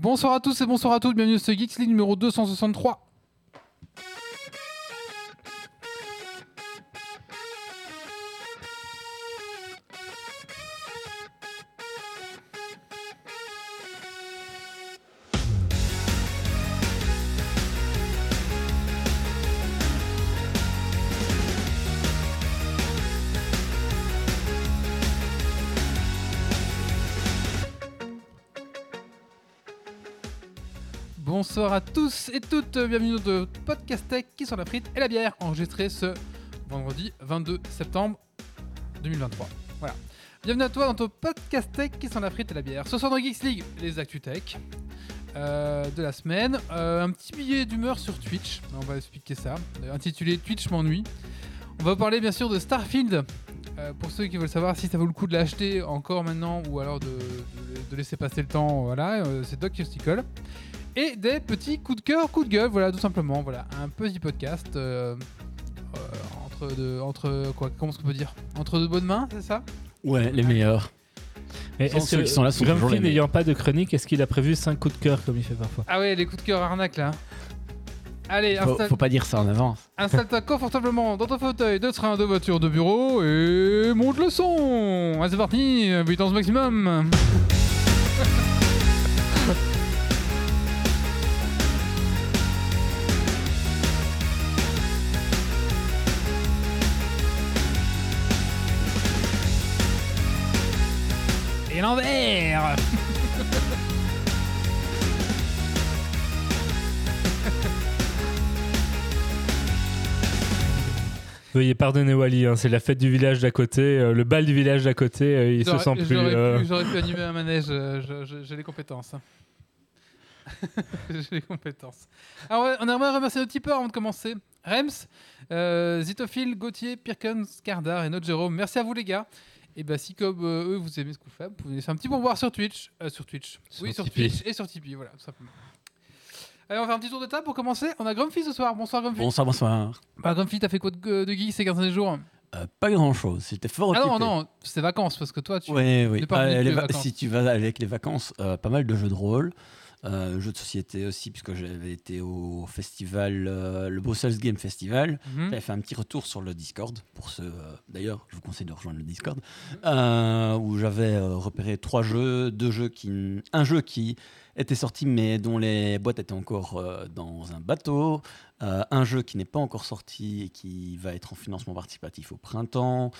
Bonsoir à tous et bonsoir à toutes, bienvenue sur Geeks League numéro 263. Bonsoir à tous et toutes, bienvenue dans le podcast tech qui sont la frite et la bière, enregistré ce vendredi 22 septembre 2023. Voilà. Bienvenue à toi dans ton podcast tech qui sont la frite et la bière. Ce soir dans Geeks League, les actus tech euh, de la semaine. Euh, un petit billet d'humeur sur Twitch, on va expliquer ça, euh, intitulé Twitch m'ennuie. On va parler bien sûr de Starfield. Pour ceux qui veulent savoir si ça vaut le coup de l'acheter encore maintenant ou alors de, laisser passer le temps, voilà, c'est Doc qui s'y colle. Et des petits coups de cœur, coups de gueule, voilà, tout simplement. Voilà, un petit podcast euh, euh, entre, de, entre quoi, comment est-ce qu'on peut dire? Entre de bonnes mains, c'est ça? Ouais, les meilleurs. Mais est-ce ceux que qui sont là sont toujours les n'ayant pas de chronique, est-ce qu'il a prévu 5 coups de cœur comme il fait parfois? Ah ouais, les coups de cœur arnaque là. Allez, Faut, faut pas dire ça en avance. installe-toi confortablement dans ton fauteuil de train, de voiture, de bureau et monte le son. Allez, c'est parti, vitesse maximum. Et l'envers Veuillez pardonner Wally, hein, c'est la fête du village d'à côté, euh, le bal du village d'à côté, euh, il se sent plus. J'aurais euh, pu, j'aurais pu animer un manège, j'ai les compétences. hein. j'ai les compétences. Alors, on aimerait remercier nos tipeurs avant de commencer. Rems, euh, Zitophile, Gauthier, Pirkens, Cardar et notre Jérôme. Merci à vous les gars. Et bah si comme euh, eux vous aimez ce qu'on fait, vous pouvez laisser un petit pourboire sur Twitch. euh, sur Twitch. Sur oui, sur Tipeee. Twitch et sur Tipeee, voilà, tout simplement. Allez, on va faire un petit tour de table pour commencer. On a Grumpy ce soir. Bonsoir Grumpy. Bonsoir, bonsoir. Bah, Grumpy, t'as fait quoi de, de geek ces 15 derniers jours? Euh, pas grand chose. J'étais fort Ah occupé. non, non, c'est vacances parce que toi tu. Oui, oui. pas les les vacances. si tu vas avec les vacances, euh, pas mal de jeux de rôle. Euh, jeux de société aussi, puisque j'avais été au festival, euh, le Brussels Game Festival. Mhm. J'avais fait un petit retour sur le Discord, pour ceux. euh, D'ailleurs, je vous conseille de rejoindre le Discord, euh, où j'avais euh, repéré trois jeux, deux jeux qui, un jeu qui était sorti mais dont les boîtes étaient encore dans un bateau, euh, un jeu qui n'est pas encore sorti et qui va être en financement participatif au printemps,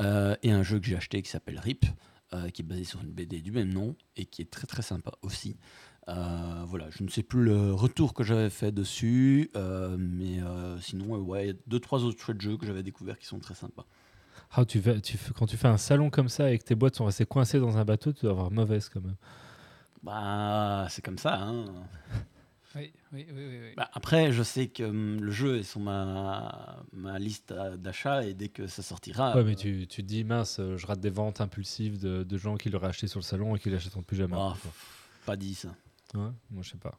euh, et un jeu que j'ai acheté qui s'appelle RIP, euh, qui est basé sur une BD du même nom et qui est très très sympa aussi. Euh, voilà, je ne sais plus le retour que j'avais fait dessus, euh, mais euh, sinon, euh, ouais, il y a deux trois autres chouettes jeux que j'avais découverts qui sont très sympas. ah, tu fais, tu fais- quand tu fais un salon comme ça et que tes boîtes sont restées coincées dans un bateau, tu dois avoir mauvaise quand même. Bah, c'est comme ça. Hein. Oui, oui, oui, oui, oui. Bah, après, je sais que hum, le jeu est sur ma, ma liste d'achat et dès que ça sortira. ouais, euh, mais tu, tu te dis, mince, je rate des ventes impulsives de, de gens qui l'auraient acheté sur le salon et qui l'achèteront plus jamais. bah, pas dit ça. Ouais, moi je sais pas.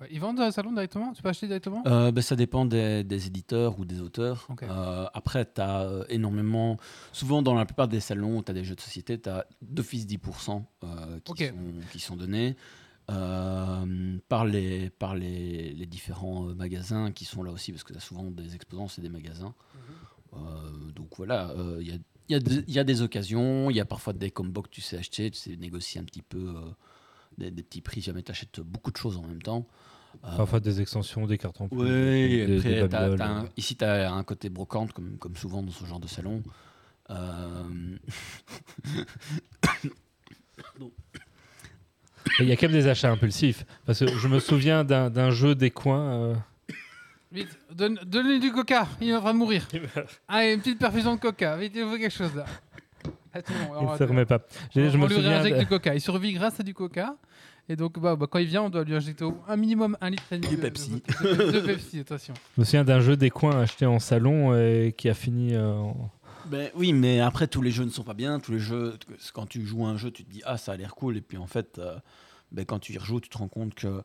Ouais, Ils vendent dans le salon directement? Tu peux acheter directement? Euh, ben, ça dépend des, des éditeurs ou des auteurs. Euh, après, tu as énormément. Souvent, dans la plupart des salons où tu as des jeux de société, tu as d'office 10% euh, qui, sont, qui sont donnés euh, par, les, par les, les différents euh, magasins qui sont là aussi, parce que tu as souvent des exposants, c'est des magasins. Mhm. Euh, donc voilà, euh, il y, a, il y a y a des occasions, il y a parfois des combos que tu sais acheter, tu sais négocier un petit peu euh, des, des petits prix, jamais tu achètes beaucoup de choses en même temps. Euh, Parfois des extensions, des cartons. oui, ici, tu as un côté brocante, comme, comme souvent dans ce genre de salon. Euh, Il y a quand même des achats impulsifs. Parce que je me souviens d'un jeu des coins. euh, Vite, donne- donne-lui du coca, il de mourir. Allez, une petite perfusion de coca, vite, il faut quelque chose là. Attends, il ne se remet pas. on, Je, je on me lui réinjecte de- du coca, il survit grâce à du coca. Et donc, bah, bah, quand il vient, on doit lui injecter au- un minimum un litre et demi Du de- Pepsi. De, de- de Pepsi, attention. Je me souviens d'un jeu des coins acheté en salon et qui a fini euh, en- ben, oui, mais après, tous les jeux ne sont pas bien. Tous les jeux, quand tu joues à un jeu, tu te dis, ah, ça a l'air cool. Et puis en fait, euh, ben, quand tu y rejoues, tu te rends compte que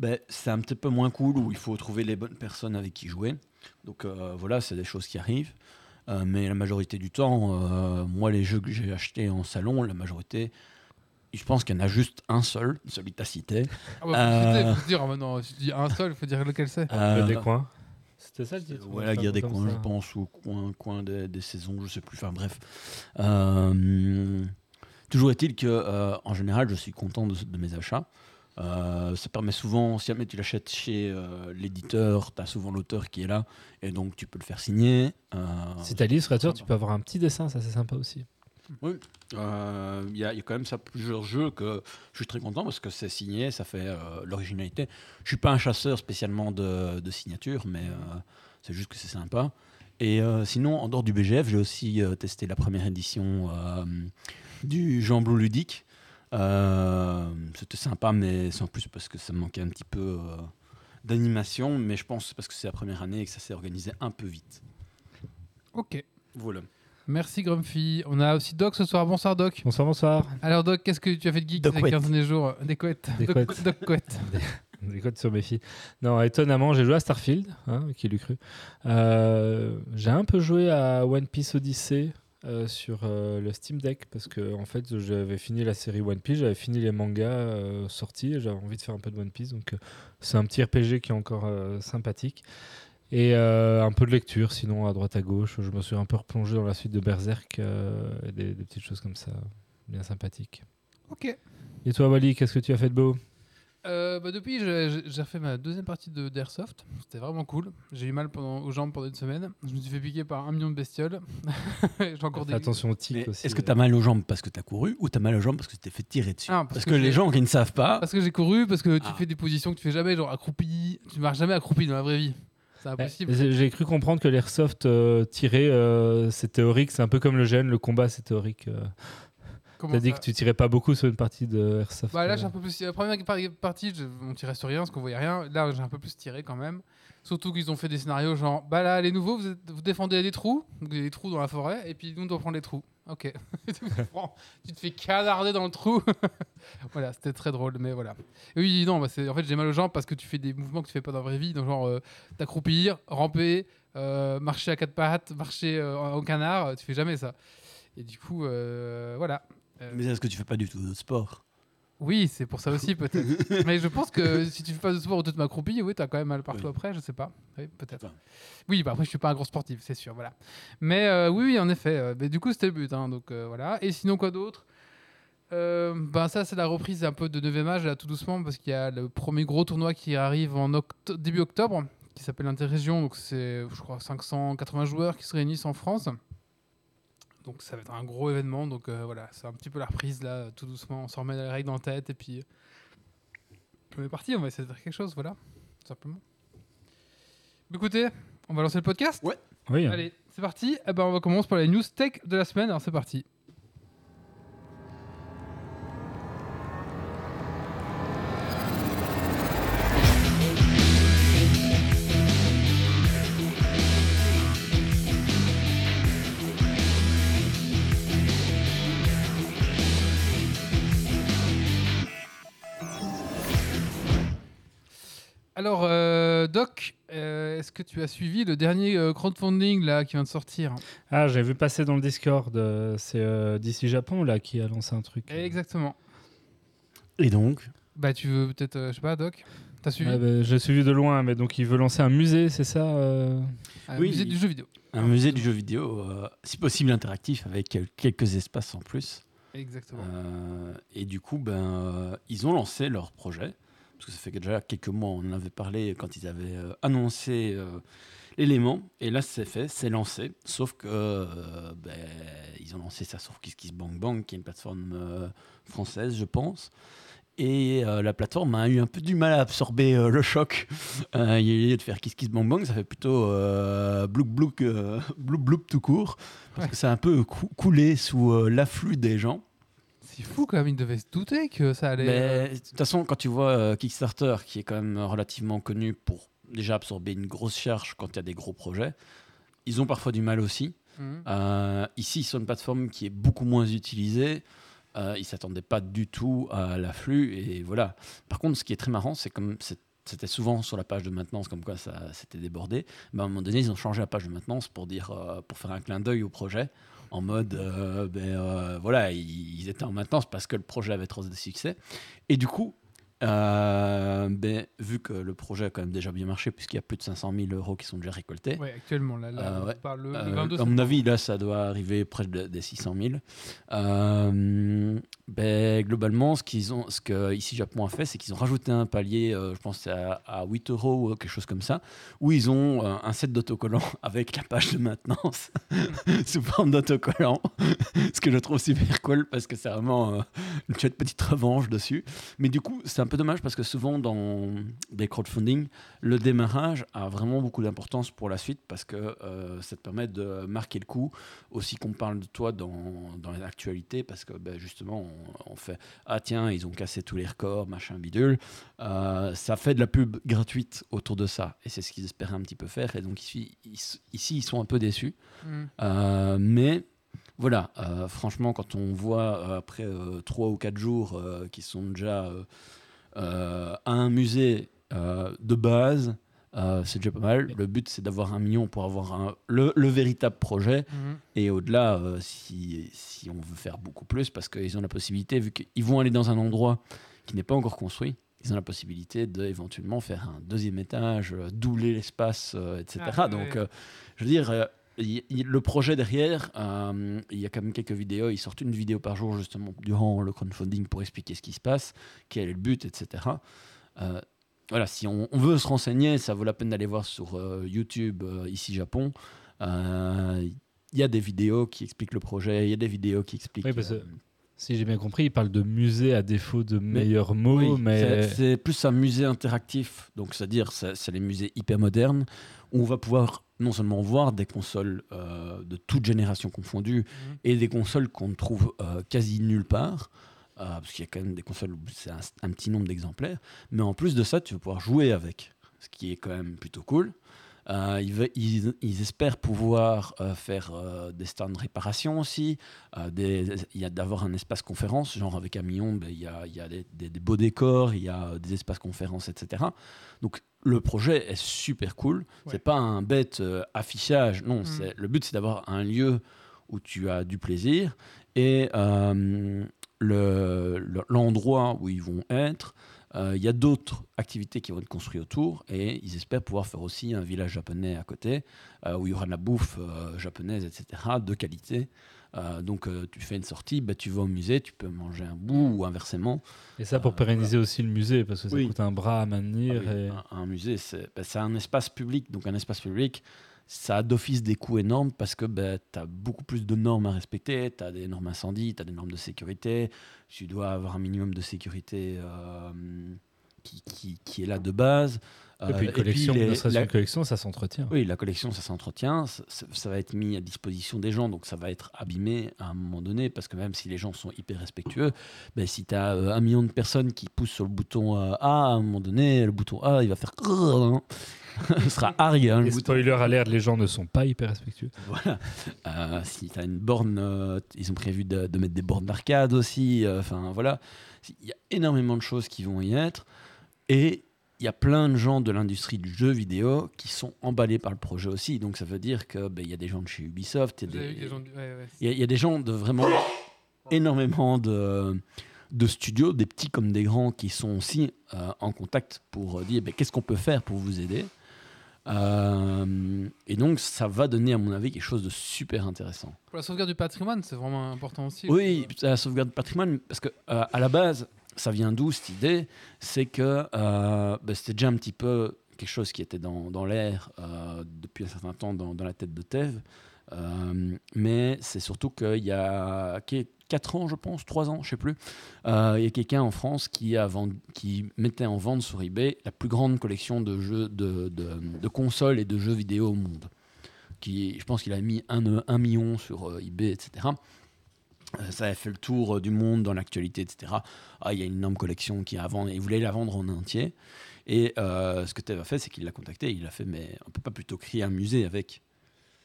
ben, c'est un petit peu moins cool ou il faut trouver les bonnes personnes avec qui jouer. Donc euh, voilà, c'est des choses qui arrivent. Euh, mais la majorité du temps, euh, moi, les jeux que j'ai achetés en salon, la majorité, je pense qu'il y en a juste un seul, celui que tu as cité. Ah bah, Euh. faut se dire, ah bah non, si tu dis un seul, il faut dire lequel c'est. Euh, des coins. C'était ça le titre Ouais, la guerre des coins, ça. je pense, ou coin, coin des, des saisons, je sais plus. Enfin bref. Euh, toujours est-il que, euh, en général, je suis content de, de mes achats. Euh, ça permet souvent, si jamais tu l'achètes chez euh, l'éditeur, tu as souvent l'auteur qui est là, et donc tu peux le faire signer. Euh, Si t'as l'illustrateur, tu peux avoir un petit dessin, ça c'est sympa aussi. oui, Euh, il y, a il y a quand même ça plusieurs jeux que je suis très content parce que c'est signé, ça fait l'originalité. Je suis pas un chasseur spécialement de, de signatures, mais c'est juste que c'est sympa. Et sinon, en dehors du BGF, j'ai aussi testé la première édition du Jean Blou ludique. Euh, C'était sympa, mais c'est en plus parce que ça me manquait un petit peu euh, d'animation, mais je pense que c'est parce que c'est la première année et que ça s'est organisé un peu vite. Ok. Voilà. Merci Grumpy. On a aussi Doc ce soir. Bonsoir Doc. Bonsoir, bonsoir. Alors Doc, qu'est-ce que tu as fait de geek Doc ces Couette. 15 derniers jours? Des couettes. Des Doc, couettes. Doc. Des codes sur mes filles. Non, étonnamment, j'ai joué à Starfield, hein, qui l'eût cru. Euh, j'ai un peu joué à One Piece Odyssey euh, sur euh, le Steam Deck parce que en fait, j'avais fini la série One Piece, j'avais fini les mangas euh, sortis, et j'avais envie de faire un peu de One Piece, donc c'est un petit RPG qui est encore sympathique. Et un peu de lecture, sinon à droite à gauche, je me suis un peu replongé dans la suite de Berserk, et des, des petites choses comme ça, bien sympathiques. Ok. Et toi, Wally, qu'est-ce que tu as fait de beau? Euh, bah, depuis, j'ai refait ma deuxième partie de d'Airsoft. C'était vraiment cool. J'ai eu mal pendant, aux jambes pendant une semaine. Je me suis fait piquer par un million de bestioles. j'ai encore des. Attention aux tics aussi. Est-ce que euh. tu as mal aux jambes parce que tu as couru ou tu as mal aux jambes parce que tu t'es fait tirer dessus? Ah, Parce, parce que, que les gens qui ne savent pas, Parce que j'ai couru, parce que tu Ah. fais des positions que tu fais jamais, genre accroupi. Tu marches jamais accroupi dans la vraie vie. C'est Ouais, impossible. J'ai j'ai cru comprendre que l'airsoft euh, tiré, euh, c'est théorique. C'est un peu comme le gène, le combat, c'est théorique. euh. T'as dit ça que tu tirais pas beaucoup sur une partie de airsoft. Bah là, euh. j'ai un peu plus. La première par- partie, je- on tirait sur rien parce qu'on voyait rien. Là, j'ai un peu plus tiré quand même. Surtout qu'ils ont fait des scénarios genre, bah là, les nouveaux, vous, êtes- vous défendez des trous, donc des trous dans la forêt, et puis nous, on doit prendre les trous. Ok. tu, te fais canarder dans le trou. voilà, c'était très drôle, mais voilà. Et oui, non, bah, c'est- en fait, j'ai mal aux jambes parce que tu fais des mouvements que tu fais pas dans la vraie vie, donc genre euh, t'accroupir, ramper, euh, marcher à quatre pattes, marcher euh, en canard, tu fais jamais ça. Et du coup, voilà. Euh, mais est-ce que tu fais pas du tout de sport? Oui, c'est pour ça aussi peut-être. Mais je pense que si tu fais pas de sport ou tu te m'accroupis, oui, t'as quand même mal partout Oui. après, je sais pas. Oui, peut-être. Enfin. Oui, bah après je suis pas un gros sportif, c'est sûr, voilà. Mais euh, oui, oui, en effet. euh, mais du coup, c'était le but, hein, donc euh, voilà. Et sinon quoi d'autre? Euh, Ben ça, c'est la reprise un peu de 9 âge là, tout doucement, parce qu'il y a le premier gros tournoi qui arrive en octo- début octobre, qui s'appelle Interrégion. Donc c'est, je crois, 580 joueurs qui se réunissent en France. Donc ça va être un gros événement. Donc euh, voilà, c'est un petit peu la reprise là, tout doucement. On s'en remet les règles en tête et puis on est parti. On va essayer de faire quelque chose, voilà, tout simplement. Écoutez, on va lancer le podcast. Ouais. Oui. Allez, c'est parti. Eh ben, on va commencer par les news tech de la semaine. Alors c'est parti. Est-ce que tu as suivi le dernier euh, crowdfunding là qui vient de sortir? Ah, j'ai vu passer dans le Discord. euh, c'est euh, d'ici Japon là qui a lancé un truc. Exactement. Et donc? Bah, tu veux peut-être, euh, je sais pas, Doc? T'as suivi? Ah, bah, j'ai suivi de loin, mais donc il veut lancer un musée, c'est ça euh? Un oui, musée du jeu vidéo. un musée du jeu vidéo, euh, si possible interactif, avec quel- quelques espaces en plus. Exactement. Euh, et du coup, ben, euh, ils ont lancé leur projet. Parce que ça fait déjà quelques mois, on en avait parlé quand ils avaient euh, annoncé euh, l'élément. Et là, c'est fait, c'est lancé. Sauf que euh, ben, ils ont lancé ça sur KissKissBankBank, Bang, qui est une plateforme française, je pense. Et euh, la plateforme a eu un peu du mal à absorber euh, le choc. Euh, il y a eu lieu de faire KissKissBankBang, Bang, ça fait plutôt blouk blouk, blouk blouk tout court. Parce Ouais. que c'est un peu cou- coulé sous l'afflux des gens. C'est fou quand même, il devait se douter que ça allait. euh, Mais de toute façon, quand tu vois euh, Kickstarter, qui est quand même relativement connu pour déjà absorber une grosse charge quand il y a des gros projets, ils ont parfois du mal aussi. hum. Euh, ici, sur une plateforme qui est beaucoup moins utilisée, euh, ils s'attendaient pas du tout à l'afflux et voilà. Par contre, ce qui est très marrant, c'est comme c'était souvent sur la page de maintenance comme quoi ça s'était débordé. À un moment donné, ils ont changé la page de maintenance pour dire, euh, pour faire un clin d'œil au projet, en mode, euh, ben, euh, voilà, ils, ils étaient en maintenance parce que le projet avait trop de succès. Et du coup, euh, ben, vu que le projet a quand même déjà bien marché, puisqu'il y a plus de 500 000 euros qui sont déjà récoltés, Ouais, actuellement, là, là, Euh, on ouais. parle le, le euh, 22 à mon avis, là, ça doit arriver près de- des 600 000. Euh, ben, globalement, ce qu'ils ont, ce que ici Japon a fait, c'est qu'ils ont rajouté un palier, je pense à, à 8 euros ou quelque chose comme ça, où ils ont un set d'autocollants avec la page de maintenance sous forme d'autocollants, ce que je trouve super cool parce que c'est vraiment une petite revanche dessus. Mais du coup, c'est un peu dommage parce que souvent dans des crowdfunding, le démarrage a vraiment beaucoup d'importance pour la suite parce que euh, ça te permet de marquer le coup. Aussi qu'on parle de toi dans, dans l'actualité parce que ben, justement, on, on fait Ah tiens, ils ont cassé tous les records, machin bidule. Euh, ça fait de la pub gratuite autour de ça et c'est ce qu'ils espéraient un petit peu faire. Et donc ici, ils- ici ils sont un peu déçus. Mm. Euh, mais voilà, euh, franchement, quand on voit euh, après euh, trois ou quatre jours qui sont déjà à un musée euh, de base, euh, c'est déjà pas mal. Le but, c'est d'avoir un million pour avoir un- le, le véritable projet. Mhm. Et au-delà, euh, si, si on veut faire beaucoup plus, parce qu'ils ont la possibilité, vu qu'ils vont aller dans un endroit qui n'est pas encore construit, ils ont la possibilité d'éventuellement faire un deuxième étage, euh, doubler l'espace, euh, etc. Ah, Donc, euh, je veux dire, euh, il- il- le projet derrière, euh, il y a quand même quelques vidéos. Ils sortent une vidéo par jour, justement, durant le crowdfunding pour expliquer ce qui se passe, quel est le but, etc. Euh, voilà, si on, on veut se renseigner, ça vaut la peine d'aller voir sur euh, YouTube, ici Japon. Il y a des vidéos qui expliquent le projet, il y a des vidéos qui expliquent. Oui, parce que- Si j'ai bien compris, il parle de musée à défaut de meilleurs mots, oui, mais c'est- plus un musée interactif, donc c'est-à-dire c'est c'est les musées hyper modernes où on va pouvoir non seulement voir des consoles euh, de toute génération confondue Mhm. et des consoles qu'on ne trouve euh, quasi nulle part. euh, parce qu'il y a quand même des consoles où c'est un, un petit nombre d'exemplaires, mais en plus de ça, tu vas pouvoir jouer avec, ce qui est quand même plutôt cool. Ils, ils- ils espèrent pouvoir faire des stands de réparation aussi, d'avoir un espace conférence, genre avec un million, ben, il y a, y a des, des- des beaux décors, il y a des espaces conférences, etc. Donc le projet est super cool. Ouais. C'est pas un bête euh, affichage, non. Mm. c'est Le but c'est d'avoir un lieu où tu as du plaisir et euh, le- le- l'endroit où ils vont être. euh, Il y a d'autres activités qui vont être construites autour et ils espèrent pouvoir faire aussi un village japonais à côté où il y aura de la bouffe japonaise, etc., de qualité. Euh, donc euh, tu fais une sortie, bah, tu vas au musée, tu peux manger un bout ou inversement. et ça pour Euh, pérenniser aussi le musée parce que ça Oui. coûte un bras à Ah maintenir. oui, et- un, un musée, c'est bah, un espace public. Donc un espace public, ça a d'office des coûts énormes parce que tu as beaucoup plus de normes à respecter. Tu as des normes incendie, tu as des normes de sécurité. Tu dois avoir un minimum de sécurité euh, qui, qui- qui est là de base. Et puis Euh, une collection, les- la- collection, ça s'entretient. oui, la collection, ça s'entretient, ça, va être mis à disposition des gens, donc ça va être abîmé à un moment donné, parce que même si les gens sont hyper respectueux, ben, si tu as un million de personnes qui poussent sur le bouton euh, A, à un moment donné, le bouton A, il va faire... Ce sera Harry, hein, le spoiler alert, les gens ne sont pas hyper respectueux. Voilà. Euh, si tu as une borne, euh, ils ont prévu de, de mettre des bornes d'arcade aussi. euh, Enfin, voilà. Il y a énormément de choses qui vont y être. Et il y a plein de gens de l'industrie du jeu vidéo qui sont emballés par le projet aussi. Donc, ça veut dire qu'il ben, y a des gens de chez Ubisoft. il y a des- gens du- ouais, ouais. il y, a- il y a des gens de vraiment énormément de, de studios, des petits comme des grands, qui sont aussi euh, en contact pour euh, dire ben, qu'est-ce qu'on peut faire pour vous aider. Euh, et donc, ça va donner, à mon avis, quelque chose de super intéressant. Pour la sauvegarde du patrimoine, c'est vraiment important aussi. Oui, la sauvegarde du patrimoine, parce que euh, à la base, ça vient d'où cette idée? C'est que euh, ben, c'était déjà un petit peu quelque chose qui était dans, dans l'air euh, depuis un certain temps dans, la tête de Thèves. Euh, mais c'est surtout qu'il y a 4 ans, je pense, 3 ans, je sais plus, il y a quelqu'un en France qui, a vendu- qui mettait en vente sur eBay la plus grande collection de jeux, de, de- consoles et de jeux vidéo au monde. Qui, je pense qu'il a mis un, un million sur eBay, etc. Euh, Ça a fait le tour euh, du monde dans l'actualité, etc. Ah, il y a une énorme collection qui a à vendre. Il voulait la vendre en entier. Et euh, ce que Tev a fait, c'est qu'il l'a contacté. Il a fait, mais on peut pas plutôt créer un musée avec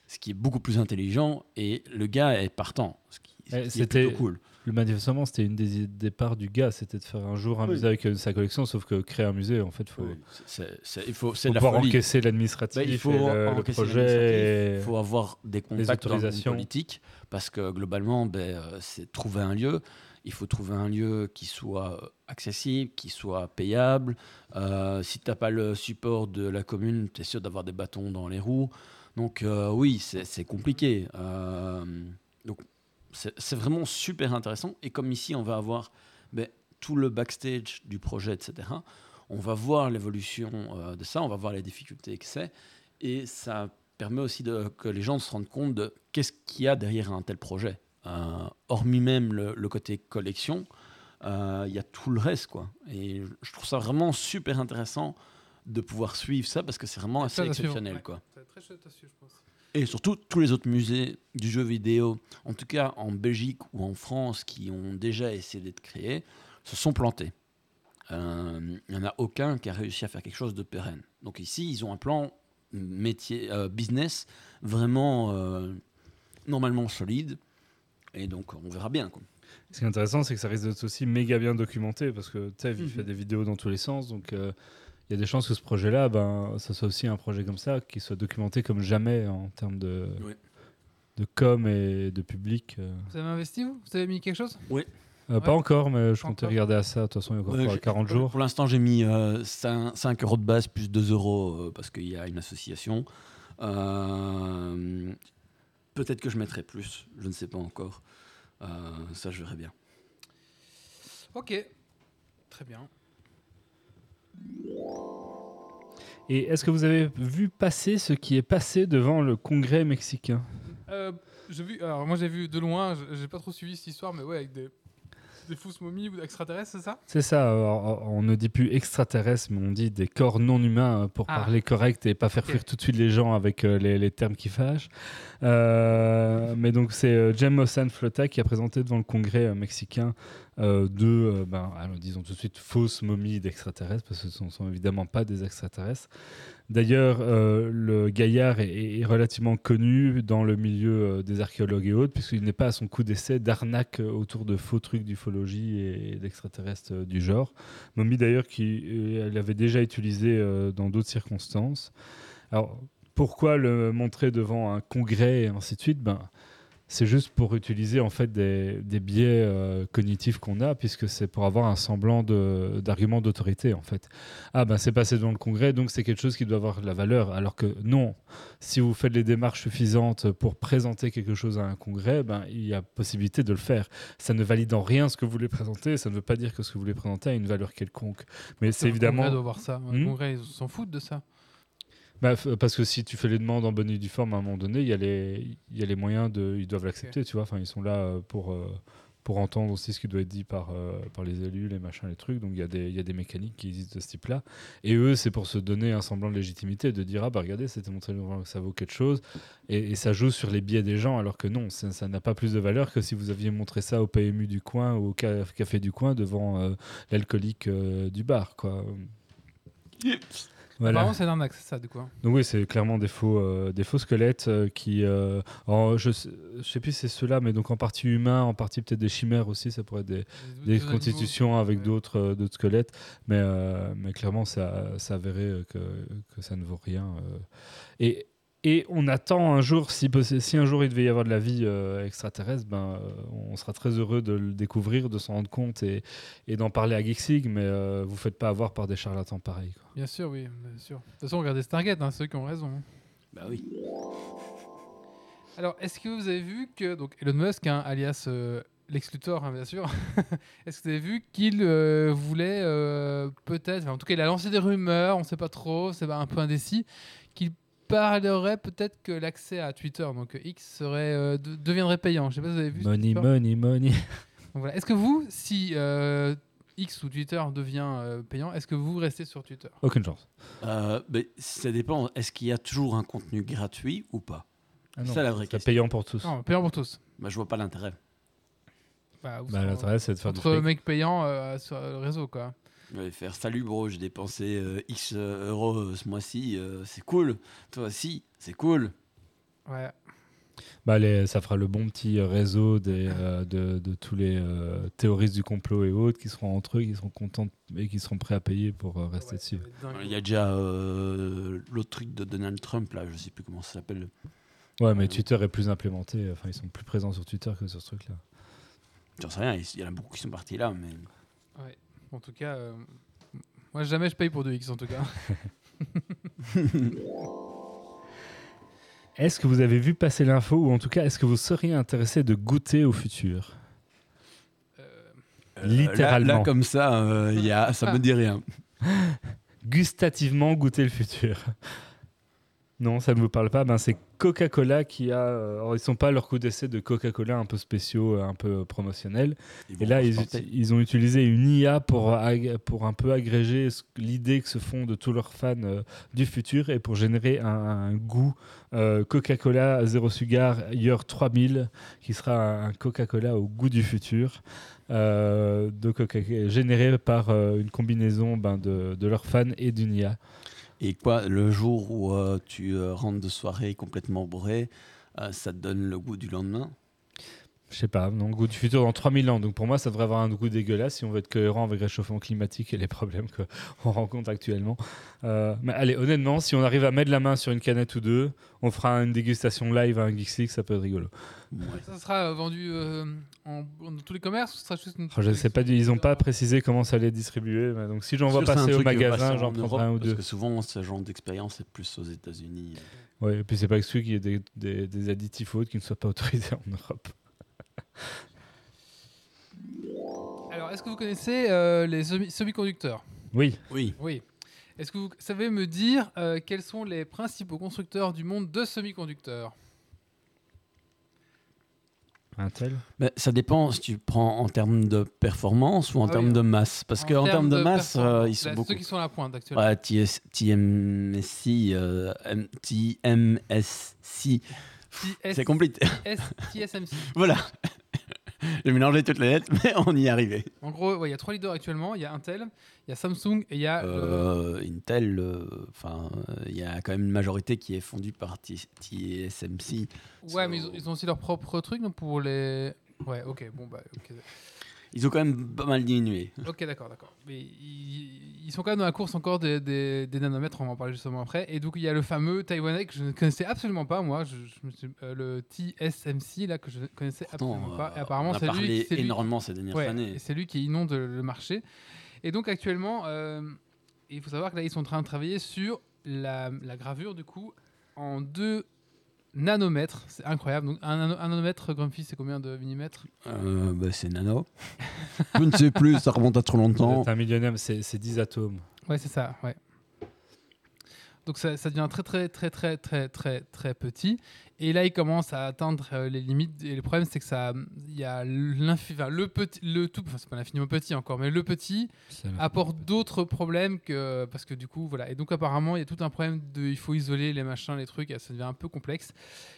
Ce qui est beaucoup plus intelligent. Et le gars est partant. Ce qui, ce qui est c'était- plutôt cool. Le manifestement, c'était une des idées de départ du gars, c'était de faire un jour un Oui. musée avec euh, sa collection, sauf que créer un musée, en fait, faut, Oui, c'est- c'est- il faut, c'est faut la pouvoir folie. encaisser l'administratif, Bah, il faut et le, le encaisser projet. l'administratif, et- Il faut avoir des contacts le autorisations. politique parce que globalement, ben, euh, c'est trouver un lieu. Il faut trouver un lieu qui soit euh, accessible, qui soit payable. Euh, si tu n'as pas le support de la commune, tu es sûr d'avoir des bâtons dans les roues. Donc euh, oui, c'est c'est compliqué. Euh, donc c'est vraiment super intéressant. Et comme ici, on va avoir ben, tout le backstage du projet, etc. On va voir l'évolution euh, de ça, on va voir les difficultés que c'est. Et ça permet aussi de, que les gens se rendent compte de qu'est-ce qu'il y a derrière un tel projet. Euh, hormis même le, le côté collection, euh, il y a tout le reste. Quoi. Et je trouve ça vraiment super intéressant de pouvoir suivre ça parce que c'est vraiment assez exceptionnel. ouais. Quoi. C'est très chouette à suivre, je pense. Et surtout, tous les autres musées du jeu vidéo, en tout cas en Belgique ou en France, qui ont déjà essayé d'être créés, se sont plantés. Euh, Il n'y en a aucun qui a réussi à faire quelque chose de pérenne. Donc ici, ils ont un plan métier, euh, business vraiment euh, normalement solide. Et donc, on verra bien. Quoi. Ce qui est intéressant, c'est que ça risque d'être aussi méga bien documenté parce que Tev, il Mhm. fait des vidéos dans tous les sens. Donc, euh, il y a des chances que ce projet-là, ben, ça soit aussi un projet comme ça, qui soit documenté comme jamais en termes de, Oui. de com et de public. euh. Vous avez investi, vous? Vous avez mis quelque chose? Euh, Pas encore, mais je comptais encore. regarder à ça. De toute façon, il y a encore quoi, j'ai- 40 jours. Pour l'instant, j'ai mis euh, 5, euros de base plus 2 euros euh, parce qu'il y a une association. Euh, Peut-être que je mettrai plus, je ne sais pas encore. Euh, ça, je verrai bien. Ok. Très bien. Et est-ce que vous avez vu passer ce qui est passé devant le Congrès mexicain? Euh, vu, alors moi j'ai vu de loin, j'ai pas trop suivi cette histoire, mais ouais, avec des, des fausses momies ou extraterrestres, c'est ça? C'est ça, alors, on ne dit plus extraterrestres, mais on dit des corps non humains euh, pour Ah. parler correct et pas faire fuir tout de suite les gens avec euh, les, les termes qui fâchent. Euh, mais donc c'est euh, Jem Mossan Flota qui a présenté devant le Congrès euh, mexicain euh, deux, euh, ben, disons tout de suite, fausses momies d'extraterrestres, parce que ce ne sont évidemment pas des extraterrestres. D'ailleurs, euh, le gaillard est, relativement connu dans le milieu euh, des archéologues et autres, puisqu'il n'est pas à son coup d'essai d'arnaque euh, autour de faux trucs d'ufologie et d'extraterrestres euh, du genre. Momie d'ailleurs qui euh, elle avait déjà utilisé dans d'autres circonstances. Alors, pourquoi le montrer devant un congrès et ainsi de suite? Ben, c'est juste pour utiliser en fait des, des biais euh, cognitifs qu'on a, puisque c'est pour avoir un semblant d'argument d'autorité en fait. Ah ben c'est passé devant le Congrès, donc c'est quelque chose qui doit avoir de la valeur. Alors que non, si vous faites les démarches suffisantes pour présenter quelque chose à un Congrès, ben il y a possibilité de le faire. Ça ne valide en rien ce que vous voulez présenter, ça ne veut pas dire que ce que vous voulez présenter a une valeur quelconque. Mais c'est Le Congrès évidemment doit voir ça. Hmm. Congrès, ils s'en foutent de ça. Bah, parce que si tu fais les demandes en bonne et due forme, à un moment donné, il y a les, il y a les moyens de, ils doivent l'accepter, tu vois. Enfin, ils sont là euh, pour euh, pour entendre aussi ce qui doit être dit par euh, par les élus, les machins, les trucs. Donc il y a des il y a des mécaniques qui existent de ce type-là. Et eux, c'est pour se donner un semblant de légitimité, de dire ah bah regardez, c'était montré que ça vaut quelque chose. Et, et ça joue sur les biais des gens, alors que non, ça n'a pas plus de valeur que si vous aviez montré ça au PMU du coin ou au ca- café du coin devant euh, l'alcoolique euh, du bar, quoi. Voilà. Apparemment, c'est un arnaque, c'est ça, du coup. hein. Donc oui, c'est clairement des faux, euh, des faux squelettes euh, qui, euh, en- je, sais, je sais plus si c'est ceux-là, mais donc en partie humain, en partie peut-être des chimères aussi, ça pourrait être des, des Des constitutions avec ouais. d'autres d'autres squelettes, mais, mais clairement, ça, ça avéré que, que ça ne vaut rien. Et, et on attend un jour, si, un jour il devait y avoir de la vie euh, extraterrestre, ben, euh, on sera très heureux de le découvrir, de s'en rendre compte et, et d'en parler à Geeksig, mais euh, vous faites pas avoir par des charlatans pareils. quoi. Bien sûr, oui, bien sûr. De toute façon, regardez Stargate, hein, ceux qui ont raison. Bah oui. Alors, est-ce que vous avez vu que donc Elon Musk, hein, alias euh, Lex Luthor, hein, bien sûr, est-ce que vous avez vu qu'il euh, voulait euh, peut-être, enfin, en tout cas, il a lancé des rumeurs, on ne sait pas trop, c'est un peu indécis, parlerait peut-être que l'accès à Twitter, donc X, serait euh, de- deviendrait payant. Je sais pas si vous avez vu. Money, money, money. Voilà. Est-ce que vous, si euh, X ou Twitter devient euh, payant, est-ce que vous restez sur Twitter? Aucune chance. Euh, mais ça dépend. Est-ce qu'il y a toujours un contenu gratuit ou pas? Ah non, C'est la vraie c'est question. payant pour tous. Non, payant pour tous. bah, Je vois pas l'intérêt. Bah, vous Bah, L'intérêt, c'est de faire du entre fric. mecs payants euh, sur le réseau, quoi. Je vais faire salut bro, j'ai dépensé euh, X euh, euros euh, ce mois-ci, euh, c'est cool. Toi aussi, c'est cool. Ouais. Bah, les- ça fera le bon petit réseau des, euh, de, de tous les euh, théoristes du complot et autres qui seront entre eux, qui seront contents et qui seront prêts à payer pour euh, rester dessus. Il y a déjà euh, l'autre truc de Donald Trump, là, je sais plus comment ça s'appelle. Ouais, mais Twitter est plus implémenté. Enfin, ils sont plus présents sur Twitter que sur ce truc-là. J'en sais rien, il y en a beaucoup qui sont partis là, mais. En tout cas, euh, moi jamais je paye pour 2X en tout cas. Est-ce que vous avez vu passer l'info ou en tout cas, est-ce que vous seriez intéressé de goûter au futur? Euh, Littéralement. Là, là, comme ça, euh, il y a, ça me dit rien. Gustativement goûter le futur Non, ça ne vous parle pas. Ben, c'est Coca-Cola qui a. euh, alors, ils sont pas leur coup d'essai de Coca-Cola un peu spéciaux, un peu promotionnels. Ils Et là, ils, ont utilisé une IA pour, pour un peu agréger l'idée que se font de tous leurs fans euh, du futur et pour générer un, un goût euh, Coca-Cola Zéro Sugar Year 3000 qui sera un Coca-Cola au goût du futur. euh, de Coca généré par euh, une combinaison ben, de, de leurs fans et d'une IA. Et quoi, le jour où euh, tu euh, rentres de soirée complètement bourré, euh, ça te donne le goût du lendemain? Je sais pas, non, goût du futur dans 3000 ans. Donc pour moi, ça devrait avoir un goût dégueulasse si on veut être cohérent avec le réchauffement climatique et les problèmes qu'on rencontre actuellement. Euh, mais allez, honnêtement, si on arrive à mettre la main sur une canette ou deux, on fera une dégustation live à un Geeks League, ça peut être rigolo. Ouais. Ça sera vendu euh, en, dans tous les commerces ou ce sera juste une. Oh, je sais pas, du- ils ont pas précisé comment ça allait être distribué. mais donc si j'en vois passer au magasin, j'en en prendrai un ou deux. Parce que souvent, ce genre d'expérience est plus aux États-Unis. Ouais, et puis c'est pas exclu qu'il y ait des, des- des additifs autres qui ne soient pas autorisés en Europe. Alors, est-ce que vous connaissez euh, les semi- semi-conducteurs? Oui, Oui. Oui. Est-ce que vous savez me dire euh, quels sont les principaux constructeurs du monde de semi-conducteurs? Mais ça dépend si tu prends en termes de performance ou en Ah termes oui. de masse. Parce qu'en termes de, masse, euh, ils sont là, beaucoup. Ceux qui sont à la pointe actuellement. Ouais, TMSI, euh, TS c'est compliqué. TSMC. voilà. J'ai mélangé toutes les lettres, mais on y est arrivé. En gros, ouais, il y a trois leaders actuellement. Il y a Intel, il y a Samsung et il y a. euh, Euh, Intel, euh, enfin, euh, il y a quand même une majorité qui est fondue par TSMC. ouais, mais ils ont, ils ont aussi leur propre truc donc pour les. Ouais, ok, bon bah, ok, Ils ont quand même pas mal diminué. ok, d'accord, d'accord. Mais ils, ils sont quand même dans la course encore des, des- des nanomètres, on va en parler justement après. Et donc il y a le fameux taïwanais que je ne connaissais absolument pas, moi, je, je euh, le TSMC là que je ne connaissais absolument Pourtant, pas. Et euh, apparemment, on a c'est lui, lui- énormément ces dernières Ouais, années. c'est lui qui inonde le marché. Et donc actuellement, euh, il faut savoir que là, ils sont en train de travailler sur la, la gravure du coup en 2 nanomètres. C'est incroyable. Donc un, un nanomètre, Grumpy, c'est combien de millimètres? Euh, bah, c'est nano. Je ne sais plus, ça remonte à trop longtemps. C'est un c'est c'est 10 atomes. Ouais, c'est ça, ouais. Donc ça, ça devient très très très très très très très petit. Et là, il commence à atteindre euh, les limites. Et le problème, c'est que ça, il y a enfin, le petit, le tout, enfin c'est pas l'infiniment petit encore, mais le petit apporte d'autres problèmes que parce que du coup voilà et donc apparemment il y a tout un problème de il faut isoler les machins les trucs et ça devient un peu complexe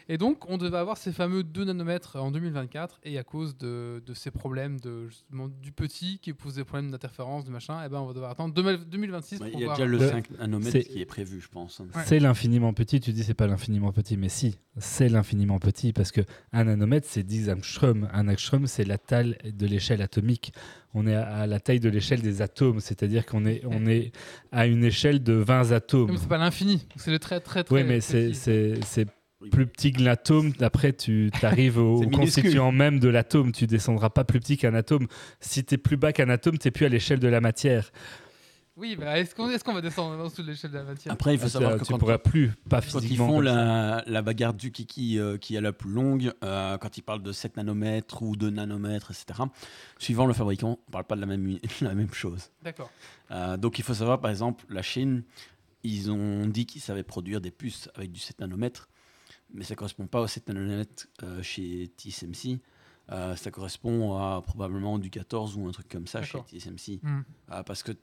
et donc on devait avoir ces fameux 2 nanomètres en 2024 et à cause de, de ces problèmes de justement du petit qui pose des problèmes d'interférence de machin et ben on va devoir attendre 2000 2026 Ouais, pour Il y a voir déjà le Le- 5 nanomètres qui est prévu, je pense. Ouais. C'est l'infiniment petit, tu dis c'est pas l'infiniment petit, mais si, c'est l'infiniment petit parce que un nanomètre c'est 10 angstroms. Un angstrom c'est la taille de l'échelle atomique. On est à la taille de l'échelle des atomes, c'est-à-dire qu'on est, on est à une échelle de 20 atomes. mais c'est pas l'infini c'est le très très très Oui, mais c'est, c'est, plus petit que l'atome. Après, tu arrives au constituant même de l'atome. Tu descendras pas plus petit qu'un atome. Si tu es plus bas qu'un atome, tu plus à l'échelle de la matière. Oui bah, est-ce qu'on va descendre en dessous de l'échelle de la matière? Après, il faut Ah, savoir que tu quand, pourras plus, pas quand ils physiquement. font la, la bagarre du kiki euh, qui est la plus longue, euh, quand ils parlent de 7 nanomètres ou de nanomètres, etc., suivant le fabricant, on ne parle pas de la même, la même chose. d'accord Euh, donc il faut savoir, par exemple, la Chine, ils ont dit qu'ils savaient produire des puces avec du 7 nanomètres, mais ça ne correspond pas au 7 nanomètres euh, chez TSMC. Euh, ça correspond à probablement du 14 ou un truc comme ça chez. TSMC. Hmm. Parce que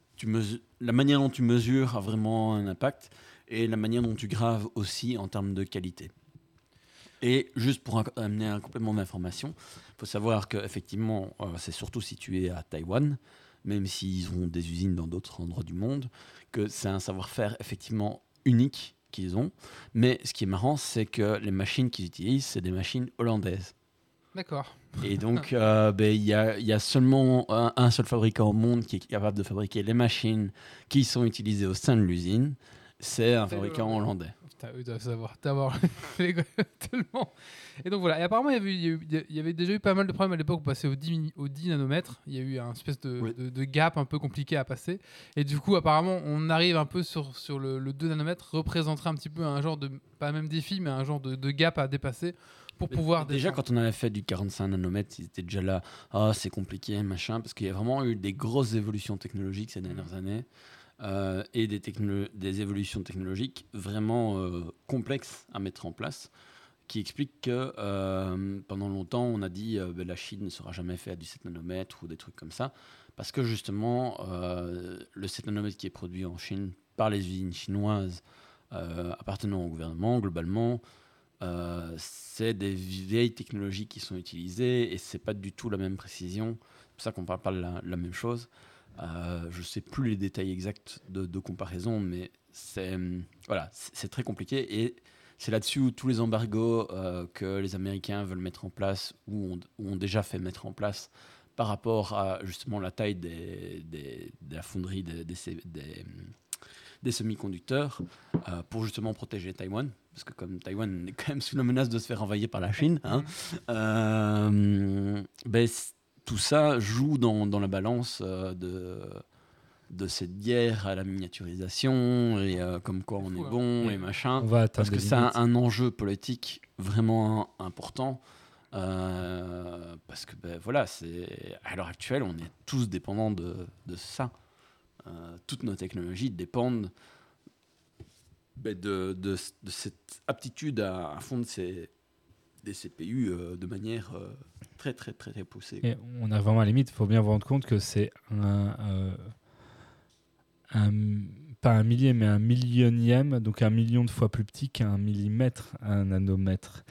la manière dont tu mesures a vraiment un impact et la manière dont tu graves aussi en termes de qualité. Et juste pour amener un complément d'information, il faut savoir qu'effectivement, euh, c'est surtout situé à Taïwan, même s'ils ont des usines dans d'autres endroits du monde, que c'est un savoir-faire effectivement unique qu'ils ont. Mais ce qui est marrant, c'est que les machines qu'ils utilisent, c'est des machines hollandaises. D'accord. Et donc, euh, ben, il y, a, y a seulement un, un seul fabricant au monde qui est capable de fabriquer les machines qui sont utilisées au sein de l'usine. C'est un fabricant le- hollandais. Putain, eux doivent savoir, d'avoir tellement. Et donc voilà. Et apparemment, il y, avait, y déjà eu pas mal de problèmes à l'époque pour passer au 10, mini- au 10 nanomètres. Il y a eu un espèce de, Oui. de- de gap un peu compliqué à passer. Et du coup, apparemment, on arrive un peu sur, sur le, le 2 nanomètres, représenterait un petit peu un genre de, pas même défi, mais un genre de, de gap à dépasser pour pouvoir. Déjà, quand on avait fait du 45 nanomètres, ils étaient déjà là. Ah, c'est compliqué, machin, parce qu'il y a vraiment eu des grosses évolutions technologiques ces dernières années. euh, et des, des évolutions technologiques vraiment euh, complexes à mettre en place, qui expliquent que euh, pendant longtemps, on a dit euh, ben, la Chine ne sera jamais fait à du 7 nanomètres ou des trucs comme ça, parce que justement, euh, le 7 nanomètres qui est produit en Chine par les usines chinoises appartenant au gouvernement, globalement, euh, c'est des vieilles technologies qui sont utilisées et c'est pas du tout la même précision. C'est pour ça qu'on parle pas de la, même chose. Euh, je sais plus les détails exacts de, comparaison, mais c'est hum, voilà, c'est très compliqué et c'est là-dessus où tous les embargos euh, que les Américains veulent mettre en place ou ont, ou déjà fait mettre en place par rapport à justement la taille des, des- de la fonderie des, des, des, des semi-conducteurs euh, pour justement protéger Taïwan. Parce que comme Taïwan est quand même sous la menace de se faire envahir par la Chine, hein, euh, ben, tout ça joue dans, dans la balance euh, de, de cette guerre à la miniaturisation et euh, comme quoi on est hein. bon et machin. On va atteindre Parce que c'est un, un enjeu politique vraiment important. euh, parce que ben, voilà, c'est à l'heure actuelle, on est tous dépendants de, de ça. Euh, toutes nos technologies dépendent ben, de, de, de cette aptitude à, à fondre ces, des CPU euh, de manière euh, très très très, très poussée. On a vraiment à la limite, il faut bien vous rendre compte que c'est un, pas un millier, mais un millionième, donc un million de fois plus petit qu'un millimètre, un nanomètre.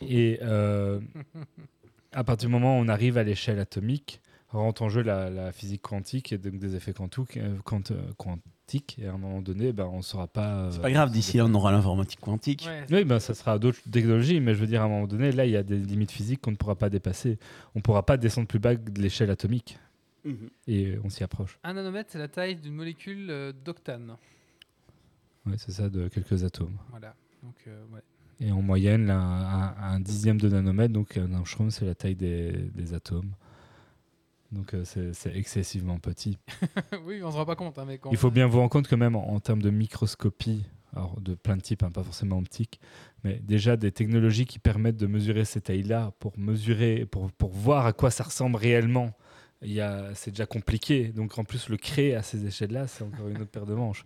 Et à partir du moment où on arrive à l'échelle atomique, rentre en jeu la, la physique quantique et donc des effets quantiques, euh, euh, quantiques et à un moment donné, ben, on ne saura pas. C'est euh, pas grave, d'ici là on aura l'informatique quantique. Ouais, oui, ben, ça sera d'autres technologies, mais je veux dire, à un moment donné, là, il y a des limites physiques qu'on ne pourra pas dépasser. On ne pourra pas descendre plus bas que de l'échelle atomique. Mhm. Et on s'y approche. Un nanomètre, c'est la taille d'une molécule euh, d'octane. Ouais, c'est ça, de quelques atomes. Voilà. Donc, euh, ouais. Et en moyenne, là, un, un dixième de nanomètre, donc un angstrom, c'est la taille des, des atomes. Donc euh, c'est excessivement petit. oui, on se rend pas compte. hein, mais quand Il faut bien vous rendre compte que même en, en termes de microscopie, alors de plein de types, hein, pas forcément optique, mais déjà des technologies qui permettent de mesurer ces tailles-là pour mesurer, pour, pour voir à quoi ça ressemble réellement. Il y a- C'est déjà compliqué, donc en plus le créer à ces échelles-là, c'est encore une autre paire de manches.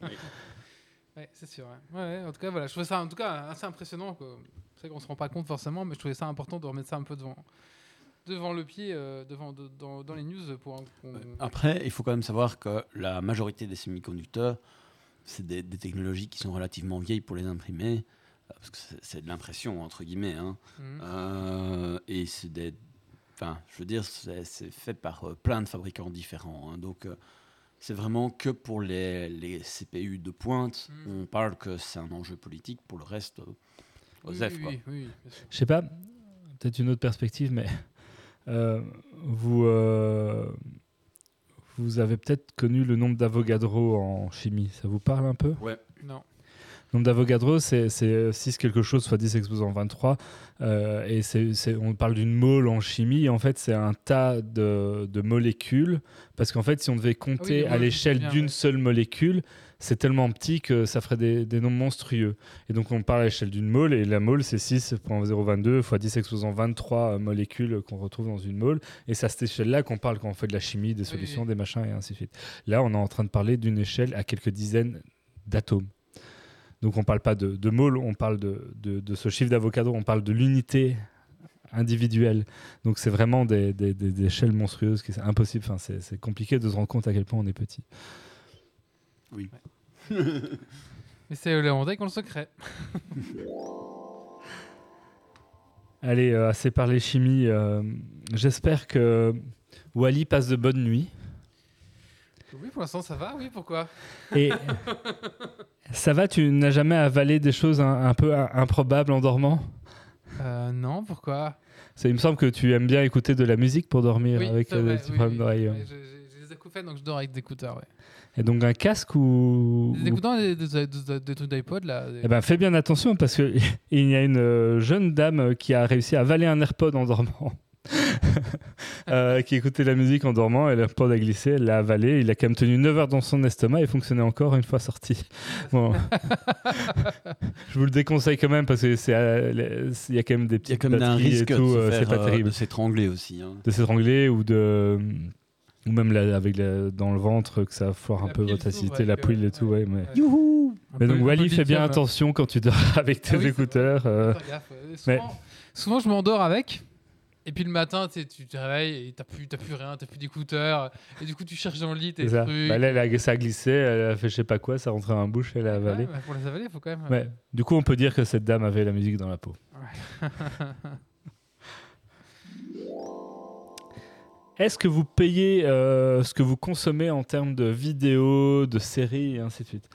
Ouais, c'est sûr. ouais. Ouais, ouais, en tout cas, voilà, je trouvais ça en tout cas assez impressionnant. C'est vrai qu'on se rend pas compte forcément, mais je trouvais ça important de remettre ça un peu devant, devant le pied, euh, devant, de- dans, dans les news pour un- qu'on- Après, il faut quand même savoir que la majorité des semi-conducteurs, c'est des, des technologies qui sont relativement vieilles pour les imprimer, euh, parce que c'est- de l'impression, entre guillemets. hein. Mhm. Euh, et c'est des. Enfin, je veux dire, c'est fait par euh, plein de fabricants différents. hein. donc, euh, c'est vraiment que pour les, les CPU de pointe, Mm. on parle que c'est un enjeu politique. Pour le reste, euh, aux oui, F, oui, oui. Je sais pas, peut-être une autre perspective, mais euh, vous, euh, vous avez peut-être connu le nombre d'Avogadro en chimie. Ça vous parle un peu? Ouais. Non. Nombre d'Avogadro, c'est c'est 6 quelque chose, soit 10 exposant 23. euh, et on parle d'une mole en chimie. En fait, c'est un tas de, de molécules. Parce qu'en fait, si on devait compter les à l'échelle d'une ouais. seule molécule, c'est tellement petit que ça ferait des, des nombres monstrueux. Et donc, on parle à l'échelle d'une mole. Et la mole, c'est 6.022 fois 10 exposant 23 molécules qu'on retrouve dans une mole. Et c'est à cette échelle-là qu'on parle quand on fait de la chimie, des solutions, oui. des machins, et ainsi de suite. Là, on est en train de parler d'une échelle à quelques dizaines d'atomes. Donc on parle pas de, de mole, on parle de, de, de ce chiffre d'avocado, on parle de l'unité individuelle. Donc c'est vraiment des, des, des- des échelles monstrueuses, qui c'est impossible, enfin, c'est c'est compliqué de se rendre compte à quel point on est petit. Oui. Mais c'est les Hollandais qui ont le secret. Allez, euh, assez parlé chimie, euh, j'espère que Wally passe de bonnes nuits. Oui, pour l'instant, ça va. Oui, pourquoi? Et Ça va, tu n'as jamais avalé des choses un, un peu improbables en dormant? Euh, non, pourquoi? Ça, Il me semble que tu aimes bien écouter de la musique pour dormir Oui, avec euh, des petits oui, problèmes oui. d'oreille. J'ai des acouphènes, donc je dors avec des écouteurs. Ouais. Et donc un casque ou... Des écouteurs, des, des, des- des trucs d'iPod là. Eh ben, fais bien attention parce que il y a une euh, jeune dame qui a réussi à avaler un AirPod en dormant. Euh, qui écoutait la musique en dormant et l'AirPod a glissé, elle l'a avalé. Il a quand même tenu 9 heures dans son estomac et fonctionnait encore une fois sorti. Bon. Je vous le déconseille quand même parce que c'est euh, il y a quand même des Il y a petites quand même un batteries et risque tout, de, euh, se c'est faire, pas euh, terrible. de s'étrangler aussi. hein. De s'étrangler ou de ou même la- avec la- dans le ventre que ça foire un La peu votre acidité, la pile et tout. Ouais, mais... ouais. Youhou Un Mais peu- donc Wally, fais bien attention quand tu dors avec tes Ah oui, écouteurs. Euh. mais- souvent, je m'endors avec. Et puis le matin, tu te réveilles et t'as plus, t'as plus rien, t'as plus d'écouteurs. Et du coup, tu cherches dans le lit tes ça. trucs. Bah là, elle a, ça a glissé, elle a fait je sais pas quoi, ça rentrait dans la bouche, elle a avalé. Ouais, bah, pour les avaler, il faut quand même. Ouais. Du coup, on peut dire que cette dame avait la musique dans la peau. Est-ce que vous payez euh, ce que vous consommez en termes de vidéos, de séries et ainsi de suite?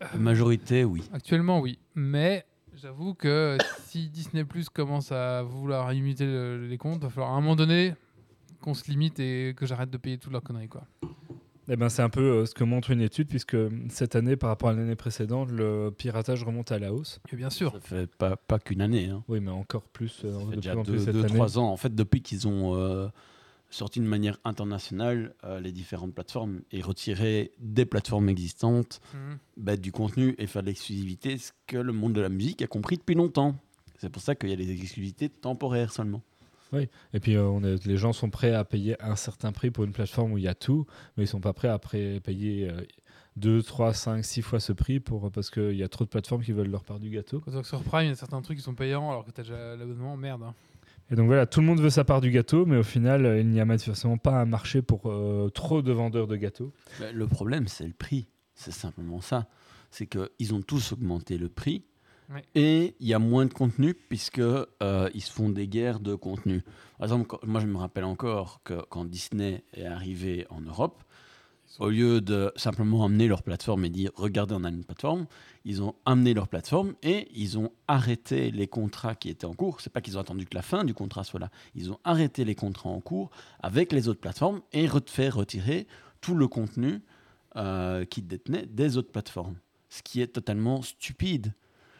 La majorité, oui. Actuellement, oui. Mais j'avoue que si Disney Plus commence à vouloir imiter le- les comptes, il va falloir à un moment donné qu'on se limite et que j'arrête de payer toutes leurs conneries. Quoi. Eh ben, c'est un peu euh, ce que montre une étude, puisque cette année, par rapport à l'année précédente, le piratage remonte à la hausse. Et bien sûr. Ça fait pas, pas qu'une année. Hein. Oui, mais encore plus, euh, Ça de fait plus déjà en plus 2-3 cette année. ans. En fait, depuis qu'ils ont euh, sorti de manière internationale euh, les différentes plateformes et retiré des plateformes existantes bah, du contenu et faire de l'exclusivité, ce que le monde de la musique a compris depuis longtemps. C'est pour ça qu'il y a des exclusivités temporaires seulement. Et puis, euh, on est- les gens sont prêts à payer un certain prix pour une plateforme où il y a tout, mais ils sont pas prêts à pré- payer 2, 3, 5, 6 fois ce prix pour, parce qu'il y a trop de plateformes qui veulent leur part du gâteau. Quand sur Prime, il y a certains trucs qui sont payants alors que tu as déjà l'abonnement. Merde. hein. Et donc voilà, tout le monde veut sa part du gâteau, mais au final, euh, il n'y a manifestement pas un marché pour euh, trop de vendeurs de gâteaux. Bah, le problème, c'est le prix. C'est simplement ça. C'est qu'ils ont tous augmenté le prix Ouais. et il y a moins de contenu puisque euh, ils se font des guerres de contenu. Par exemple, quand- moi je me rappelle encore que quand Disney est arrivé en Europe, au lieu de simplement amener leur plateforme et dire regardez on a une plateforme, ils ont amené leur plateforme et ils ont arrêté les contrats qui étaient en cours. C'est pas qu'ils ont attendu que la fin du contrat soit là. Ils ont arrêté les contrats en cours avec les autres plateformes et fait retirer tout le contenu euh, qu'ils détenaient des autres plateformes. Ce qui est totalement stupide.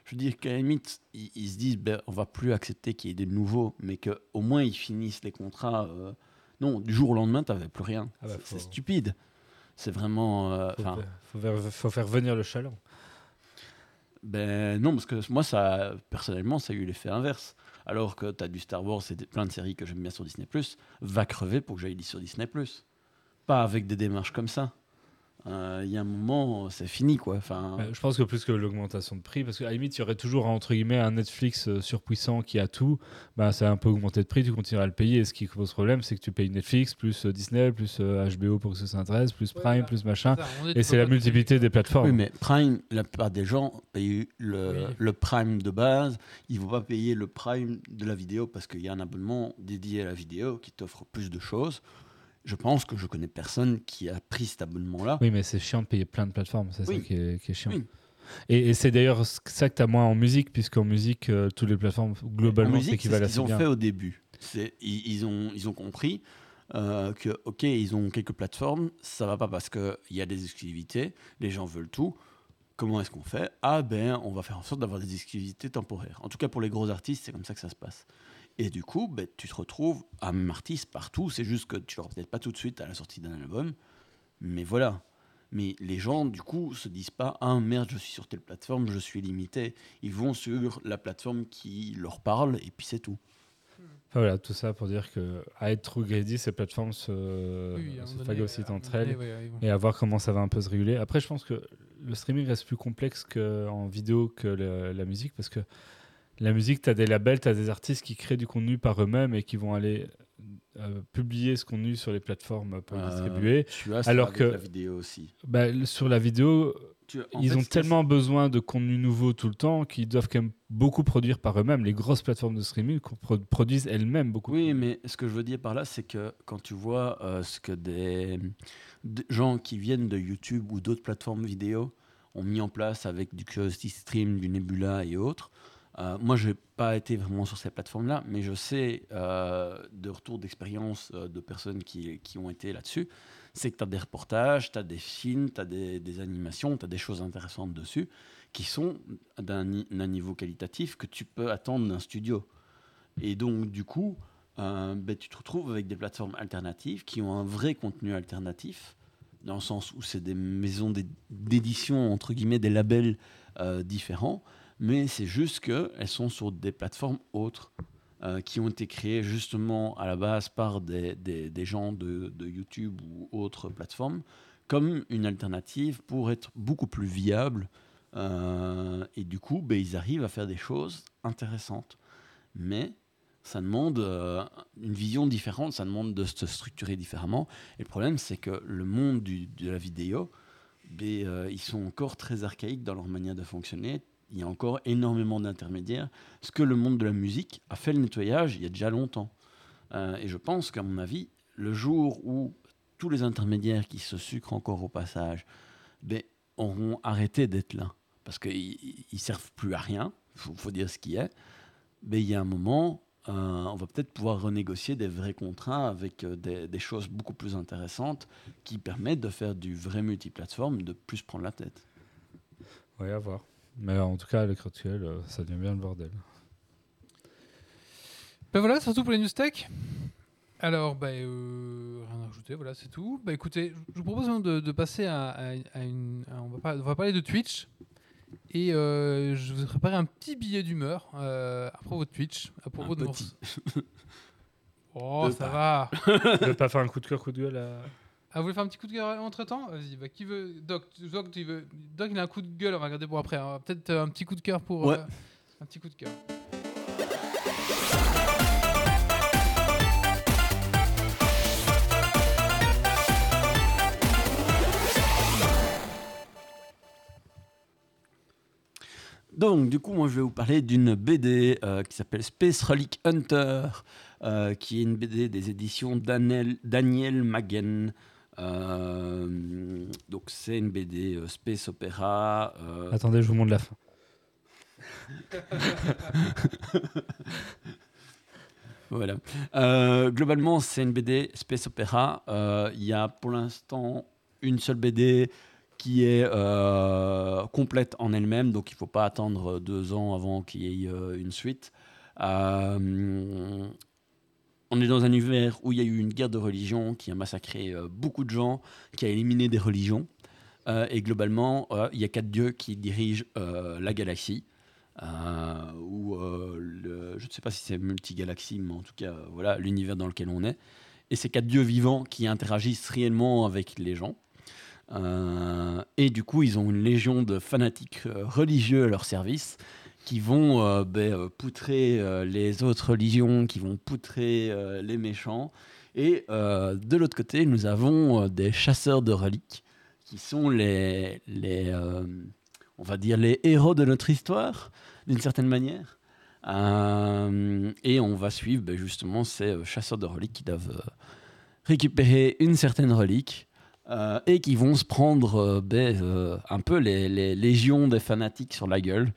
Je veux dire qu'à la limite, ils, ils se disent ben, on va plus accepter qu'il y ait des nouveaux, mais qu'au moins ils finissent les contrats. euh, Non, du jour au lendemain, tu n'avais plus rien. Ah bah, C'est- stupide. C'est vraiment. euh, Faut, faire, faut faire venir le chaland. ben non, parce que moi, ça, personnellement, ça a eu l'effet inverse. Alors que tu as du Star Wars et des- plein de séries que j'aime bien sur Disney, va crever pour que j'aille sur Disney. Pas avec des démarches comme ça. Euh, Il y a un moment, c'est fini, quoi. Enfin, Bah, je pense que plus que l'augmentation de prix, parce qu'à la limite, il y aurait toujours entre guillemets un Netflix euh, surpuissant qui a tout, bah, ça a un peu augmenté de prix, tu continueras à le payer. Et ce qui pose problème, c'est que tu payes Netflix, plus euh, Disney, plus euh, HBO pour que ça s'intéresse, plus Ouais, Prime, plus machin. Ça, Et c'est la multiplicité des plateformes. Oui, mais Prime, la plupart des gens payent le, Oui. le Prime de base. Ils ne vont pas payer le Prime de la vidéo parce qu'il y a un abonnement dédié à la vidéo qui t'offre plus de choses. Je pense que je connais personne qui a pris cet abonnement-là. Oui, mais c'est chiant de payer plein de plateformes, c'est Oui. ça qui est, qui est chiant. Oui. Et, et c'est d'ailleurs ce- ça que tu as moins en musique, puisqu'en musique, euh, toutes les plateformes, En globalement, c'est ce s'équivalent qu'ils assez ont bien. fait au début. Ils, ils ont, ils ont compris euh, que, ok, ils ont quelques plateformes, ça va pas parce qu'il y a des exclusivités, les gens veulent tout. Comment est-ce qu'on fait? Ah ben, on va faire en sorte d'avoir des exclusivités temporaires. En tout cas, pour les gros artistes, c'est comme ça que ça se passe. Et du coup, ben, tu te retrouves un même artiste partout. C'est juste que tu l'auras peut-être pas tout de suite à la sortie d'un album. Mais voilà. Mais les gens, du coup, se disent pas Ah merde, je suis sur telle plateforme, je suis limité. Ils vont sur la plateforme qui leur parle et puis c'est tout. Enfin, voilà, tout ça pour dire que à être trop greedy, ces plateformes se, Oui, à se phagocytent à entre elles. donné, ouais, ouais, et à voir comment ça va un peu se réguler. Après, je pense que le streaming reste plus complexe que en vidéo que le- la musique parce que la musique, tu as des labels, tu as des artistes qui créent du contenu par eux-mêmes et qui vont aller euh, publier ce contenu sur les plateformes pour le Euh, distribuer. Tu as Alors que- la vidéo aussi. Bah, sur la vidéo, Tu- ils fait, ont tellement besoin de contenu nouveau tout le temps qu'ils doivent quand même beaucoup produire par eux-mêmes. Les grosses plateformes de streaming pro- produisent elles-mêmes beaucoup. Oui, mais ce que je veux dire par là, c'est que quand tu vois euh, ce que des, des gens qui viennent de YouTube ou d'autres plateformes vidéo ont mis en place avec du Curiosity Stream, du Nebula et autres. Euh, moi, je n'ai pas été vraiment sur ces plateformes-là, mais je sais euh, de retour d'expérience euh, de personnes qui, qui, ont été là-dessus, c'est que tu as des reportages, tu as des films, tu as des, animations, tu as des choses intéressantes dessus, qui sont d'un niveau qualitatif que tu peux attendre d'un studio. Et donc, du coup, ben, tu te retrouves avec des plateformes alternatives qui ont un vrai contenu alternatif, dans le sens où c'est des maisons d'édition, entre guillemets, des labels différents, mais c'est juste qu'elles sont sur des plateformes autres euh, qui ont été créées justement à la base par des, des, gens de, YouTube ou autres plateformes comme une alternative pour être beaucoup plus viable. Euh, et du coup, ben, ils arrivent à faire des choses intéressantes. Mais ça demande euh, une vision différente, ça demande de se structurer différemment. Et le problème, c'est que le monde de la vidéo, ben, ils sont encore très archaïques dans leur manière de fonctionner il y a encore énormément d'intermédiaires. Ce que le monde de la musique a fait le nettoyage il y a déjà longtemps. Euh, et je pense qu'à mon avis, le jour où tous les intermédiaires qui se sucrent encore au passage ben, auront arrêté d'être là, parce qu'ils ne servent plus à rien, il faut, dire ce qui est, ben, il y a un moment, euh, on va peut-être pouvoir renégocier des vrais contrats avec euh, des, des, choses beaucoup plus intéressantes qui permettent de faire du vrai multiplateforme, de plus prendre la tête. Oui, à voir. Mais en tout cas, à actuel, euh, ça devient bien le bordel. Ben voilà, c'est tout pour les news tech. Alors, ben, euh, rien à rajouter, voilà, c'est tout. Bah écoutez, je vous propose de, de passer à, une. on, va pas, on, va parler de Twitch. Et euh, je vous ai préparé un petit billet d'humeur à propos de Twitch. À propos de petit. oh, ça va. ne pas faire un coup de cœur, coup de gueule à. Ah, vous voulez faire un petit coup de gueule entre temps Vas-y, bah, qui veut Doc, Doc, tu veux... Doc, il a un coup de gueule, on va regarder pour après. Hein. Peut-être euh, un petit coup de cœur pour. Ouais. Euh, un petit coup de cœur. Donc, du coup, moi, je vais vous parler d'une BD euh, qui s'appelle Space Relic Hunter, euh, qui est une BD des éditions Daniel, Daniel Magen. Euh, donc c'est une BD euh, space opéra. Euh. Attendez, je vous montre la fin. voilà. globalement, c'est une BD space opéra. Il y a pour l'instant une seule BD qui est complète en elle-même, donc il ne faut pas attendre deux ans avant qu'il y ait une suite on est dans un univers où il y a eu une guerre de religion qui a massacré euh, beaucoup de gens, qui a éliminé des religions. Euh, et globalement, euh, il y a quatre dieux qui dirigent la galaxie. ou je ne sais pas si c'est multigalaxie, mais en tout cas, voilà l'univers dans lequel on est. Et ces quatre dieux vivants qui interagissent réellement avec les gens. et du coup, ils ont une légion de fanatiques religieux à leur service qui vont euh, ben, euh, poutrer euh, les autres religions, qui vont poutrer les méchants. Et de l'autre côté, nous avons des chasseurs de reliques, qui sont les, on va dire, les héros de notre histoire, d'une certaine manière. et on va suivre ben, justement ces chasseurs de reliques qui doivent récupérer une certaine relique et qui vont se prendre ben, un peu les, légions des fanatiques sur la gueule.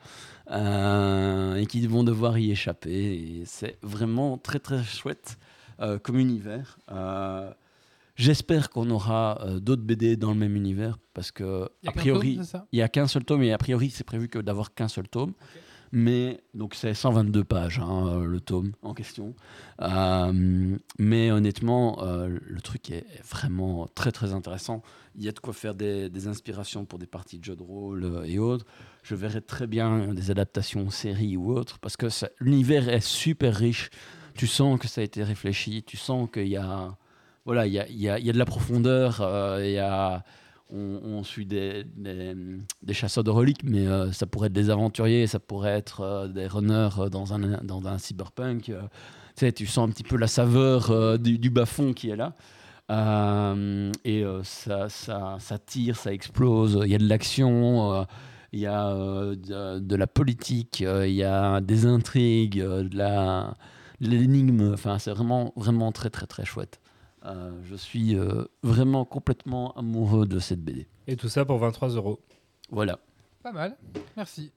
Euh, et qui vont devoir y échapper. C'est vraiment très très chouette euh, comme univers. Euh, j'espère qu'on aura d'autres BD dans le même univers parce que a, priori il n'y a qu'un seul tome et a priori c'est prévu que d'avoir qu'un seul tome. Mais donc c'est 122 pages hein, le tome en question. mais honnêtement, le truc est vraiment très très intéressant. Il y a de quoi faire des, des inspirations pour des parties de jeux de rôle et autres je verrais très bien des adaptations séries ou autres, parce que l'univers est super riche. Tu sens que ça a été réfléchi, tu sens qu'il y a, voilà, il y a, il y a, il y a de la profondeur, euh, il y a, on, suit des, des, chasseurs de reliques, mais euh, ça pourrait être des aventuriers, ça pourrait être euh, des runners dans un, dans un cyberpunk. tu, sens un petit peu la saveur du, du bas-fond qui est là. et ça, ça, ça, tire, ça explose, il y a de l'action il y a euh, de, la politique, euh, il y a des intrigues, euh, de la l'énigme. Enfin, c'est vraiment vraiment très très très chouette. je suis vraiment complètement amoureux de cette BD. Et tout ça pour 23 euros. Voilà. Pas mal, merci.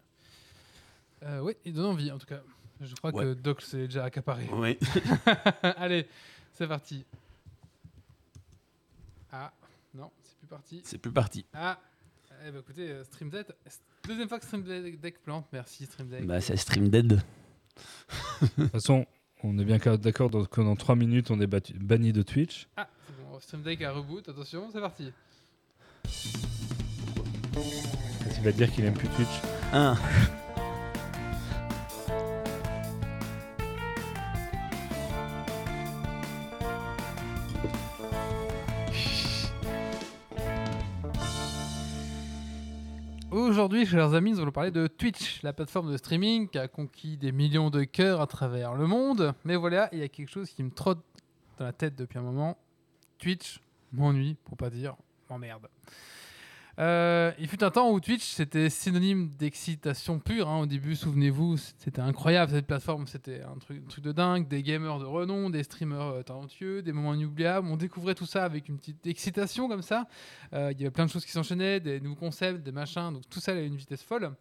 Euh, oui, il donne envie en tout cas. Je crois que. Doc s'est déjà accaparé. Oui. Allez, c'est parti. Ah, non, c'est plus parti. C'est plus parti. Ah, eh ben écoutez, euh, Stream Deck, deuxième fois que Stream Deck plante, merci Stream Deck. Bah, c'est Stream Dead. De toute façon, on est bien d'accord dans- que dans 3 minutes, on est battu- banni de Twitch. Ah, c'est bon, Stream Deck à reboot, attention, c'est parti. Il va dire qu'il aime plus Twitch. Un. Aujourd'hui, chers amis, nous allons parler de Twitch, la plateforme de streaming qui a conquis des millions de cœurs à travers le monde. Mais voilà, il y a quelque chose qui me trotte dans la tête depuis un moment. Twitch m'ennuie, pour pas dire m'emmerde. Euh, il fut un temps où Twitch c'était synonyme d'excitation pure. hein. Au début, souvenez-vous, c'était incroyable cette plateforme, c'était un truc, de dingue. Des gamers de renom, des streamers euh, talentueux, des moments inoubliables. On découvrait tout ça avec une petite excitation comme ça. Euh, il y avait plein de choses qui s'enchaînaient, des nouveaux concepts, des machins. Donc tout ça allait à une vitesse folle.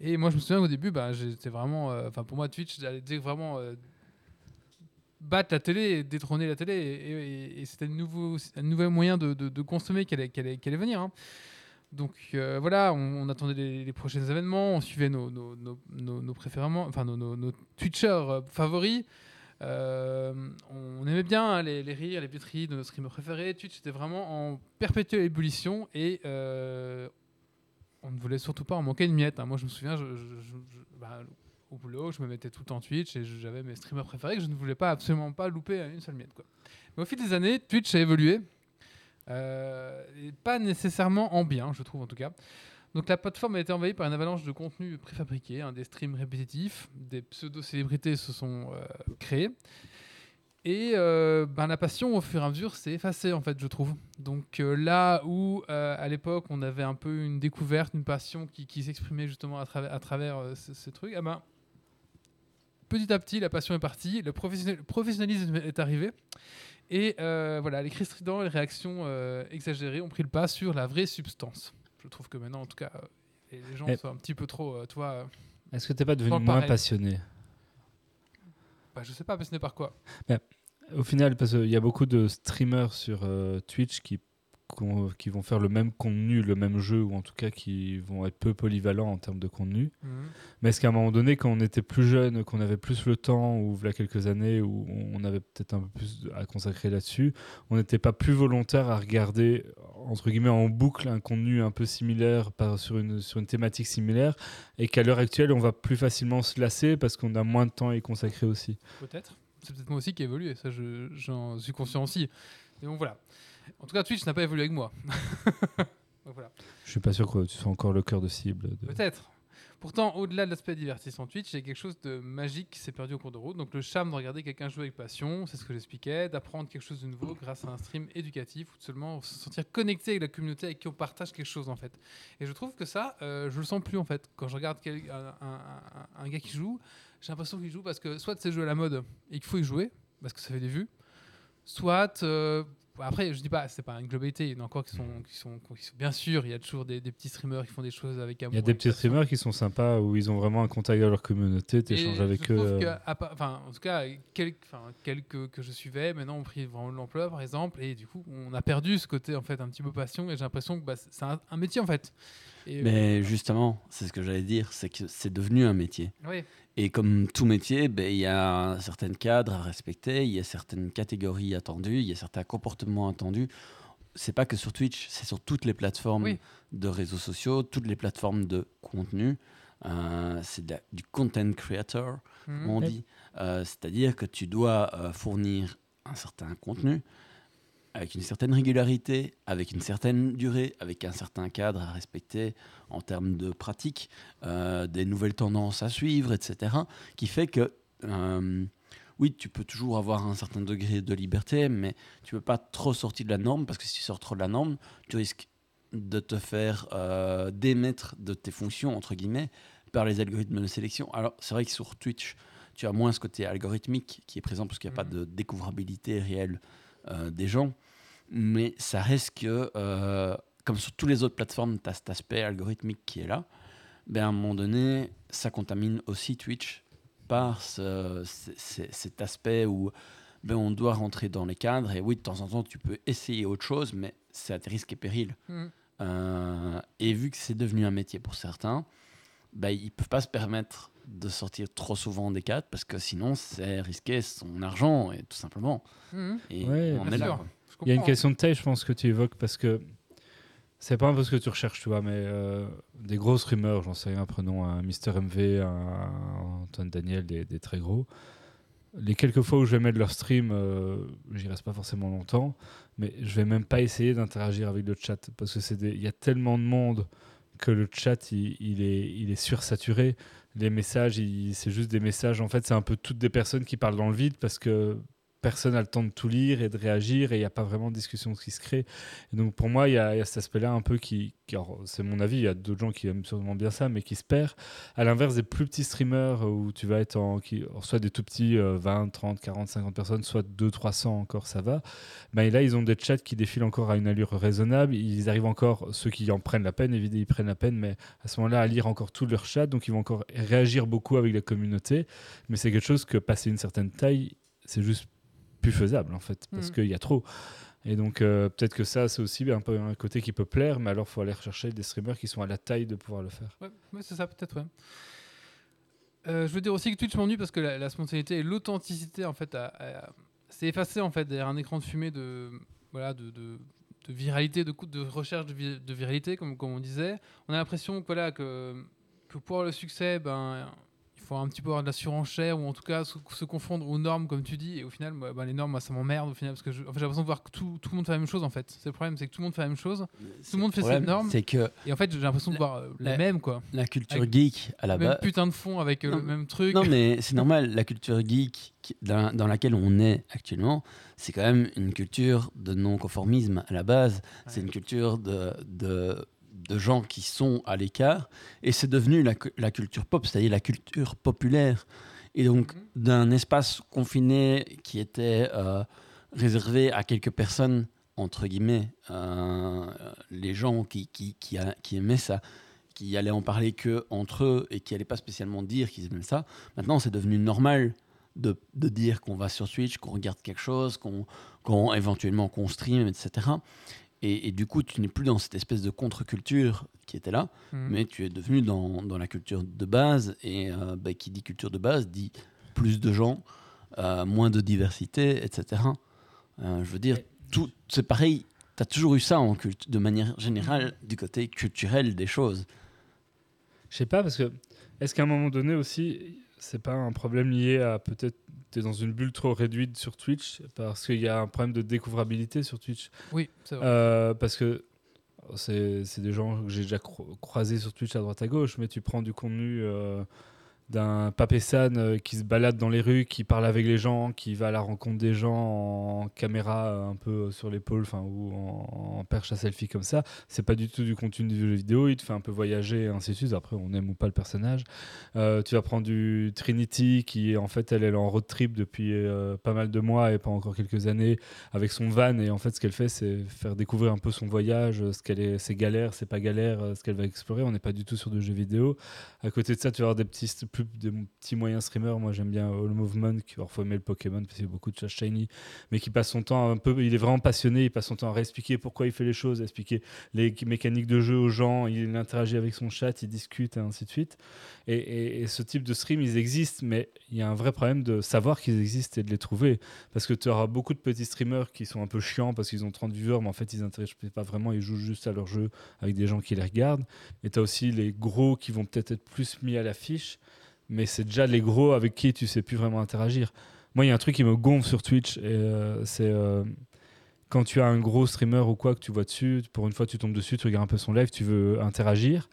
Et moi, je me souviens au début, bah, vraiment, enfin pour moi, Twitch, j'allais vraiment. battre la télé détrôner la télé et, c'était un nouveau, un nouvel moyen de, consommer qui allait venir hein. Donc euh, voilà on, attendait les, prochains événements on suivait nos, nos, nos, enfin nos, Twitchers euh, favoris Euh, on aimait bien hein, les, rires, les pétries de nos streamers préférés. Twitch était vraiment en perpétuelle ébullition et on ne voulait surtout pas en manquer une miette. hein. Moi, je me souviens, je, bah, au boulot, je me mettais tout le temps Twitch et j'avais mes streamers préférés que je ne voulais pas absolument pas louper à une seule miette. Mais au fil des années, Twitch a évolué. Euh, pas nécessairement en bien, je trouve en tout cas. Donc la plateforme a été envahie par une avalanche de contenu préfabriqué, hein, des streams répétitifs, des pseudo-célébrités se sont euh, créées. Et euh, ben, la passion, au fur et à mesure, s'est effacée, en fait, je trouve. Donc là où, à l'époque, on avait un peu une découverte, une passion qui, s'exprimait justement à travers, à travers ce- ces trucs, eh ben, petit à petit, la passion est partie, le professionnalisme est arrivé. Et euh, voilà, les cris stridents et les réactions euh, exagérées ont pris le pas sur la vraie substance. Je trouve que maintenant, en tout cas, euh, les les gens sont un petit peu trop, euh, Est-ce que t'es pas devenu moins passionné? Bah, je sais pas passionné par quoi? Au final, parce qu'il y a beaucoup de streamers sur Twitch qui, qui vont faire le même contenu, le même jeu, ou en tout cas qui vont être peu polyvalents en termes de contenu. Mais est-ce qu'à un moment donné, quand on était plus jeune, qu'on avait plus le temps, ou a quelques années où on avait peut-être un peu plus à consacrer là-dessus, on n'était pas plus volontaire à regarder, entre guillemets, en boucle un contenu un peu similaire par, sur, une, sur une thématique similaire, et qu'à l'heure actuelle, on va plus facilement se lasser parce qu'on a moins de temps à y consacrer aussi Peut-être. C'est peut-être moi aussi qui ai évolué, ça je- j'en suis conscient aussi. Bon voilà. En tout cas, Twitch n'a pas évolué avec moi. Donc voilà. Je suis pas sûr que tu sois encore le cœur de cible. de- Peut-être. Pourtant, au-delà de l'aspect divertissant Twitch, il y a quelque chose de magique qui s'est perdu au cours de route. Donc le charme de regarder quelqu'un jouer avec passion, c'est ce que j'expliquais, d'apprendre quelque chose de nouveau grâce à un stream éducatif ou de seulement se sentir connecté avec la communauté avec qui on partage quelque chose en fait. Et je trouve que ça, euh, je le sens plus en fait. Quand je regarde quel- un, un- un- un gars qui joue, j'ai l'impression qu'il joue parce que soit c'est jouer à la mode et qu'il faut y jouer parce que ça fait des vues, soit euh, après je dis pas c'est pas une globalité, il y en a encore qui sont, qui sont, qui sont bien sûr, il y a toujours des, des petits streamers qui font des choses avec amour. Il y a des petits streamers qui sont sympas où ils ont vraiment un contact avec leur communauté, tu échanges je avec eux. euh, que, à part- enfin, en tout cas, quelques, enfin, quelques que je suivais, maintenant ont pris vraiment de l'ampleur, par exemple, et du coup, on a perdu ce côté en fait un petit peu passion, et j'ai l'impression que bah, c'est un, un métier en fait. Et, Mais justement, c'est ce que j'allais dire, c'est que c'est devenu un métier. oui, Et comme tout métier, ben, il y a un certain cadre à respecter, il y a certaines catégories attendues, il y a certains comportements attendus. C'est pas que sur Twitch, c'est sur toutes les plateformes Oui. de réseaux sociaux, toutes les plateformes de contenu. Euh, c'est du content creator, comme on dit. Euh, C'est-à-dire que tu dois euh, fournir un certain contenu avec une certaine régularité, avec une certaine durée, avec un certain cadre à respecter en termes de pratique, euh, des nouvelles tendances à suivre, etc. Qui fait que, euh, oui, tu peux toujours avoir un certain degré de liberté, mais tu ne peux pas trop sortir de la norme, parce que si tu sors trop de la norme, tu risques de te faire euh, démettre de tes fonctions, entre guillemets, par les algorithmes de sélection. Alors, c'est vrai que sur Twitch, tu as moins ce côté algorithmique qui est présent parce qu'il n'y a pas de découvrabilité réelle des gens. Mais ça reste que, euh, comme sur toutes les autres plateformes, tu as cet aspect algorithmique qui est là. Ben, à un moment donné, ça contamine aussi Twitch par ce- c- c- cet aspect où ben, on doit rentrer dans les cadres. Et oui, de temps en temps, tu peux essayer autre chose, mais c'est à tes risques et périls. Mhm. Euh, et vu que c'est devenu un métier pour certains, ben, ils peuvent pas se permettre de sortir trop souvent des cadres parce que sinon, c'est risquer son argent, et tout simplement. Mhm. Et Ouais, on bien est là. Il y a une comprends. question de taille, je pense, que tu évoques parce que c'est pas un peu ce que tu recherches, tu vois, mais euh, des grosses rumeurs, j'en sais rien, prenons un Mister MV, un Antoine Daniel, des, des très gros. Les quelques fois où je vais mettre leur stream, euh, j'y reste pas forcément longtemps, mais je vais même pas essayer d'interagir avec le chat parce que c'est il y a tellement de monde que le chat il, il est il est sursaturé. Les messages, c'est juste des messages. En fait, c'est un peu toutes des personnes qui parlent dans le vide parce que personne n'a le temps de tout lire et de réagir et il n'y a pas vraiment de discussion qui se crée. Donc pour moi, il y, a cet aspect-là un peu qui, c'est mon avis, il y a d'autres gens qui aiment sûrement bien ça, mais qui se perd. À l'inverse des plus petits streamers où tu vas être en, soit des tout petits euh, 20, 30, 40, 50 personnes, soit 2, 300 encore, ça va. Ben, et là, ils ont des chats qui défilent encore à une allure raisonnable. Ils arrivent encore, ceux qui en prennent la peine, évidemment, ils prennent la peine, mais à ce moment-là, à lire encore tout leur chat, donc ils vont encore réagir beaucoup avec la communauté. Mais c'est quelque chose que, passer une certaine taille, c'est juste plus faisable en fait parce Mhm. qu'il y a trop et donc euh, peut-être que ça c'est aussi un peu un côté qui peut plaire mais alors il faut aller rechercher des streamers qui sont à la taille de pouvoir le faire Ouais, ouais, c'est ça, peut-être, ouais. Euh, je veux dire aussi que Twitch m'ennuie parce que la, la spontanéité et l'authenticité, en fait, s'est effacée, en fait, derrière un écran de fumée de, voilà, de, de, de viralité, de, recherche de, vi- de viralité, comme, comme on disait. On a l'impression que, voilà, que, que pour avoir le succès, ben, faut un petit peu avoir de la surenchère ou en tout cas se, se confondre aux normes, comme tu dis. Et au final, moi, ben, les normes, moi, ça m'emmerde au final parce que je- en fait, j'ai l'impression de voir que tout, tout le monde fait la même chose, en fait. C'est le problème, c'est que tout le monde fait la même chose. Tout le monde fait ses normes. C'est que Et en fait, j'ai l'impression de voir euh, la, la- même, quoi. la culture Avec- geek, à la même base, putain de fond avec euh, Non, le même truc. Non, mais c'est normal. La culture geek dans, dans laquelle on est actuellement, c'est quand même une culture de non-conformisme à la base. C'est une culture de, de, de gens qui sont à l'écart. Et c'est devenu la, cu- la culture pop, c'est-à-dire la culture populaire. Et donc, Mhm. d'un espace confiné qui était euh, réservé à quelques personnes, entre guillemets, euh, les gens qui, qui, qui, a- qui aimaient ça, qui allaient en parler que entre eux et qui n'allaient pas spécialement dire qu'ils aimaient ça. Maintenant, c'est devenu normal de, de dire qu'on va sur Twitch, qu'on regarde quelque chose, qu'on qu'on- éventuellement qu'on stream, etc. Et, et du coup, tu n'es plus dans cette espèce de contre-culture qui était là, Mhm. mais tu es devenu dans, dans la culture de base. Et euh, bah, qui dit culture de base dit plus de gens, euh, moins de diversité, etc. Euh, je veux dire, tout, c'est pareil. Tu as toujours eu ça en culte, de manière générale, du côté culturel des choses. je sais pas parce que est-ce qu'à un moment donné aussi c'est pas un problème lié à peut-être tu es dans une bulle trop réduite sur Twitch parce qu'il y a un problème de découvrabilité sur Twitch Oui, c'est vrai. Euh, parce que c'est des gens que j'ai déjà cro- croisés sur Twitch à droite à gauche, mais tu prends du contenu euh, d'un Papessan euh, qui se balade dans les rues, qui parle avec les gens, qui va à la rencontre des gens en caméra euh, un peu sur l'épaule, enfin ou en, perche à selfie comme ça. C'est pas du tout du contenu du jeu vidéo. Il te fait un peu voyager, et ainsi de suite. Après, on aime ou pas le personnage. Euh, tu vas prendre du Trinity, qui en fait elle, est en road trip depuis euh, pas mal de mois et pas encore quelques années avec son van et en fait ce qu'elle fait c'est faire découvrir un peu son voyage, euh, ce qu'elle est, ses galères, ses pas galères, euh, ce qu'elle va explorer. On n'est pas du tout sur de jeux vidéo. À côté de ça, tu vas avoir des petits, des petits moyens streamers. Moi j'aime bien All Movement, qui parfois aimer le Pokémon parce qu'il y a beaucoup de choses shiny, mais qui passe son temps un peu, il est vraiment passionné, il passe son temps à réexpliquer pourquoi il fait les choses, expliquer les mécaniques de jeu aux gens, il interagit avec son chat, il discute et ainsi de suite. Et, ce type de stream, ils existent, mais il y a un vrai problème de savoir qu'ils existent et de les trouver. Parce que tu auras beaucoup de petits streamers qui sont un peu chiants parce qu'ils ont 30 viewers, mais en fait, ils n'intéressent pas vraiment, ils jouent juste à leur jeu avec des gens qui les regardent. Et tu as aussi les gros qui vont peut-être être plus mis à l'affiche, mais c'est déjà les gros avec qui tu sais plus vraiment interagir. Moi, il y a un truc qui me gonfle sur Twitch, euh, c'est euh, quand tu as un gros streamer ou quoi que tu vois dessus, pour une fois tu tombes dessus, tu regardes un peu son live, tu veux interagir.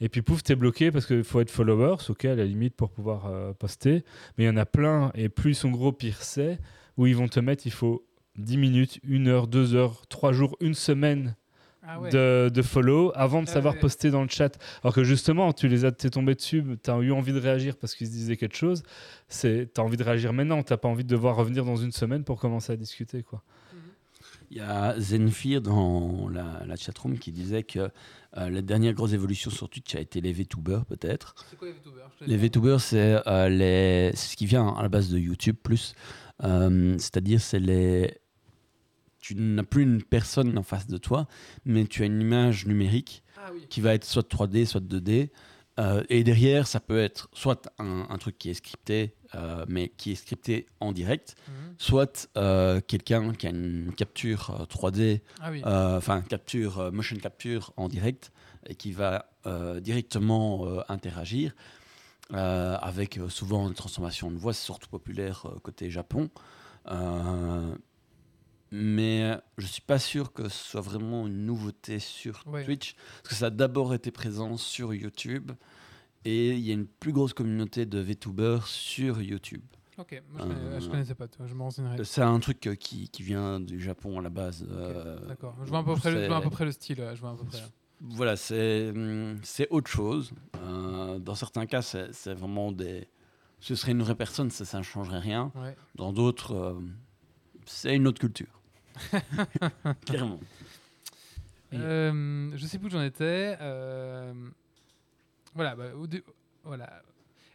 Et puis pouf, t'es bloqué parce qu'il faut être followers, ok, à la limite pour pouvoir euh, poster. Mais il y en a plein, et plus ils sont gros, pire c'est, où ils vont te mettre, il faut 10 minutes, 1 heure, 2 heures, 3 jours, une semaine Ah ouais. de, de follow avant de Ah savoir ouais. poster dans le chat. Alors que justement, tu les as t'es tombé dessus, tu as eu envie de réagir parce qu'ils se disaient quelque chose. Tu as envie de réagir maintenant, tu pas envie de devoir revenir dans une semaine pour commencer à discuter. Quoi. Il y a Zenfir dans la, la chatroom qui disait que euh, la dernière grosse évolution sur Twitch a été les VTubers, peut-être. C'est quoi les VTubers Les VTubers, c'est euh, les... ce qui vient à la base de YouTube, plus. Euh, C'est-à-dire, c'est les. Tu n'as plus une personne en face de toi, mais tu as une image numérique Ah oui. qui va être soit 3D, soit 2D. Euh, et derrière, ça peut être soit un, un truc qui est scripté, euh, mais qui est scripté en direct, Mhm. soit euh, quelqu'un qui a une capture euh, 3D, Ah oui. enfin capture, motion capture en direct, et qui va directement interagir avec souvent une transformation de voix, c'est surtout populaire côté Japon. Euh, mais je suis pas sûr que ce soit vraiment une nouveauté sur Ouais. Twitch, parce que ça a d'abord été présent sur YouTube, et il y a une plus grosse communauté de VTubers sur YouTube. Ok, moi, je, Euh, je connaissais pas, tu vois, je me renseignerai. C'est un truc euh, qui, qui vient du Japon à la base. Euh, D'accord, je vois, à peu près le, je vois à c'est- peu près le style, je vois à peu près. Voilà, c'est hum, autre chose. Euh, dans certains cas, c'est vraiment des. Ce serait une vraie personne, ça, ça ne changerait rien. Ouais. Dans d'autres, euh, c'est une autre culture. Clairement. Euh, je sais plus où j'en étais. euh, Voilà, bah, voilà.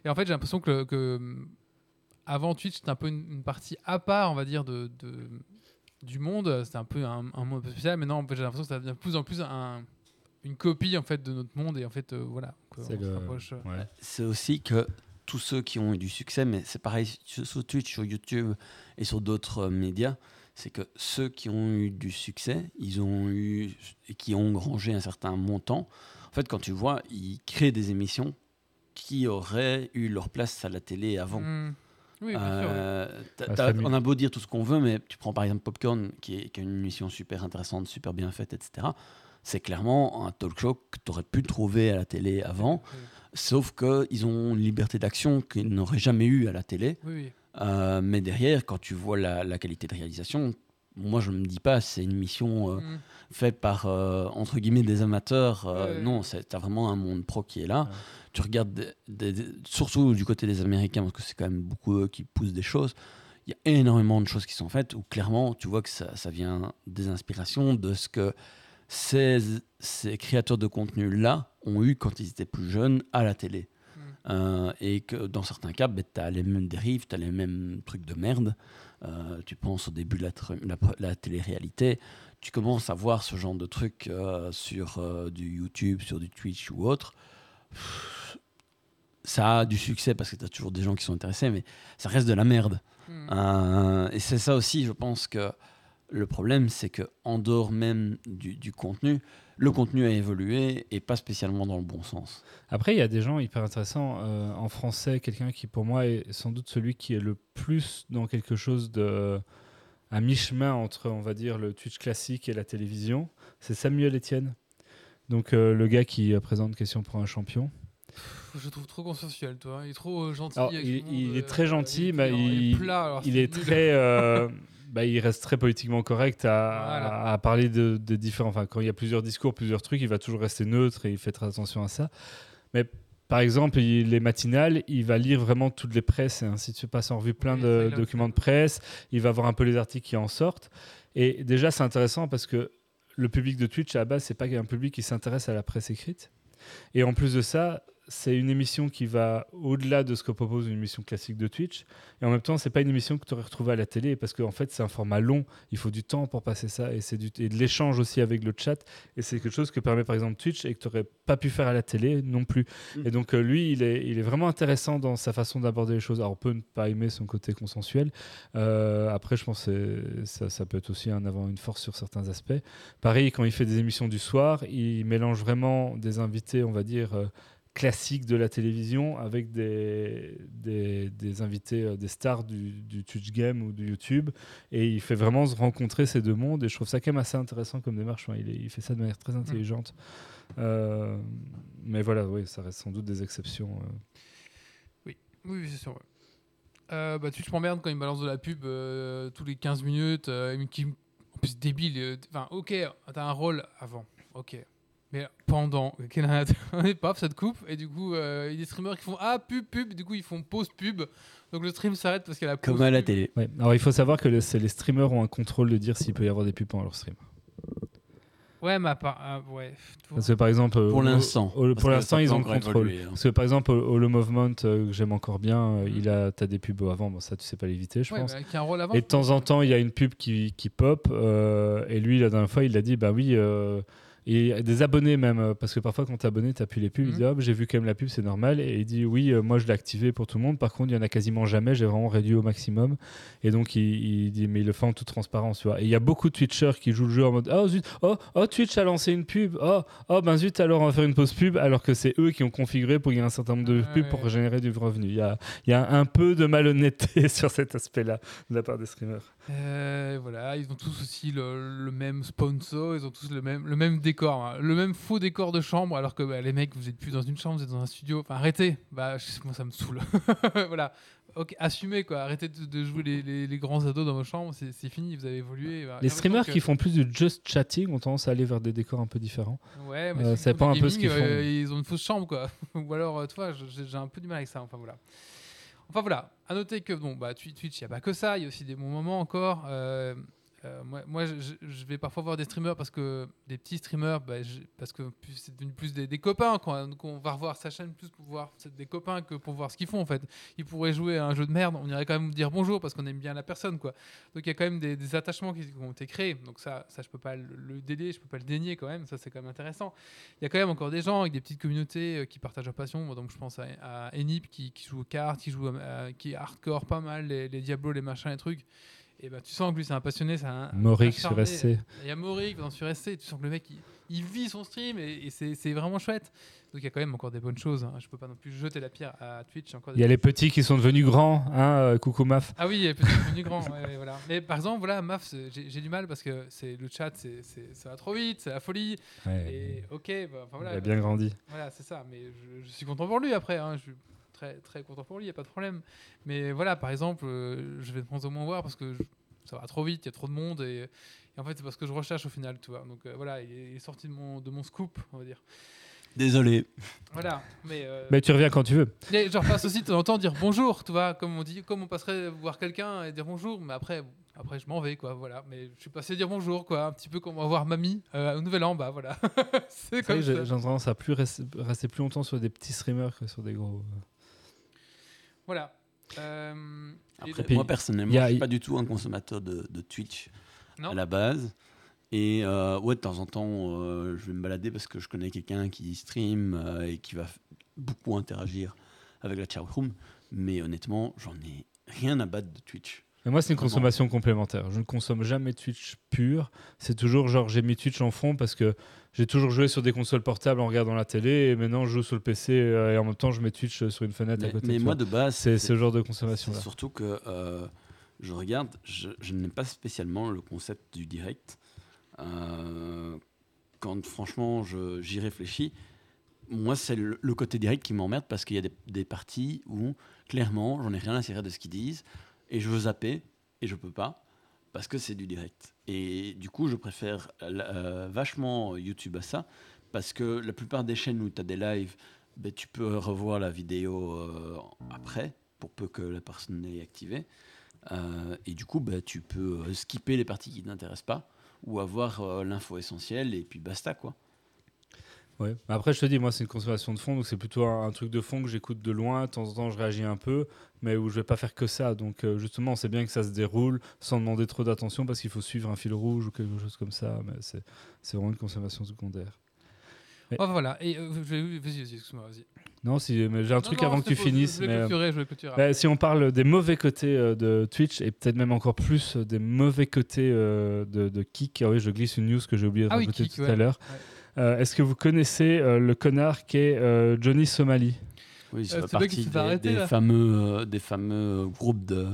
Et en fait, j'ai l'impression que, avant Twitch, c'était un peu une, une partie à part, on va dire, de, de- du monde. C'était un peu un, un monde spécial. Mais non, en fait, j'ai l'impression que ça devient de plus en plus un- une copie en fait de notre monde. Et en fait, euh, voilà. C'est le- Ouais. Aussi que tous ceux qui ont eu du succès, mais c'est pareil sur sur Twitch, sur YouTube et sur d'autres euh, médias, c'est que ceux qui ont eu du succès, ils ont eu et qui ont engrangé un certain montant. En fait, quand tu vois, ils créent des émissions qui auraient eu leur place à la télé avant. hum, Oui, bien. Euh, Ah, on a beau dire tout ce qu'on veut, mais tu prends par exemple Popcorn, qui est, qui a une émission super intéressante, super bien faite, etc. C'est clairement un talk show que tu aurais pu trouver à la télé avant, Oui, sauf qu'ils ont une liberté d'action qu'ils n'auraient jamais eu à la télé. oui. Euh, mais derrière, quand tu vois la, la qualité de réalisation, moi je me dis pas c'est une émission euh, Hum. faite par euh, entre guillemets des amateurs. Non, c'est- t'as vraiment un monde pro qui est là. Tu regardes, des- des- des- surtout du côté des Américains, parce que c'est quand même beaucoup eux qui poussent des choses. Il y a énormément de choses qui sont faites où clairement tu vois que ça, ça vient des inspirations de ce que ces, ces créateurs de contenu là ont eu quand ils étaient plus jeunes à la télé. Euh, et que dans certains cas, ben, tu as les mêmes dérives, tu as les mêmes trucs de merde. Euh, tu penses au début de la, la, télé-réalité, tu commences à voir ce genre de trucs euh, sur du YouTube, sur du Twitch ou autre. Ça a du succès parce que tu as toujours des gens qui sont intéressés, mais ça reste de la merde. Euh, et c'est ça aussi, je pense que le problème, c'est que en dehors même du, du contenu, le contenu a évolué et pas spécialement dans le bon sens. Après, il y a des gens hyper intéressants. euh, en français, quelqu'un qui, pour moi, est sans doute celui qui est le plus dans quelque chose de. à mi-chemin entre, on va dire, le Twitch classique et la télévision, c'est Samuel Etienne. Donc, euh, le gars qui euh, présente Question pour un champion. Je le trouve trop consensuel, toi. Il est trop gentil. Alors, avec il- est très gentil, il est il- est plat, alors il c'est est nul. très. bah, il reste très politiquement correct à, Voilà. à parler de, de différents. Enfin, quand il y a plusieurs discours, plusieurs trucs, il va toujours rester neutre et il fait très attention à ça. Mais par exemple, il- les matinales, il va lire vraiment toutes les presses et ainsi de suite, passe en revue plein Oui, de documents de presse. Il va voir un peu les articles qui en sortent. Et déjà, c'est intéressant parce que le public de Twitch, à la base, c'est pas un public qui s'intéresse à la presse écrite. Et en plus de ça, c'est une émission qui va au-delà de ce que propose une émission classique de Twitch. Et en même temps, c'est pas une émission que tu aurais retrouvée à la télé parce qu'en fait, c'est un format long. Il faut du temps pour passer ça et c'est de l'échange aussi avec le chat. Et c'est quelque chose que permet par exemple Twitch et que tu n'aurais pas pu faire à la télé non plus. Mm. Et donc, euh, lui, il est, il est vraiment intéressant dans sa façon d'aborder les choses. Alors, on peut ne pas aimer son côté consensuel. Euh, après, je pense que ça peut être aussi un avant une force sur certains aspects. Pareil, quand il fait des émissions du soir, il mélange vraiment des invités, on va dire. euh, classiques de la télévision avec des, des, invités, euh, des stars du, du Twitch Game ou du YouTube. Et il fait vraiment se rencontrer ces deux mondes. Et je trouve ça quand même assez intéressant comme démarche. Il, fait ça de manière très intelligente. Euh, mais voilà, oui, ça reste sans doute des exceptions. euh. Oui, oui, c'est sûr. bah, Twitch m'emmerde quand il balance de la pub tous les 15 minutes. qui, en plus, débile. Enfin, ok, t'as un rôle avant. Ok. Mais pendant, on est paf, ça te coupe, et du coup, euh, il y a des streamers qui font Ah, pub, pub, du coup, ils font pause pub. Donc le stream s'arrête parce qu'il y a la pause. Comme à la pub. télé. Ouais. Alors il faut savoir que le- c'est les streamers ont un contrôle de dire s'il peut y avoir des pubs pendant leur stream. Ouais, mais à part. ah, ouais. Parce que par exemple, euh, Pour l'instant. Parce pour que l'instant, ça ils peut ont le encore contrôle. évoluer, hein. Parce que par exemple, au Hollow Movement, euh, que j'aime encore bien, euh, Mhm. il a, t'as des pubs avant, bon, ça tu sais pas l'éviter, je Ouais, pense. bah, qui a un rôle avant. Et de temps en temps, il y a une pub qui, qui pop. euh, et lui, la dernière fois, il a dit Bah oui, euh, et il y a des abonnés même. euh, Parce que parfois, quand t'es abonné, t'as plus les pubs. Il Mhm. dit Ah, bah, J'ai vu quand même la pub, c'est normal. Et il dit Oui, euh, moi je l'ai activé pour tout le monde. Par contre, il y en a quasiment jamais. J'ai vraiment réduit au maximum. Et donc, il, il dit Mais il le fait en toute transparence. Tu vois. Et il y a beaucoup de Twitchers qui jouent le jeu en mode Oh zut, oh, oh Twitch a lancé une pub. Oh, oh ben zut, alors on va faire une pause pub. Alors que c'est eux qui ont configuré pour qu'il y ait un certain nombre de Ouais, pubs ouais. pour générer du revenu. Il y a, il y a un peu de malhonnêteté sur cet aspect-là de la part des streamers. Euh, voilà, ils ont tous aussi le, le même sponsor, ils ont tous le même, le même décor, hein, le même faux décor de chambre, alors que bah, les mecs, vous êtes plus dans une chambre, vous êtes dans un studio. Enfin, arrêtez, bah, je sais, moi ça me saoule. voilà, ok, assumez quoi, arrêtez de, de jouer les, les- les grands ados dans vos chambres, c'est fini, vous avez évolué. bah, Les streamers qui font plus du just chatting ont tendance à aller vers des décors un peu différents. Ouais, mais euh, pas du un peu ce qu'ils font. euh, ils ont une fausse chambre quoi. Ou alors, euh, j'ai j'ai un peu du mal avec ça. Enfin voilà. Enfin voilà, à noter que bon, bah, Twi- Twitch, il n'y a pas que ça, il y a aussi des bons moments encore. Euh, euh, moi, je, vais parfois voir des streamers parce que des petits streamers, bah, parce que c'est devenu plus des, copains. Quoi. Donc on va revoir sa chaîne plus pour voir des copains que pour voir ce qu'ils font en fait. Ils pourraient jouer à un jeu de merde, on irait quand même dire bonjour parce qu'on aime bien la personne quoi. Donc il y a quand même des, attachements qui, ont été créés. Donc ça, ça je peux pas le, le délier, je peux pas le dénier quand même. Ça c'est quand même intéressant. Il y a quand même encore des gens avec des petites communautés euh, qui partagent leur passion. Donc je pense à, Enip qui, joue aux cartes, qui joue qui hardcore pas mal, les, les Diablos, les machins, les trucs. Et ben tu sens que lui c'est un passionné, c'est un Moric sur. SC. Il y a Moric dans sur SC, tu sens que le mec il, il vit son stream et, et c'est vraiment chouette. Donc il y a quand même encore des bonnes choses. hein. Je peux pas non plus jeter la pierre à Twitch. Encore Il y a les petits qui sont devenus grands, hein, euh, coucou Maf. ah oui, il est peut-être devenu grand. ouais, ouais, voilà. Mais par exemple, voilà, Maf, j'ai du mal parce que c'est le chat, c'est ça va trop vite, c'est la folie. Et ok, bah, il a bien grandi. Voilà, c'est ça. Mais je, je suis content pour lui après. hein. Je très, très content pour lui, il n'y a pas de problème. Mais voilà, par exemple, euh, je vais de moins en moins voir parce que je- ça va trop vite, il y a trop de monde. Et, et en fait, c'est parce que je recherche au final, tu vois. Donc euh, voilà, il est, il est sorti de mon, de mon scoop, on va dire. Désolé. Voilà. Mais, euh, Mais tu reviens quand tu veux. mais je repasse aussi de temps en temps dire bonjour, tu vois, comme on dit, comme on passerait voir quelqu'un et dire bonjour, mais après, après je m'en vais, quoi, voilà. Mais je suis passé dire bonjour, quoi, un petit peu comme on va voir mamie euh, au Nouvel An, bah voilà. c'est comme ça. j'ai tendance à plus rester, rester plus longtemps sur des petits streamers que sur des gros. Voilà. Euh, Après, de- moi personnellement, a- je suis pas du tout un consommateur de, de Twitch Non. à la base. Et euh, ouais, de temps en temps, euh, je vais me balader parce que je connais quelqu'un qui stream euh, et qui va beaucoup interagir avec la chatroom. Mais honnêtement, j'en ai rien à battre de Twitch. Mais moi, c'est une Vraiment. consommation complémentaire. Je ne consomme jamais Twitch pur. C'est toujours genre, j'ai mis Twitch en fond parce que j'ai toujours joué sur des consoles portables en regardant la télé et maintenant je joue sur le PC euh, et en même temps je mets Twitch euh, sur une fenêtre à côté. mais moi, vois. de base, c'est ce genre de c'est consommation-là. surtout que euh, je regarde, je, je n'aime pas spécialement le concept du direct. Euh, quand franchement j'y réfléchis, moi c'est le, le côté direct qui m'emmerde parce qu'il y a des, des parties où clairement j'en ai rien à cirer de ce qu'ils disent et je veux zapper et je peux pas parce que c'est du direct. Et du coup je préfère euh, vachement YouTube à ça parce que la plupart des chaînes où tu as des lives, ben, tu peux revoir la vidéo euh, après pour peu que la personne l'ait activée. Euh, et du coup, ben, tu peux euh, skipper les parties qui ne t'intéressent pas ou avoir l'info essentielle et puis basta quoi. Ouais. Après, je te dis, moi, c'est une consommation de fond, donc c'est plutôt un, un truc de fond que j'écoute de loin. De temps en temps, je réagis un peu, mais où je vais pas faire que ça. Donc, euh, justement, c'est bien que ça se déroule sans demander trop d'attention parce qu'il faut suivre un fil rouge ou quelque chose comme ça. Mais c'est vraiment une consommation secondaire. Oh, voilà. Et euh, vais- vas-y, vas-y, excuse-moi, vas-y. Non, si, mais j'ai un truc Non, avant que tu finisses. Je mais, euh, clôturer, je clôturer. Bah, si on parle des mauvais côtés euh, de Twitch et peut-être même encore plus des mauvais côtés de, de Kik, ah oui, je glisse une news que j'ai oublié de Ah oui, Kik, tout ouais. à l'heure. Ouais. Euh, Est-ce que vous connaissez euh, le connard qui est euh, Johnny Somali? Oui, Euh, c'est partie des, arrêter, des fameux, euh, des fameux groupes de,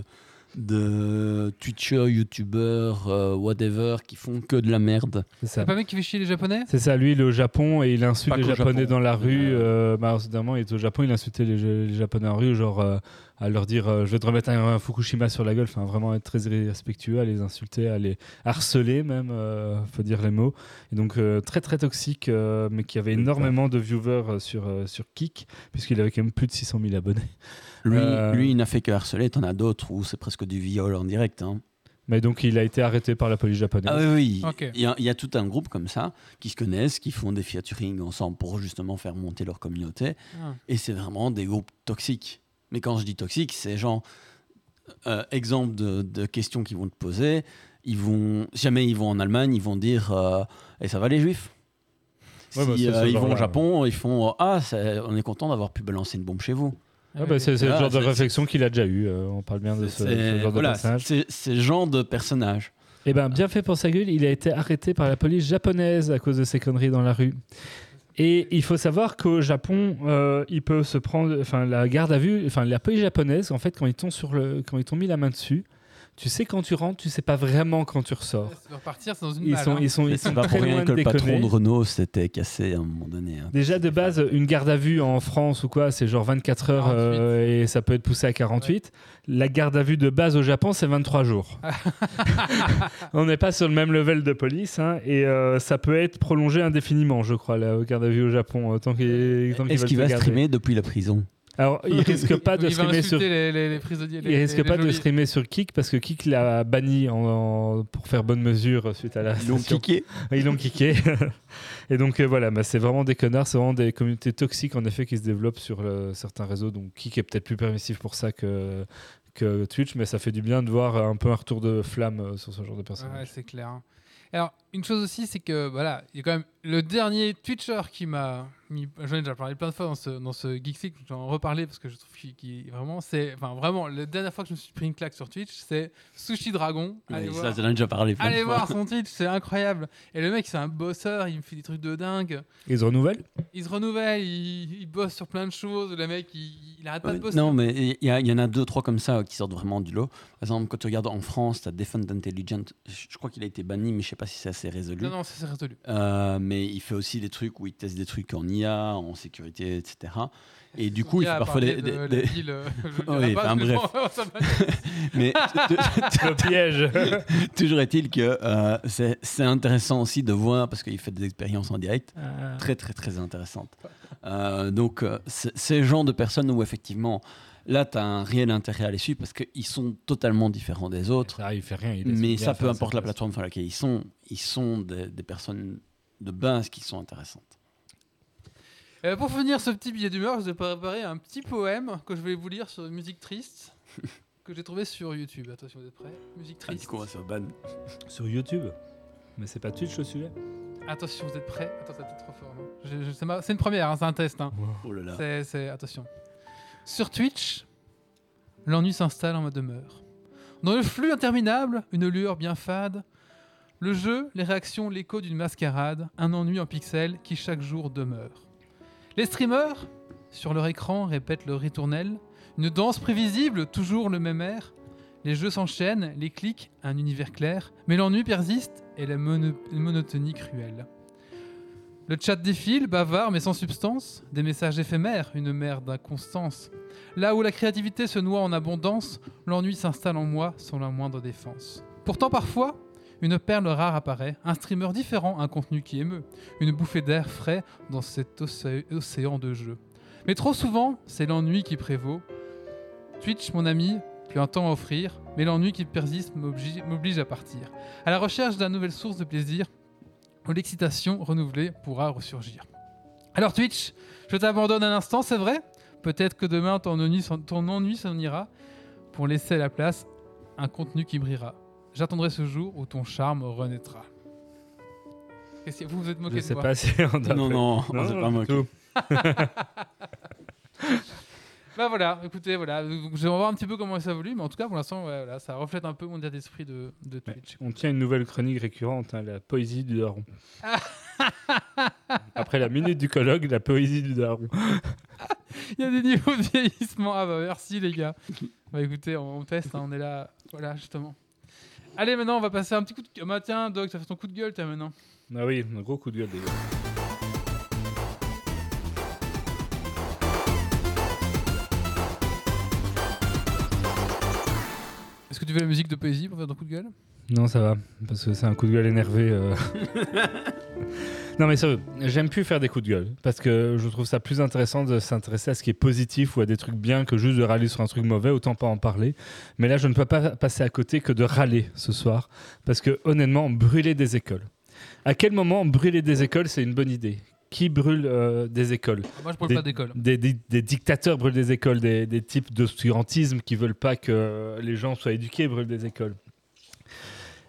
de Twitchers, YouTubers, euh, whatever, qui font que de la merde. C'est ça. C'est pas un mec qui fait chier les Japonais? C'est ça, lui il est au Japon et il insulte Pas les Japonais Japon. dans la rue. Euh, bah, il est au Japon, il insultait les, les Japonais en rue, genre euh, à leur dire euh, je vais te remettre un, un Fukushima sur la gueule, enfin vraiment être très irrespectueux, à les insulter, à les harceler même, euh, faut dire les mots. Et donc euh, très très toxique, euh, mais qui avait énormément de viewers sur, euh, sur Kik, puisqu'il avait quand même plus de 600 000 abonnés. Lui, Euh, lui, il n'a fait que harceler. T'en as d'autres où c'est presque du viol en direct. hein. Mais donc il a été arrêté par la police japonaise. Ah oui, oui. Ok. Il, y a, il y a tout un groupe comme ça qui se connaissent, qui font des featuring ensemble pour justement faire monter leur communauté. Ah. Et c'est vraiment des groupes toxiques. Mais quand je dis toxique, c'est genre, euh, exemple de, de questions qu'ils vont te poser. Ils vont, si jamais ils vont en Allemagne, ils vont dire euh, Et ça va les juifs? Ouais, bah, Si euh, ils vont au Japon, ils font Ah, c'est- on est content d'avoir pu balancer une bombe chez vous. Ah bah, c'est c'est le genre de réflexion qu'il a déjà eu. euh, on parle bien de ce, genre voilà, de personnage. c'est c'est le genre de personnage. Eh ben, bien fait pour sa gueule, il a été arrêté par la police japonaise à cause de ses conneries dans la rue. Et il faut savoir qu'au Japon, euh, il peut se prendre, enfin la garde à vue, enfin la police japonaise, en fait, quand ils t'ont sur le, quand ils t'ont mis la main dessus, tu sais quand tu rentres, tu sais pas vraiment quand tu ressors. Ça repartir, dans une Ils balle, sont, hein. ils sont, ils c'est sont pas très pour loin rien de que le patron de Renault s'était cassé à un moment donné. hein. Déjà de base, une garde à vue en France ou quoi, c'est genre 24 heures 48. euh, et ça peut être poussé à 48. La garde à vue de base au Japon, c'est 23 jours. On n'est pas sur le même level de police hein, et euh, ça peut être prolongé indéfiniment, je crois, la garde à vue au Japon, euh, tant qu'il tant Est-ce veulent qu'il va streamer depuis la prison? Alors, il risque pas de il streamer sur. les, les, les prisonniers. Il les- risque les pas de geôliers. streamer sur Kik parce que Kik l'a banni en- en- pour faire bonne mesure suite à la. Ils l'ont kické Ils l'ont kické. et donc euh, voilà, bah, c'est vraiment des connards, c'est vraiment des communautés toxiques en effet qui se développent sur euh, certains réseaux. Donc Kik est peut-être plus permissif pour ça que, que Twitch, mais ça fait du bien de voir un peu un retour de flamme euh, sur ce genre de Ouais, personnage. c'est clair. Alors, une chose aussi, c'est que voilà, il y a quand même le dernier Twitcher qui m'a mis. J'en ai déjà parlé plein de fois dans ce, dans ce Geek j'en reparlé parce que je trouve qu'il qu'il- vraiment, c'est. Enfin, vraiment, la dernière fois que je me suis pris une claque sur Twitch, c'est Sushi Dragon. Allez Ouais, voir. Ça, j'en ai déjà parlé. plein de Allez fois. voir son Twitch, c'est incroyable. Et le mec, c'est un bosseur, il me fait des trucs de dingue. Ils se renouvellent Il se renouvelle, il, il bosse sur plein de choses. Le mec, il, il arrête pas de bosser. non, mais il y, il en a deux, trois comme ça qui sortent vraiment du lot. Par exemple, quand tu regardes en France, tu as Defend Intelligent. Je je crois qu'il a été banni, mais je sais pas si c'est assez résolu. non, non, ça c'est résolu. Euh, mais il fait aussi des trucs où il teste des trucs en IA, en sécurité, etc. Et du coup, il fait parfois des. de des- euh, Oui, mais bref. Le piège toujours est-il que euh, c'est c'est intéressant aussi de voir, parce qu'il fait des expériences en direct, Ah. très très très intéressantes. Euh, donc, euh, c'est c'est le genre de personnes où effectivement, là, tu as un réel intérêt à les suivre parce qu'ils sont totalement différents des autres. Ça, il fait rien. il Mais ça, peu importe la plateforme sur laquelle ils sont, ils sont des, des personnes de base qui sont intéressantes. Euh, pour finir ce petit billet d'humeur, je vous ai préparé un petit poème que je vais vous lire sur une musique triste que j'ai trouvé sur YouTube. Attention, vous êtes prêts? Musique Ah, triste. coup, on va se faire ban. Sur YouTube? Mais c'est pas Twitch le sujet? Attention, vous êtes prêts? Attends, c'est peut-être trop fort. je- c'est une première, hein, c'est un test. hein. Oh là là. Attention. Sur Twitch, l'ennui s'installe en ma demeure. Dans le flux interminable, une lueur bien fade. Le jeu, les réactions, l'écho d'une mascarade, un ennui en pixels qui chaque jour demeure. Les streamers, sur leur écran, répètent le ritournelle. Une danse prévisible, toujours le même air. Les jeux s'enchaînent, les clics, un univers clair. Mais l'ennui persiste et la mono- monotonie cruelle. Le chat défile, bavard mais sans substance, des messages éphémères, une mer d'inconstance. Là où la créativité se noie en abondance, l'ennui s'installe en moi sans la moindre défense. Pourtant parfois, une perle rare apparaît, un streamer différent, un contenu qui émeut, une bouffée d'air frais dans cet océ- océan de jeux. Mais trop souvent, c'est l'ennui qui prévaut. Twitch, mon ami, puis un temps à offrir, mais l'ennui qui persiste m'oblige à partir. À la recherche d'une nouvelle source de plaisir, l'excitation renouvelée pourra ressurgir. Alors Twitch, je t'abandonne un instant, c'est vrai? Peut-être que demain ton ennui, s'en- ton ennui s'en ira pour laisser à la place un contenu qui brillera. J'attendrai ce jour où ton charme renaîtra. Que vous vous êtes moqué Je de sais moi pas si on Non, non, on s'est pas moqué. Bah voilà, écoutez, voilà. Donc, Je vais voir un petit peu comment ça évolue, mais en tout cas pour l'instant, ouais, voilà, ça reflète un peu mon état d'esprit de, de Ouais. Twitch. On tient une nouvelle chronique récurrente, hein, la poésie du daron. Après la minute du colloque, la poésie du daron. Il y a des niveaux de vieillissement. Ah bah merci les gars. Bah écoutez, on, on teste, hein, on est là. Voilà, justement. Allez, maintenant on va passer un petit coup de gueule. Bah tiens, Doc, ça fait ton coup de gueule, toi maintenant. Ah oui, un gros coup de gueule des gars. Tu fais la musique de poésie pour faire ton coup de gueule? Non, ça va, parce que c'est un coup de gueule énervé. euh. non, mais sérieux, j'aime plus faire des coups de gueule, parce que je trouve ça plus intéressant de s'intéresser à ce qui est positif ou à des trucs bien que juste de râler sur un truc mauvais, autant pas en parler. Mais là, je ne peux pas passer à côté que de râler ce soir, parce que honnêtement, brûler des écoles. À quel moment brûler des écoles, c'est une bonne idée? Qui brûle euh, des écoles Moi, je brûle Des- pas d'école. des, des- des dictateurs brûlent des écoles, des, des types d'obscurantisme qui veulent pas que les gens soient éduqués brûlent des écoles.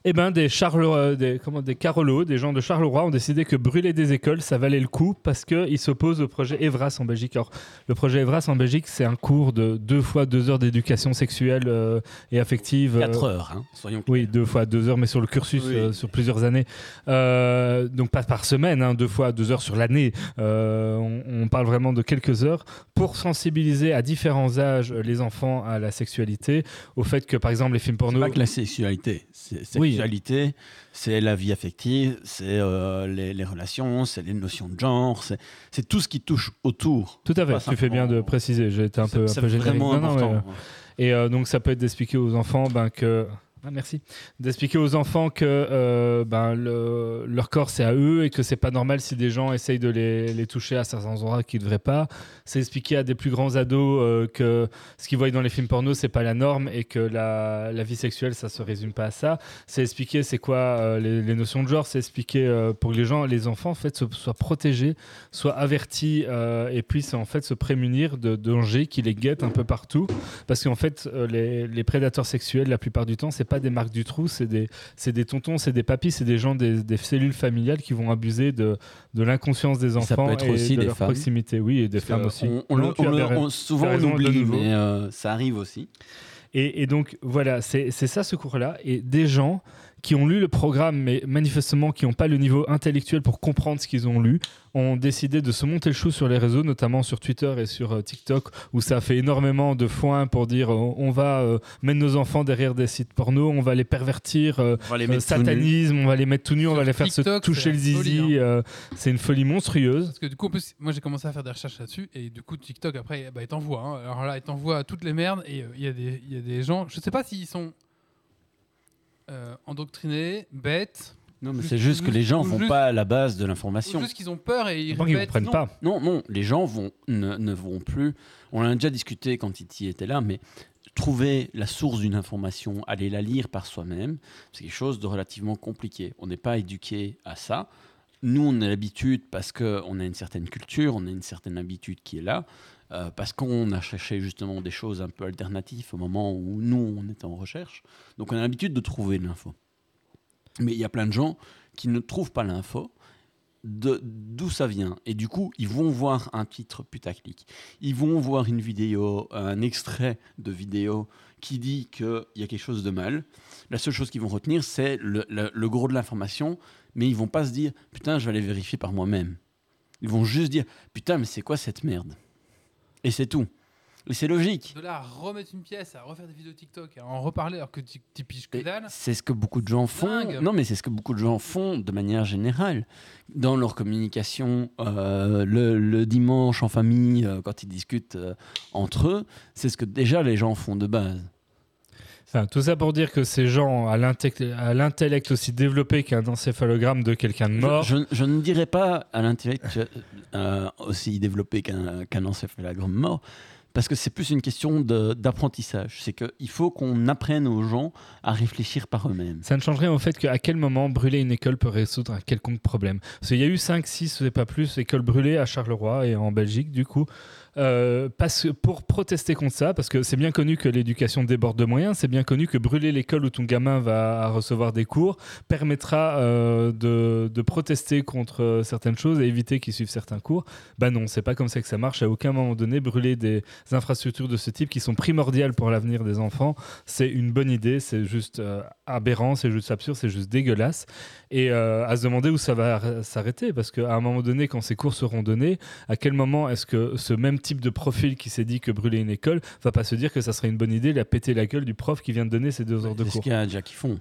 Eh ben, des, Charles, euh, des, comment, des Carolos, des gens de Charleroi ont décidé que brûler des écoles, ça valait le coup parce qu'ils s'opposent au projet Evras en Belgique. Alors, le projet Evras en Belgique, c'est un cours de deux fois deux heures d'éducation sexuelle euh, et affective. euh, 4 heures, hein, soyons oui, deux fois deux heures, mais sur le cursus, Oui. euh, sur plusieurs années. Euh, donc pas par semaine, hein, deux fois deux heures sur l'année. On, on parle vraiment de quelques heures pour sensibiliser à différents âges les enfants à la sexualité, au fait que par exemple les films porno. pas que la sexualité. C'est- Oui. Sexualité, c'est la vie affective, c'est euh, les, les relations, c'est les notions de genre, c'est tout ce qui touche autour. Tout à fait, tu fais bien de préciser. J'ai été un peu, un peu générique. vraiment Non, non, mais, important. euh, Et euh, donc ça peut être d'expliquer aux enfants ben, que ah, merci d'expliquer aux enfants que euh, ben, le- leur corps c'est à eux et que c'est pas normal si des gens essayent de les, toucher à certains endroits qu'ils devraient pas. C'est expliquer à des plus grands ados euh, que ce qu'ils voient dans les films porno c'est pas la norme et que la, la vie sexuelle ça se résume pas à ça. C'est expliquer c'est quoi euh, les, notions de genre? C'est expliquer pour que les gens, les enfants en fait soient protégés, soient avertis et puissent en fait se prémunir de dangers qui les guettent un peu partout. Parce qu'en fait, les, les prédateurs sexuels, la plupart du temps, c'est pas des marques du trou, c'est des, c'est des tontons, c'est des papis, c'est des gens des, des cellules familiales qui vont abuser de, de l'inconscience des Ça enfants peut être et aussi de des leur femmes. proximité. Oui, et des Parce femmes aussi. on- on Non, on le- on- souvent on oublie, mais euh, ça arrive aussi. Et, et donc voilà, c'est c'est ça ce cours-là. Et des gens qui ont lu le programme, mais manifestement qui n'ont pas le niveau intellectuel pour comprendre ce qu'ils ont lu, ont décidé de se monter le chou sur les réseaux, notamment sur Twitter et sur euh, TikTok, où ça a fait énormément de foin pour dire euh, on va euh, mettre nos enfants derrière des sites porno, on va les pervertir, euh, On va les euh, mettre satanisme, on va les mettre tout nus, on va les faire se toucher le zizi. euh, c'est une folie monstrueuse. Parce que du coup, plus, moi j'ai commencé à faire des recherches là-dessus et du coup, TikTok après, bah, il t'envoie. hein. Alors là, il t'envoie toutes les merdes et euh, il y, a des- il y a des gens, je sais pas s'ils sont euh, endoctrinés, bêtes, Non, mais Juste- c'est juste que les gens vont juste- pas à la base de ou l'information. juste qu'ils ont peur et ils ne comprennent Non. pas. Non, non, les gens vont, ne, ne vont plus. On en a déjà discuté quand Titi était là, mais trouver la source d'une information, aller la lire par soi-même, c'est quelque chose de relativement compliqué. On n'est pas éduqué à ça. Nous, on a l'habitude parce qu'on a une certaine culture, on a une certaine habitude qui est là, euh, parce qu'on a cherché justement des choses un peu alternatives au moment où nous, on était en recherche. Donc, on a l'habitude de trouver l'info. Mais il y a plein de gens qui ne trouvent pas l'info de- d'où ça vient. Et du coup, ils vont voir un titre putaclic. Ils vont voir une vidéo, un extrait de vidéo qui dit qu'il y a quelque chose de mal. La seule chose qu'ils vont retenir, c'est le, le- le gros de l'information, mais ils vont pas se dire putain, je vais aller vérifier par moi-même. Ils vont juste dire putain, mais c'est quoi cette merde? Et c'est tout. Et c'est logique. De là à remettre une pièce, à refaire des vidéos TikTok, à en reparler alors que tu piges que dalle. C'est ce que beaucoup de gens font. Dingue. Non, mais c'est ce que beaucoup de gens font de manière générale dans leur communication euh, le, le dimanche en famille euh, quand ils discutent euh, entre eux. C'est ce que déjà les gens font de base. Enfin, tout ça pour dire que ces gens à l'intellect aussi développé qu'un encéphalogramme de quelqu'un de mort. je- je ne dirais pas à l'intellect euh, aussi développé qu'un qu'un encéphalogramme mort. Parce que c'est plus une question d'apprentissage. C'est qu'il faut qu'on apprenne aux gens à réfléchir par eux-mêmes. Ça ne change rien au fait qu'à quel moment brûler une école peut résoudre un quelconque problème. Parce qu'il y a eu 5, 6, pas plus, écoles brûlées à Charleroi et en Belgique, du coup. Euh, parce pour protester contre ça, parce que c'est bien connu que l'éducation déborde de moyens, c'est bien connu que brûler l'école où ton gamin va recevoir des cours permettra euh, de, protester contre certaines choses et éviter qu'ils suivent certains cours. Bah non, c'est pas comme ça que ça marche. À aucun moment donné, brûler des infrastructures de ce type qui sont primordiales pour l'avenir des enfants, c'est une bonne idée, c'est juste euh, aberrant, c'est juste absurde, c'est juste dégueulasse. Et à se demander où ça va ar- s'arrêter, parce qu'à un moment donné, quand ces cours seront donnés, à quel moment est-ce que ce même type de profil qui s'est dit que brûler une école va pas se dire que ça serait une bonne idée de la péter la gueule du prof qui vient de donner ces deux heures de C'est ce cours qu'il y a déjà qui font.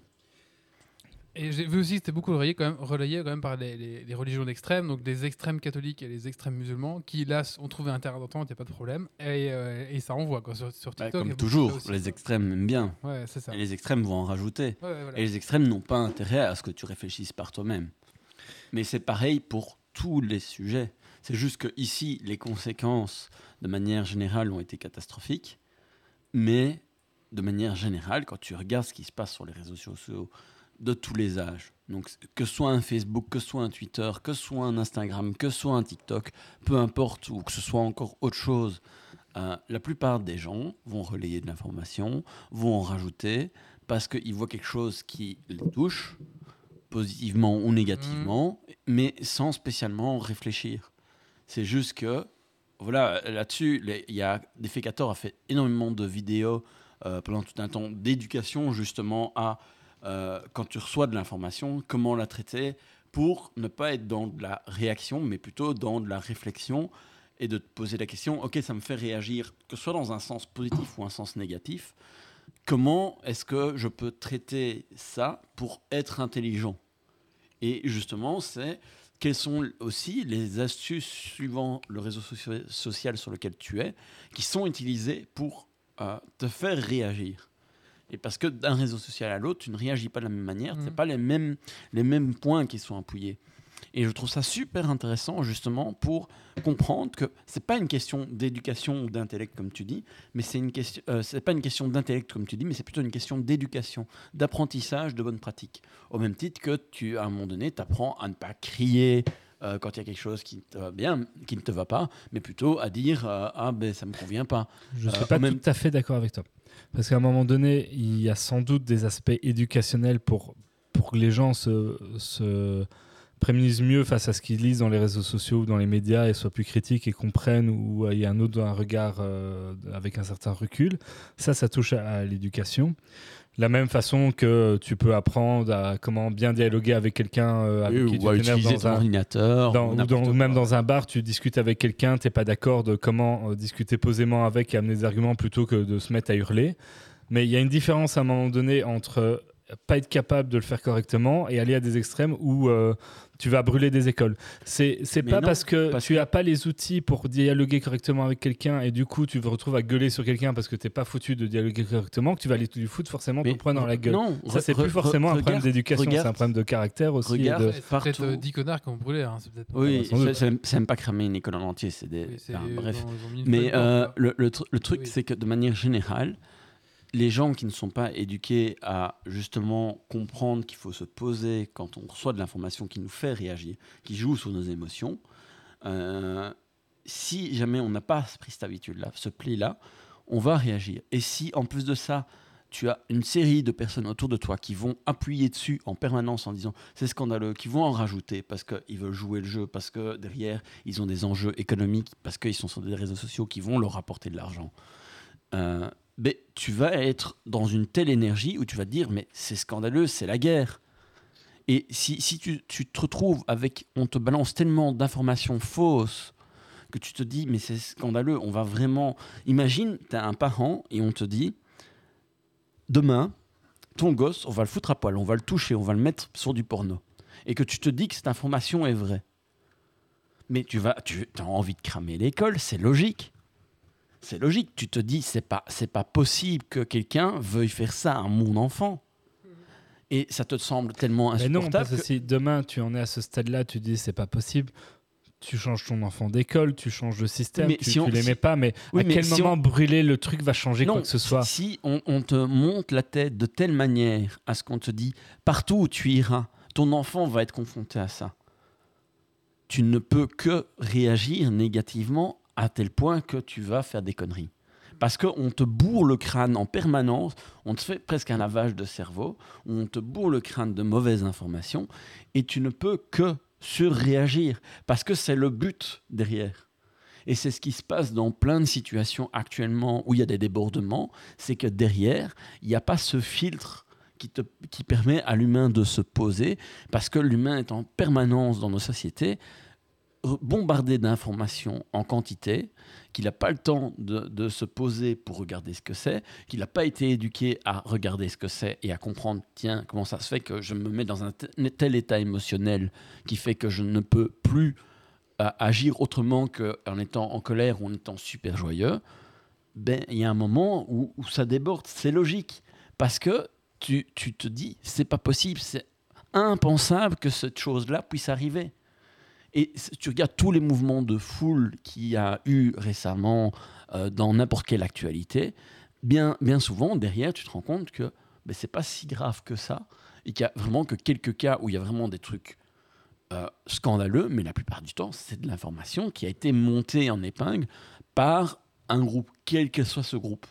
Et j'ai vu aussi que c'était beaucoup relayé quand même, relayé quand même par les, les- les religions d'extrême, donc des extrêmes catholiques et les extrêmes musulmans, qui là ont trouvé un terrain d'entente, il n'y a pas de problème. Et, euh, et ça envoie quoi, sur, sur Bah, TikTok. comme toujours, les extrêmes aiment bien. Ouais, c'est ça. Et les extrêmes vont en rajouter. Ouais, ouais, voilà. Et les extrêmes n'ont pas intérêt à ce que tu réfléchisses par toi-même. Mais c'est pareil pour tous les sujets. C'est juste que ici, les conséquences, de manière générale, ont été catastrophiques. Mais de manière générale, quand tu regardes ce qui se passe sur les réseaux sociaux de tous les âges, donc que ce soit un Facebook, que ce soit un Twitter, que ce soit un Instagram, que ce soit un TikTok, peu importe, ou que ce soit encore autre chose, euh, la plupart des gens vont relayer de l'information, vont en rajouter, parce qu'ils voient quelque chose qui les touche, positivement ou négativement, mais sans spécialement réfléchir. C'est juste que, voilà, là-dessus, il y a Defecator a fait énormément de vidéos euh, pendant tout un temps d'éducation justement à euh, quand tu reçois de l'information, comment la traiter pour ne pas être dans de la réaction, mais plutôt dans de la réflexion et de te poser la question, ok, ça me fait réagir, que ce soit dans un sens positif ou un sens négatif, comment est-ce que je peux traiter ça pour être intelligent? Et justement, c'est quelles sont aussi les astuces suivant le réseau social sur lequel tu es, qui sont utilisées pour euh, te faire réagir. Et parce que d'un réseau social à l'autre, tu ne réagis pas de la même manière, Mhm. c'est pas les mêmes, les mêmes points qui sont appuyés. Et je trouve ça super intéressant justement pour comprendre que c'est pas une question d'éducation ou d'intellect comme tu dis, mais c'est une question, euh, c'est pas une question d'intellect comme tu dis, mais c'est plutôt une question d'éducation, d'apprentissage de bonnes pratiques. Au même titre que tu, à un moment donné, t'apprends à ne pas crier euh, quand il y a quelque chose qui te va bien, qui ne te va pas, mais plutôt à dire euh, ah ben ça me convient pas. Je ne suis pas même- tout à fait d'accord avec toi. Parce qu'à un moment donné, il y a sans doute des aspects éducationnels pour, pour que les gens se, se prémunisent mieux face à ce qu'ils lisent dans les réseaux sociaux ou dans les médias et soient plus critiques et comprennent ou il y a un autre un regard euh, avec un certain recul. Ça, ça touche à, à l'éducation. La même façon que tu peux apprendre à comment bien dialoguer avec quelqu'un euh, avec qui tu ou à utiliser dans ton un, ordinateur. dans- ou ou même dans un bar, tu discutes avec quelqu'un, tu n'es pas d'accord de comment euh, discuter posément avec et amener des arguments plutôt que de se mettre à hurler. Mais il y a une différence à un moment donné entre pas être capable de le faire correctement et aller à des extrêmes où euh, tu vas brûler des écoles. C'est pas non, parce que parce tu que- n'as pas les outils pour dialoguer correctement avec quelqu'un et du coup tu te retrouves à gueuler sur quelqu'un parce que tu n'es pas foutu de dialoguer correctement que tu vas aller lui foutre forcément ton poing dans la gueule. Non, Ça, c'est plus forcément un problème d'éducation, c'est un problème de caractère aussi. regarde- de- partout. peut-être euh, 10 connards qui ont brûlé, hein. Oui, c'est- même pas cramer une école en entier, c'est des. Oui, c'est- enfin, bref. Mais euh, le, le tr- le truc, Oui. c'est que de manière générale, les gens qui ne sont pas éduqués à justement comprendre qu'il faut se poser quand on reçoit de l'information qui nous fait réagir, qui joue sur nos émotions, euh, si jamais on n'a pas pris cette habitude-là, ce pli-là, on va réagir. Et si en plus de ça, tu as une série de personnes autour de toi qui vont appuyer dessus en permanence en disant c'est scandaleux, qui vont en rajouter parce qu'ils veulent jouer le jeu, parce que derrière ils ont des enjeux économiques, parce qu'ils sont sur des réseaux sociaux qui vont leur apporter de l'argent. Euh, tu vas être dans une telle énergie où tu vas te dire mais c'est scandaleux, c'est la guerre. Et si, si tu, tu te retrouves avec, on te balance tellement d'informations fausses que tu te dis mais c'est scandaleux, on va vraiment... Imagine, tu as un parent et on te dit, demain, ton gosse, on va le foutre à poil, on va le toucher, on va le mettre sur du porno. Et que tu te dis que cette information est vraie. Mais tu vas, tu as envie de cramer l'école, c'est logique. C'est logique. Tu te dis, c'est pas, c'est pas possible que quelqu'un veuille faire ça à mon enfant. Et ça te semble tellement Mais insupportable. non, parce que si demain tu en es à ce stade-là, tu dis c'est pas possible. Tu changes ton enfant d'école, tu changes de système, Mais tu, si tu on- l'aimais pas, mais Oui, à mais quel si moment on- brûler le truc va changer non, quoi que ce soit Si on, on te monte la tête de telle manière à ce qu'on te dit, partout où tu iras, ton enfant va être confronté à ça. Tu ne peux que réagir négativement à tel point que tu vas faire des conneries. Parce qu'on te bourre le crâne en permanence, on te fait presque un lavage de cerveau, on te bourre le crâne de mauvaises informations, et tu ne peux que surréagir, parce que c'est le but derrière. Et c'est ce qui se passe dans plein de situations actuellement où il y a des débordements, c'est que derrière, il n'y a pas ce filtre qui, te, qui permet à l'humain de se poser, parce que l'humain est en permanence dans nos sociétés bombardé d'informations en quantité, qu'il n'a pas le temps de, se poser pour regarder ce que c'est, qu'il n'a pas été éduqué à regarder ce que c'est et à comprendre, tiens, comment ça se fait que je me mets dans un te- tel état émotionnel qui fait que je ne peux plus euh, agir autrement qu'en étant en colère ou en étant super joyeux, ben, il y a un moment où, où ça déborde. C'est logique. Parce que tu, tu te dis, c'est pas possible, c'est impensable que cette chose-là puisse arriver. Et tu regardes tous les mouvements de foule qu'il y a eu récemment euh, dans n'importe quelle actualité, bien, bien souvent, derrière, tu te rends compte que ben, c'est pas si grave que ça, et qu'il y a vraiment que quelques cas où il y a vraiment des trucs euh, scandaleux, mais la plupart du temps, c'est de l'information qui a été montée en épingle par un groupe, quel que soit ce groupe.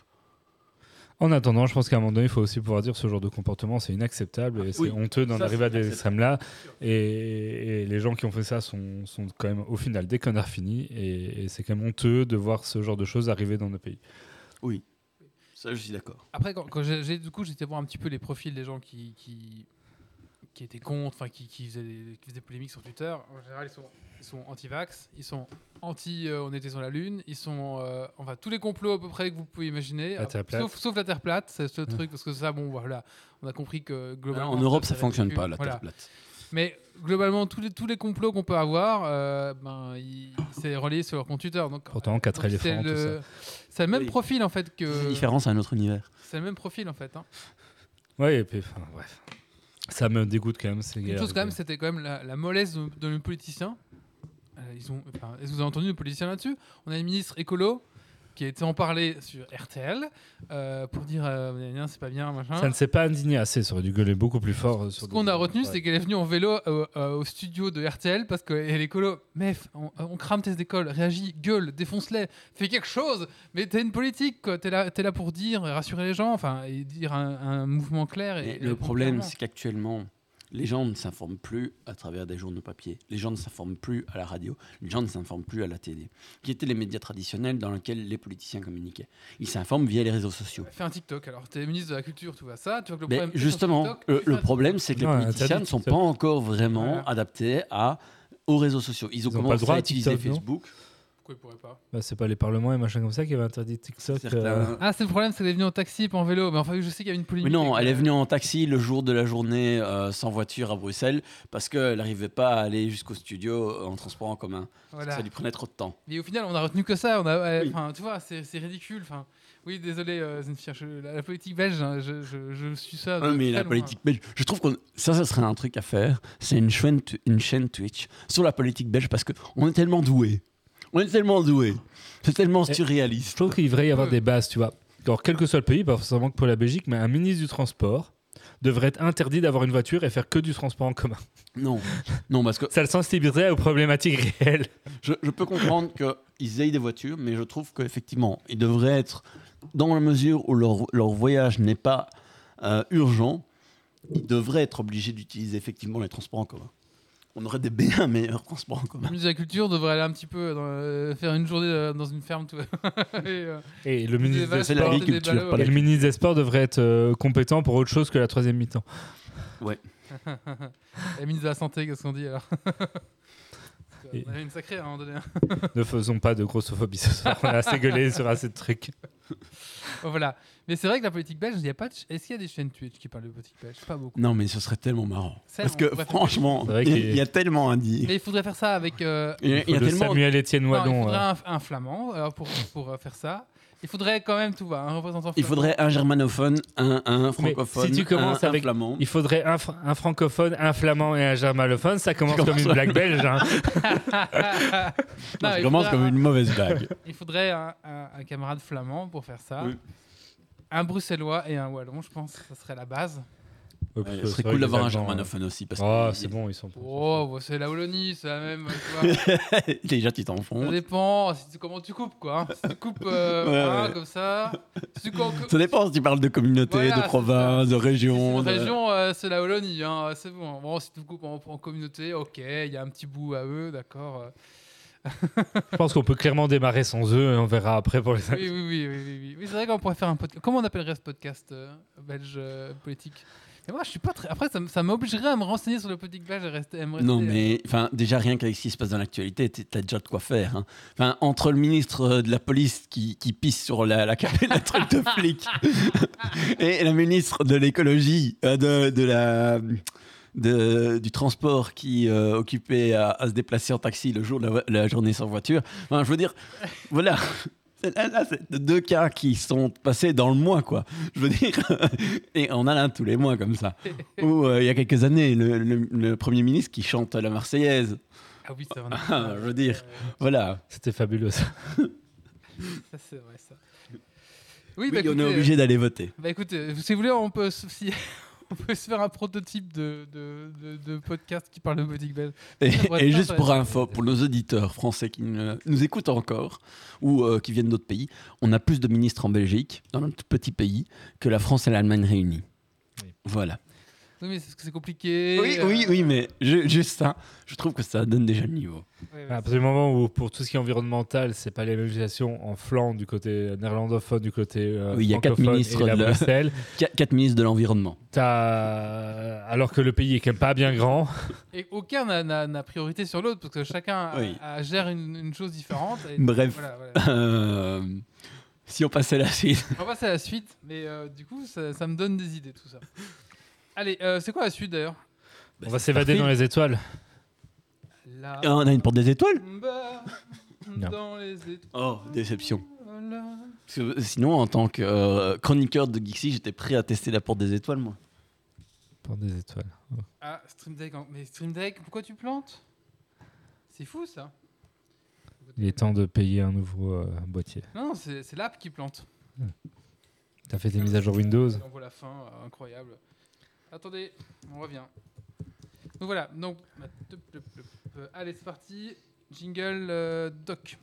En attendant, je pense qu'à un moment donné, il faut aussi pouvoir dire ce genre de comportement, c'est inacceptable et c'est Oui, honteux d'en arriver à des inacceptable. extrêmes-là. Et, et les gens qui ont fait ça sont, sont quand même, au final, des connards finis. Et, et c'est quand même honteux de voir ce genre de choses arriver dans nos pays. Oui, ça je suis d'accord. Après, quand, quand j'ai, j'ai- du coup, j'étais voir un petit peu les profils des gens qui, qui, qui étaient contre, enfin, qui, qui, faisaient, des- qui faisaient polémiques sur Twitter. En général, ils sont, ils sont anti-vax, ils sont anti euh, on était sur la Lune, ils sont. euh, enfin, tous les complots à peu près que vous pouvez imaginer. La Terre plate. Sauf, sauf la Terre plate, c'est ce truc, parce que ça, bon, voilà. On a compris que globalement. En Europe, ça c'est fonctionne pas, la Voilà. Terre plate. Mais globalement, tous les, tous les complots qu'on peut avoir, euh, ben, c'est relié sur leur compte Twitter. Donc, Pourtant, quatre donc éléphants, c'est tout le, c'est le même Oui. profil en fait C'est que. différent, c'est un autre univers. C'est le même profil en fait. hein. Ouais, et puis, enfin, bref. Ça me dégoûte quand même. Une chose quand même, c'était quand même la, la mollesse de, de nos politiciens. Euh, ils ont, enfin, est-ce que vous avez entendu nos politiciens là-dessus? On a une ministre écolo qui a été en parler sur RTL euh, pour dire euh, gna, c'est pas bien, machin. Ça ne s'est pas indigné assez, ça aurait dû gueuler beaucoup plus fort. euh, sur Ce qu'on a retenu, Ouais. c'est qu'elle est venue en vélo euh, euh, au studio de RTL parce qu'elle est écolo. Mef, on, on crame tes écoles, réagis, gueule, défonce-les, fais quelque chose. Mais t'es une politique, quoi. T'es là, t'es là pour dire et rassurer les gens, enfin, et dire un, un mouvement clair. Et, le problème, c'est qu'actuellement, les gens ne s'informent plus à travers des journaux papier. Les gens ne s'informent plus à la radio. Les gens ne s'informent plus à la télé, qui étaient les médias traditionnels dans lesquels les politiciens communiquaient. Ils s'informent via les réseaux sociaux. Fais un TikTok. Alors, t'es ministre de la culture, tu vois ça. Tu vois que le Mais problème. justement, TikTok, le, tu problème, c'est que les politiciens ne sont pas encore vraiment adaptés à, aux réseaux sociaux. Ils ont Ils ont pas le commencé droit à utiliser TikTok, non Facebook. Pourquoi il pourrait pas Bah, c'est pas les parlements et machin comme ça qui avaient interdit TikTok. Certains- euh, Ah, c'est le problème, c'est qu'elle est venue en taxi, pas en vélo. Mais enfin, je sais qu'il y avait une polémique. Mais non, elle est euh, venue en taxi le jour de la journée euh, sans voiture à Bruxelles parce qu'elle n'arrivait pas à aller jusqu'au studio euh, en transport en commun. Voilà. Ça lui prenait trop de temps. Mais au final, on a retenu que ça. On a, Oui. tu vois, c'est ridicule. Enfin, oui, désolé, euh, je- la, la politique belge, hein, je, je, je suis ça. Ah, mais la loin. politique belge, je trouve que ça, ça serait un truc à faire. C'est une chaîne, une chaîne Twitch sur la politique belge parce qu'on est tellement doué. On est tellement doué. C'est tellement Et- Je surréaliste. trouve qu'il devrait y avoir des bases, tu vois. Alors, quel que soit le pays, pas forcément que pour la Belgique, mais un ministre du transport devrait être interdit d'avoir une voiture et faire que du transport en commun. Non, non, parce que Ça le sensibiliserait aux problématiques réelles. je, je peux comprendre qu'ils aient des voitures, mais je trouve qu'effectivement, ils devraient être, dans la mesure où leur, leur voyage n'est pas euh, urgent, ils devraient être obligés d'utiliser effectivement les transports en commun. On aurait des bien meilleurs transports en Le commun. ministre de la Culture devrait aller un petit peu dans, euh, faire une journée euh, dans une ferme. Tout... et, euh, Et le ministre des Sports, des et le ministre des Sports devrait être euh, compétent pour autre chose que la troisième mi-temps. Et le ministre de la Santé, qu'est-ce qu'on dit alors? Et- On avait une sacrée à un moment donné. hein. ne faisons pas de grossophobie ce soir. On a assez gueulé sur assez de trucs. Bon, voilà. Mais c'est vrai que la politique belge, il y a pas de... est-ce qu'il y a des chaînes Twitch qui parlent de politique belge? Pas beaucoup. Non, mais ce serait tellement marrant. Ça, Parce que franchement, il y, a- y a tellement à dire. Mais il faudrait faire ça avec. euh, Il y a, il y a le tellement. Samuel Étienne non, il faudrait euh, un, un flamand euh, pour, pour euh, faire ça. Il faudrait quand même tout va, un représentant. Il faudrait un germanophone, un, un francophone, si tu commences un, un avec- flamand. Il faudrait un, fr- un francophone, un flamand et un germanophone. Ça commence comme une blague belge. hein. Non, ça commence comme un- une mauvaise blague. Il faudrait un, un- un camarade flamand pour faire ça. Oui. Un bruxellois et un wallon, je pense. Ça serait la base. Ouais, ce serait cool d'avoir un Allemands, germanophone aussi. Parce Oh, que c'est bon, ils sont. Oh, bah, c'est la Wallonie, c'est la même. Tu vois. Déjà, tu Ça t'enfonces. dépend si tu- comment tu coupes, quoi. hein. Si tu coupes euh, Ouais, ouais. comme ça. Si tu coupes. Ça dépend si tu parles de communauté, Voilà, de province, de région. de- région, euh, c'est la Wallonie, hein, c'est bon. Bon, si tu coupes en, en communauté, ok, il y a un petit bout à eux, d'accord. euh. Je pense qu'on peut clairement démarrer sans eux et on verra après pour les. Oui, oui, oui, oui, oui, oui. Oui, c'est vrai qu'on pourrait faire un podcast. Comment on appellerait ce podcast euh, belge euh, politique? Et moi, je suis pas très. Après, ça, m'obligerait à me renseigner sur le politique belge et rester. à me Non, rester, mais enfin, déjà rien qu'avec ce qui se passe dans l'actualité, t'as déjà de quoi faire. hein. Enfin, entre le ministre euh, de la police qui, qui pisse sur la, la, la truc de flic et la ministre de l'écologie, euh, de, de la de- du transport qui euh, occupait à, à se déplacer en taxi le jour de la, la journée sans voiture. Enfin, je veux dire, voilà. Là, là, c'est deux cas qui sont passés dans le mois, quoi. Je veux dire, et on a l'un tous les mois comme ça. Ou euh, il y a quelques années, le, le- le Premier ministre qui chante la Marseillaise. Ah oui, c'est vrai. Ah, je veux dire, voilà. C'était fabuleux. ça. Ça, c'est vrai, ça. Oui, Oui, bah, on est écoutez, obligé d'aller voter. Bah écoutez, si vous voulez, on peut, se- si- on peut se faire un prototype de, de, de, de podcast qui parle de politique belge. Et, juste pour info, pour nos auditeurs français qui nous écoutent encore ou euh, qui viennent d'autres pays, on a plus de ministres en Belgique, dans notre petit pays, que la France et l'Allemagne réunies. Oui. Voilà. Oui, mais c'est compliqué. Oui, euh, oui, oui, mais ju- juste ça, je trouve que ça donne déjà le niveau. ouais. À partir du moment où, pour tout ce qui est environnemental, c'est pas les législations en Flandre du côté néerlandophone, du côté euh, Oui, il y a quatre ministres de la- Bruxelles, Qu- quatre ministres de l'environnement. t'as- alors que le pays est quand même pas bien grand. Et aucun n'a- priorité sur l'autre parce que chacun Oui. a- gère une, une chose différente. et- Bref. Voilà, voilà. Euh, si on passait à la suite. On va passer à la suite, mais euh, du coup, ça, ça me donne des idées tout ça. Allez, euh, c'est quoi la suite d'ailleurs On va s'évader dans les étoiles. Là, Ah, on a une porte des étoiles bas, Non. dans les étoiles. Oh, déception. Parce que sinon, en tant que euh, chroniqueur de Geeksy, j'étais prêt à tester la porte des étoiles, moi. Pour des étoiles. Ah, Stream Deck. Mais Stream Deck, pourquoi tu plantes? C'est fou ça. Il est temps de payer un nouveau euh, boîtier. Non, non, c'est c'est l'app qui plante. T'as fait tes mises à jour Windows On voit la fin, euh, incroyable. Attendez, on revient. Donc voilà, donc. bah, euh, Allez, c'est parti. Jingle euh, doc.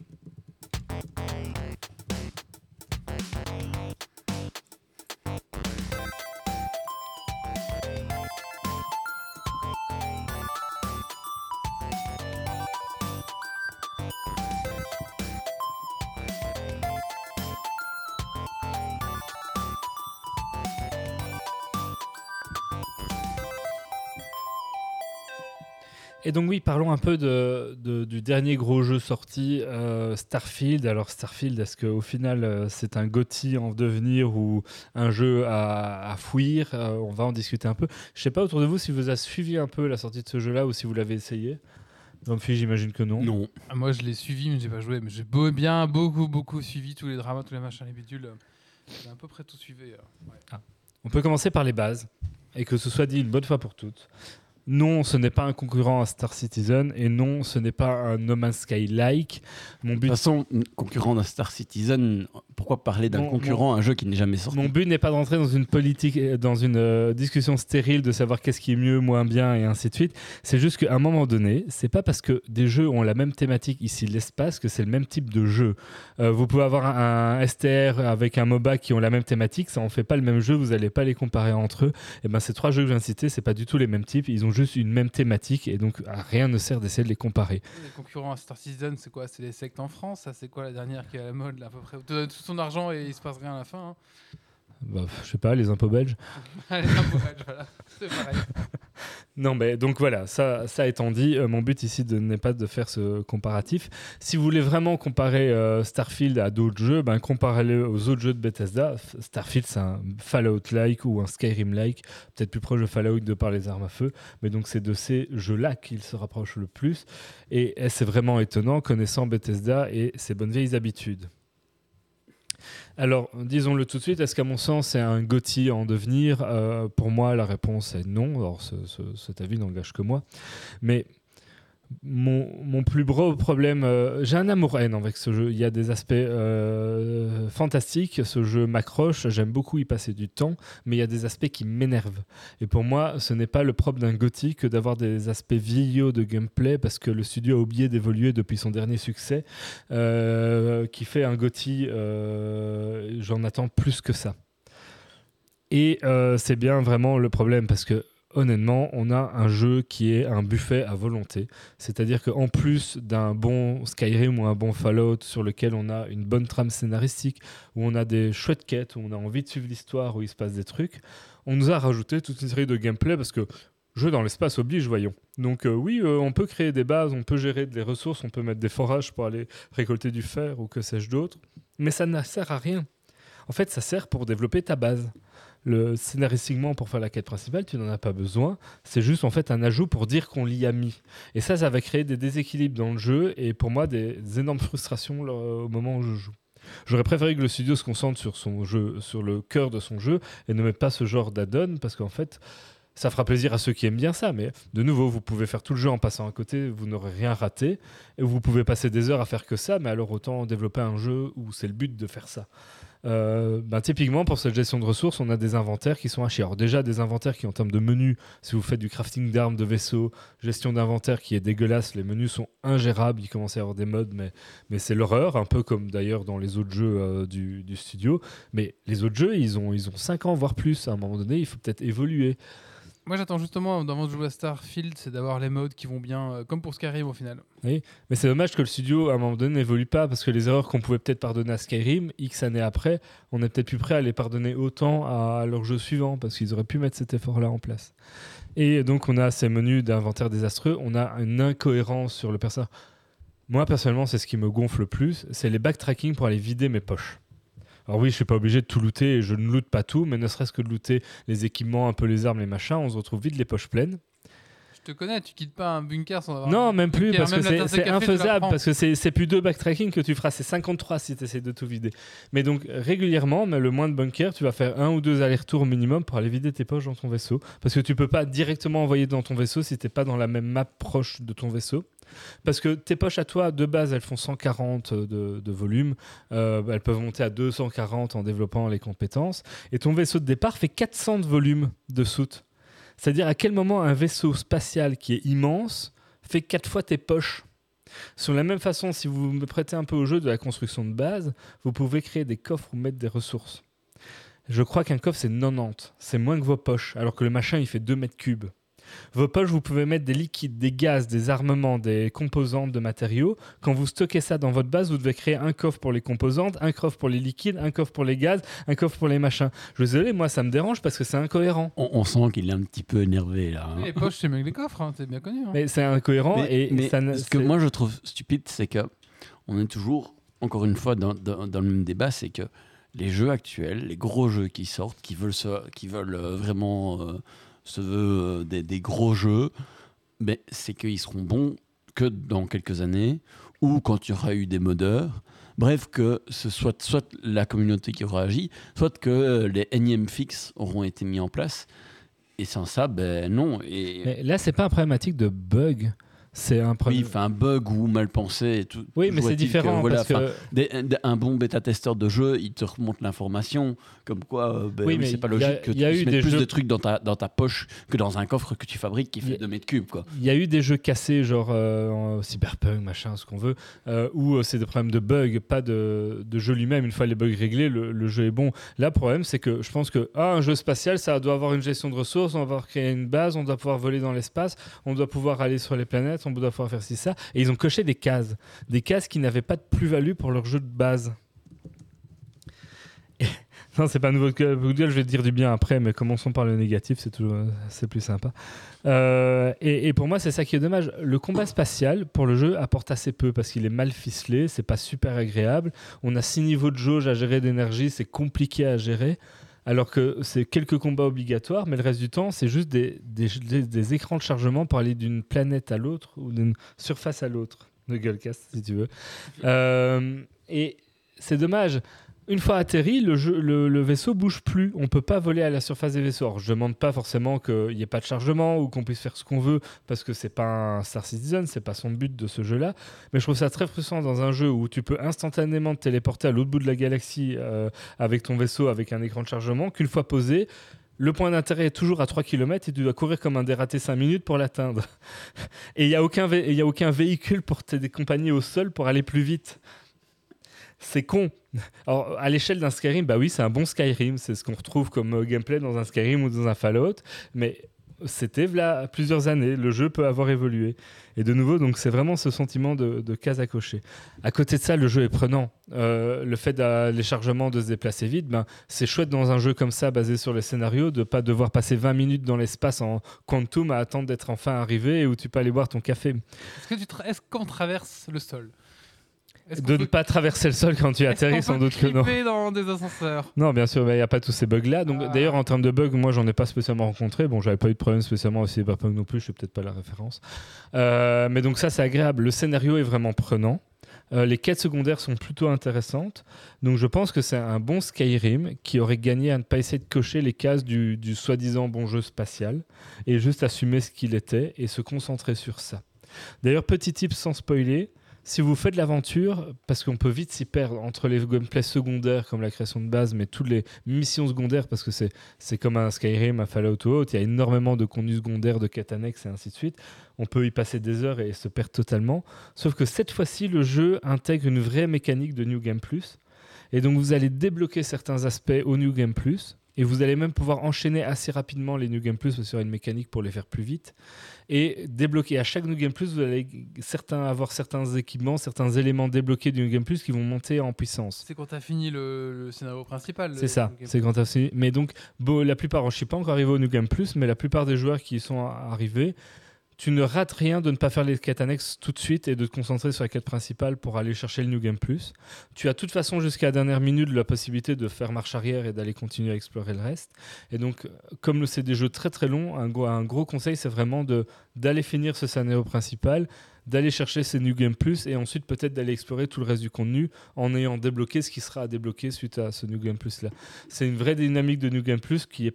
Et donc oui, parlons un peu de, de- du dernier gros jeu sorti, euh, Starfield. Alors Starfield, est-ce qu'au final euh, c'est un GOTY en devenir ou un jeu à, à fuir Euh, On va en discuter un peu. Je sais pas autour de vous si vous avez suivi un peu la sortie de ce jeu-là ou si vous l'avez essayé. Grumpy, j'imagine que non. Non. Ah, moi, je l'ai suivi, mais j'ai pas joué. Mais j'ai beau- bien, beaucoup, beaucoup suivi tous les dramas, tous les machins, les bidules. J'ai à peu près tout suivi. euh, ouais. On peut commencer par les bases et que ce soit dit une bonne fois pour toutes. Non, ce n'est pas un concurrent à Star Citizen et non, ce n'est pas un No Man's Sky-like. Mon De but toute façon, concurrent d'un Star Citizen, pourquoi parler d'un Mon- concurrent à un jeu qui n'est jamais sorti? Mon but n'est pas d'entrer dans une politique, euh, dans une euh, discussion stérile de savoir qu'est-ce qui est mieux, moins bien et ainsi de suite. C'est juste qu'à un moment donné, c'est pas parce que des jeux ont la même thématique ici l'espace que c'est le même type de jeu. Euh, vous pouvez avoir un, un STR avec un MOBA qui ont la même thématique, ça en fait pas le même jeu, vous allez pas les comparer entre eux. Et ben ces trois jeux que je viens de citer, c'est pas du tout les mêmes types, ils ont juste une même thématique et donc à rien ne sert d'essayer de les comparer. Les concurrents à Star Citizen, c'est quoi? C'est les sectes en France? Ça, c'est quoi la dernière qui est à la mode, là, à peu près? Tu donnes tout son argent et il se passe rien à la fin. hein. Bah, je sais pas, les impôts belges. Allez, un peu, voilà. C'est pareil. Non, mais donc voilà, ça, ça étant dit, euh, mon but ici n'est pas de faire ce comparatif. Si vous voulez vraiment comparer euh, Starfield à d'autres jeux, ben, comparez-le aux autres jeux de Bethesda. Starfield, c'est un Fallout-like ou un Skyrim-like, peut-être plus proche de Fallout de par les armes à feu, mais donc c'est de ces jeux-là qu'il se rapproche le plus. Et, et c'est vraiment étonnant, connaissant Bethesda et ses bonnes vieilles habitudes. Alors, disons-le tout de suite, est-ce qu'à mon sens, c'est un GOTY en devenir? Euh, Pour moi, la réponse est non. Alors, ce- ce- cet avis n'engage que moi. Mais mon, plus gros problème, euh, j'ai un amour-haine avec ce jeu. Il y a des aspects euh, fantastiques. Ce jeu m'accroche. J'aime beaucoup y passer du temps. Mais il y a des aspects qui m'énervent. Et pour moi, ce n'est pas le propre d'un GOTY que d'avoir des aspects vieillots de gameplay parce que le studio a oublié d'évoluer depuis son dernier succès. euh, qui fait un euh, j'en attends plus que ça. Et c'est bien vraiment le problème parce que honnêtement, on a un jeu qui est un buffet à volonté. C'est-à-dire qu'en plus d'un bon Skyrim ou un bon Fallout sur lequel on a une bonne trame scénaristique, où on a des chouettes quêtes, où on a envie de suivre l'histoire, où il se passe des trucs, on nous a rajouté toute une série de gameplay parce que jeu dans l'espace oblige, voyons. Donc euh, oui, euh, on peut créer des bases, on peut gérer des ressources, on peut mettre des forages pour aller récolter du fer ou que sais-je d'autre, mais ça ne sert à rien. En fait, ça sert pour développer ta base. Le scénaristiquement, pour faire la quête principale, tu n'en as pas besoin. C'est juste en fait un ajout pour dire qu'on l'y a mis. Et ça, ça va créer des déséquilibres dans le jeu et pour moi des, énormes frustrations au moment où je joue. J'aurais préféré que le studio se concentre sur son jeu, sur le cœur de son jeu et ne mette pas ce genre d'add-on parce qu'en fait, ça fera plaisir à ceux qui aiment bien ça, mais de nouveau, vous pouvez faire tout le jeu en passant à côté, vous n'aurez rien raté, et vous pouvez passer des heures à faire que ça, mais alors autant développer un jeu où c'est le but de faire ça. Euh, ben, typiquement, pour cette gestion de ressources, on a des inventaires qui sont à chier. Alors, déjà, des inventaires qui, en termes de menus, si vous faites du crafting d'armes, de vaisseaux, gestion d'inventaire qui est dégueulasse, les menus sont ingérables. Il commence à y avoir des modes, mais, mais c'est l'horreur, un peu comme d'ailleurs dans les autres jeux euh, du, du, studio. Mais les autres jeux, ils ont, ils ont 5 ans, voire plus. À un moment donné, il faut peut-être évoluer. Moi, j'attends justement, avant de jouer à Starfield, c'est d'avoir les modes qui vont bien, euh, comme pour Skyrim au final. Oui, mais c'est dommage que le studio, à un moment donné, n'évolue pas, parce que les erreurs qu'on pouvait peut-être pardonner à Skyrim, X années après, on est peut-être plus prêt à les pardonner autant à leur jeu suivant, parce qu'ils auraient pu mettre cet effort-là en place. Et donc, on a ces menus d'inventaire désastreux, on a une incohérence sur le personnage. Moi, personnellement, c'est ce qui me gonfle le plus, c'est les backtracking pour aller vider mes poches. Alors oui, je suis pas obligé de tout looter et je ne loot pas tout, mais ne serait-ce que de looter les équipements, un peu les armes, les machins, on se retrouve vite les poches pleines. Je te connais, tu quittes pas un bunker sans avoir. Non, même plus, parce que c'est infaisable, parce que c'est plus deux backtracking que tu feras, c'est 53 si tu essaies de tout vider. Mais donc, régulièrement, mais le moins de bunkers, tu vas faire un ou deux allers-retours minimum pour aller vider tes poches dans ton vaisseau. Parce que tu peux pas directement envoyer dans ton vaisseau si t'es pas dans la même map proche de ton vaisseau. Parce que tes poches à toi, de base, elles font 140 de, volume. Euh, elles peuvent monter à 240 en développant les compétences. Et ton vaisseau de départ fait 400 de volume de soute. C'est-à-dire à quel moment un vaisseau spatial qui est immense fait 4 fois tes poches? Sur la même façon, si vous me prêtez un peu au jeu de la construction de base, vous pouvez créer des coffres ou mettre des ressources. Je crois qu'un coffre c'est 90, c'est moins que vos poches, alors que le machin il fait 2 mètres cubes. Vos poches, vous pouvez mettre des liquides, des gaz, des armements, des composantes de matériaux. Quand vous stockez ça dans votre base, vous devez créer un coffre pour les composantes, un coffre pour les liquides, un coffre pour les gaz, un coffre pour les machins. Je suis désolé, moi ça me dérange parce que c'est incohérent. On, sent qu'il est un petit peu énervé là. Hein. Les poches, c'est mieux que les coffres, hein, c'est bien connu. Hein. Mais c'est incohérent et ce que moi je trouve stupide, c'est que on est toujours, encore une fois, dans, le même débat, c'est que les jeux actuels, les gros jeux qui sortent, qui veulent, qui veulent euh, vraiment euh, se veut euh, des, gros jeux, mais c'est qu'ils seront bons que dans quelques années ou quand il y aura eu des modeurs. Bref, que ce soit soit la communauté qui aura agi, soit que les énièmes fixes auront été mis en place. Et sans ça, ben non. Et... Mais là, c'est pas un problématique de bug. C'est un Oui, un bug ou mal pensé. Et tout, oui, mais c'est différent. voilà, parce que... un bon bêta-testeur de jeu, il te remonte l'information, comme quoi euh, ben, oui, c'est pas logique que tu puisses mettre plus de trucs dans ta, dans ta poche que dans un coffre que tu fabriques qui fait 2 mètres cubes. Il y a eu des jeux cassés, genre euh, cyberpunk, machin, ce qu'on veut, euh, où c'est des problèmes de bugs, pas de, de jeu lui-même. Une fois les bugs réglés, le, jeu est bon. Là, le problème, c'est que je pense que ah, un jeu spatial, ça doit avoir une gestion de ressources, on va pouvoir créer une base, on doit pouvoir voler dans l'espace, on doit pouvoir aller sur les planètes on doit pouvoir faire ci, ça. Et ils ont coché des cases. Des cases qui n'avaient pas de plus-value pour leur jeu de base. Non, c'est pas nouveau Google, je vais te dire du bien après, mais commençons par le négatif, c'est toujours plus sympa. Euh, et, pour moi, c'est ça qui est dommage. Le combat spatial pour le jeu apporte assez peu parce qu'il est mal ficelé, c'est pas super agréable. On a six niveaux de jauge à gérer d'énergie, c'est compliqué à gérer alors que c'est quelques combats obligatoires, mais le reste du temps, c'est juste des, des, écrans de chargement pour aller d'une planète à l'autre ou d'une surface à l'autre. De Gullcast, si tu veux. Euh, et c'est dommage une fois atterri, le, jeu, le, vaisseau bouge plus. On peut pas voler à la surface des vaisseaux. Alors, je demande pas forcément qu'il n'y ait pas de chargement ou qu'on puisse faire ce qu'on veut parce que c'est pas un Star Citizen, c'est pas son but de ce jeu-là. Mais je trouve ça très frustrant dans un jeu où tu peux instantanément te téléporter à l'autre bout de la galaxie euh, avec ton vaisseau, avec un écran de chargement, qu'une fois posé, le point d'intérêt est toujours à 3 km et tu dois courir comme un dératé 5 minutes pour l'atteindre. et il n'y a, aucun a aucun véhicule pour t'accompagner au sol pour aller plus vite c'est con. Alors, à l'échelle d'un Skyrim, bah oui, c'est un bon Skyrim. C'est ce qu'on retrouve comme euh, gameplay dans un Skyrim ou dans un Fallout. Mais c'était là plusieurs années. Le jeu peut avoir évolué. Et de nouveau, donc c'est vraiment ce sentiment de, case à cocher. À côté de ça, le jeu est prenant. Euh, le fait de les chargements de se déplacer vite, ben, c'est chouette dans un jeu comme ça, basé sur les scénarios, de pas devoir passer 20 minutes dans l'espace en quantum à attendre d'être enfin arrivé et où tu peux aller boire ton café. Est-ce qu'on traverse le sol? De ne pas traverser le sol quand tu atterris, sans doute que non. dans des ascenseurs? Non, bien sûr, il n'y a pas tous ces bugs-là. Donc, Ah. D'ailleurs, en termes de bugs, moi, j'en ai pas spécialement rencontré. Bon, j'avais pas eu de problème spécialement avec Cyberpunk non plus, je suis peut-être pas la référence. Euh, mais donc, ça, c'est agréable. Le scénario est vraiment prenant. Euh, les quêtes secondaires sont plutôt intéressantes. Donc, je pense que c'est un bon Skyrim qui aurait gagné à ne pas essayer de cocher les cases du, du soi-disant bon jeu spatial et juste assumer ce qu'il était et se concentrer sur ça. D'ailleurs, petit tip sans spoiler, si vous faites l'aventure, parce qu'on peut vite s'y perdre entre les gameplays secondaires comme la création de base, mais toutes les missions secondaires, parce que c'est, c'est comme un Skyrim, un Fallout ou autre, il y a énormément de contenu secondaire, de quêtes annexes et ainsi de suite. On peut y passer des heures et se perdre totalement. Sauf que cette fois-ci, le jeu intègre une vraie mécanique de New Game Plus. Et donc vous allez débloquer certains aspects au New Game Plus. Et vous allez même pouvoir enchaîner assez rapidement les New Game Plus parce qu'il y aura une mécanique pour les faire plus vite. Et débloquer à chaque New Game Plus, vous allez certains, avoir certains équipements, certains éléments débloqués du New Game Plus qui vont monter en puissance. C'est quand tu as fini le, le scénario principal. C'est ça, c'est quand t'as fini. Mais donc, bon, la plupart, je ne suis pas encore arrivé au New Game Plus, mais la plupart des joueurs qui y sont arrivés, tu ne rates rien de ne pas faire les quêtes annexes tout de suite et de te concentrer sur la quête principale pour aller chercher le New Game Plus. Tu as de toute façon jusqu'à la dernière minute la possibilité de faire marche arrière et d'aller continuer à explorer le reste. Et donc, comme c'est des jeux très très longs, un gros, un gros conseil, c'est vraiment d'aller finir ce scénario principal, d'aller chercher ces New Game Plus et ensuite peut-être d'aller explorer tout le reste du contenu en ayant débloqué ce qui sera à débloquer suite à ce New Game Plus là. C'est une vraie dynamique de New Game Plus qui est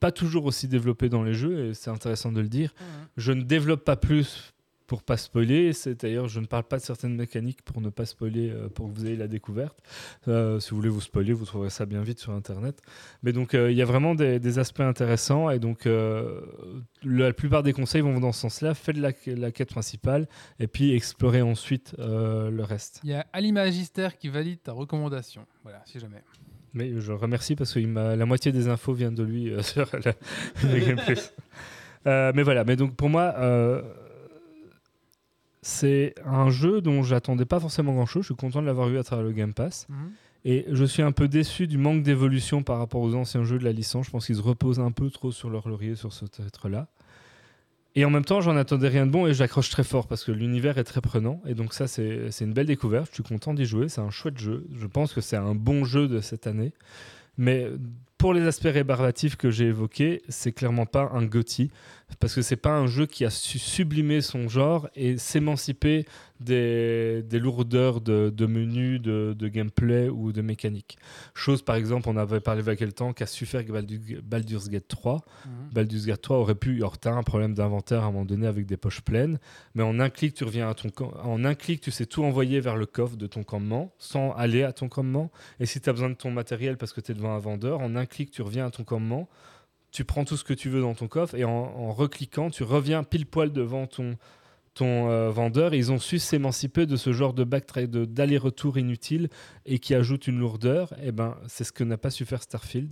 pas toujours aussi développée dans les jeux et c'est intéressant de le dire. Mhm. Je ne développe pas plus pour pas spoiler. C'est d'ailleurs, je ne parle pas de certaines mécaniques pour ne pas spoiler, euh, pour que vous ayez la découverte. Euh, si vous voulez vous spoiler, vous trouverez ça bien vite sur Internet. Mais donc, euh, il y a vraiment des, des aspects intéressants et donc euh, la plupart des conseils vont dans ce sens-là. Faites la, la quête principale et puis explorez ensuite euh, le reste. Il y a Ali Magister qui valide ta recommandation. Voilà, si jamais. Mais je le remercie parce que la moitié des infos viennent de lui euh, sur la, le Game Plus. Euh, mais voilà, mais donc pour moi, euh, c'est un jeu dont j'attendais pas forcément grand chose. Je suis content de l'avoir eu à travers le Game Pass. Mhm. Et je suis un peu déçu du manque d'évolution par rapport aux anciens jeux de la licence. Je pense qu'ils se reposent un peu trop sur leur laurier sur ce titre-là. Et en même temps, j'en attendais rien de bon et j'accroche très fort parce que l'univers est très prenant. Et donc ça, c'est une belle découverte. Je suis content d'y jouer. C'est un chouette jeu. Je pense que c'est un bon jeu de cette année. Mais pour les aspects rébarbatifs que j'ai évoqués, c'est clairement pas un GOTY parce que c'est pas un jeu qui a su sublimer son genre et s'émanciper des, des lourdeurs de, de menus, de, de gameplay ou de mécanique. Chose par exemple, on avait parlé il y a quelques temps qu'a su faire Baldur- Baldur's Gate 3. Mhm. Baldur's Gate 3 aurait pu, alors t'as un problème d'inventaire à un moment donné avec des poches pleines, mais en un clic tu reviens à ton en un clic tu sais tout envoyer vers le coffre de ton campement sans aller à ton campement. Et si tu as besoin de ton matériel parce que tu es devant un vendeur, en un clic tu reviens à ton campement, tu prends tout ce que tu veux dans ton coffre et en, en recliquant tu reviens pile poil devant ton ton euh, vendeur. Ils ont su s'émanciper de ce genre de backtrack, d'aller-retour inutile et qui ajoute une lourdeur. Et ben, c'est ce que n'a pas su faire Starfield.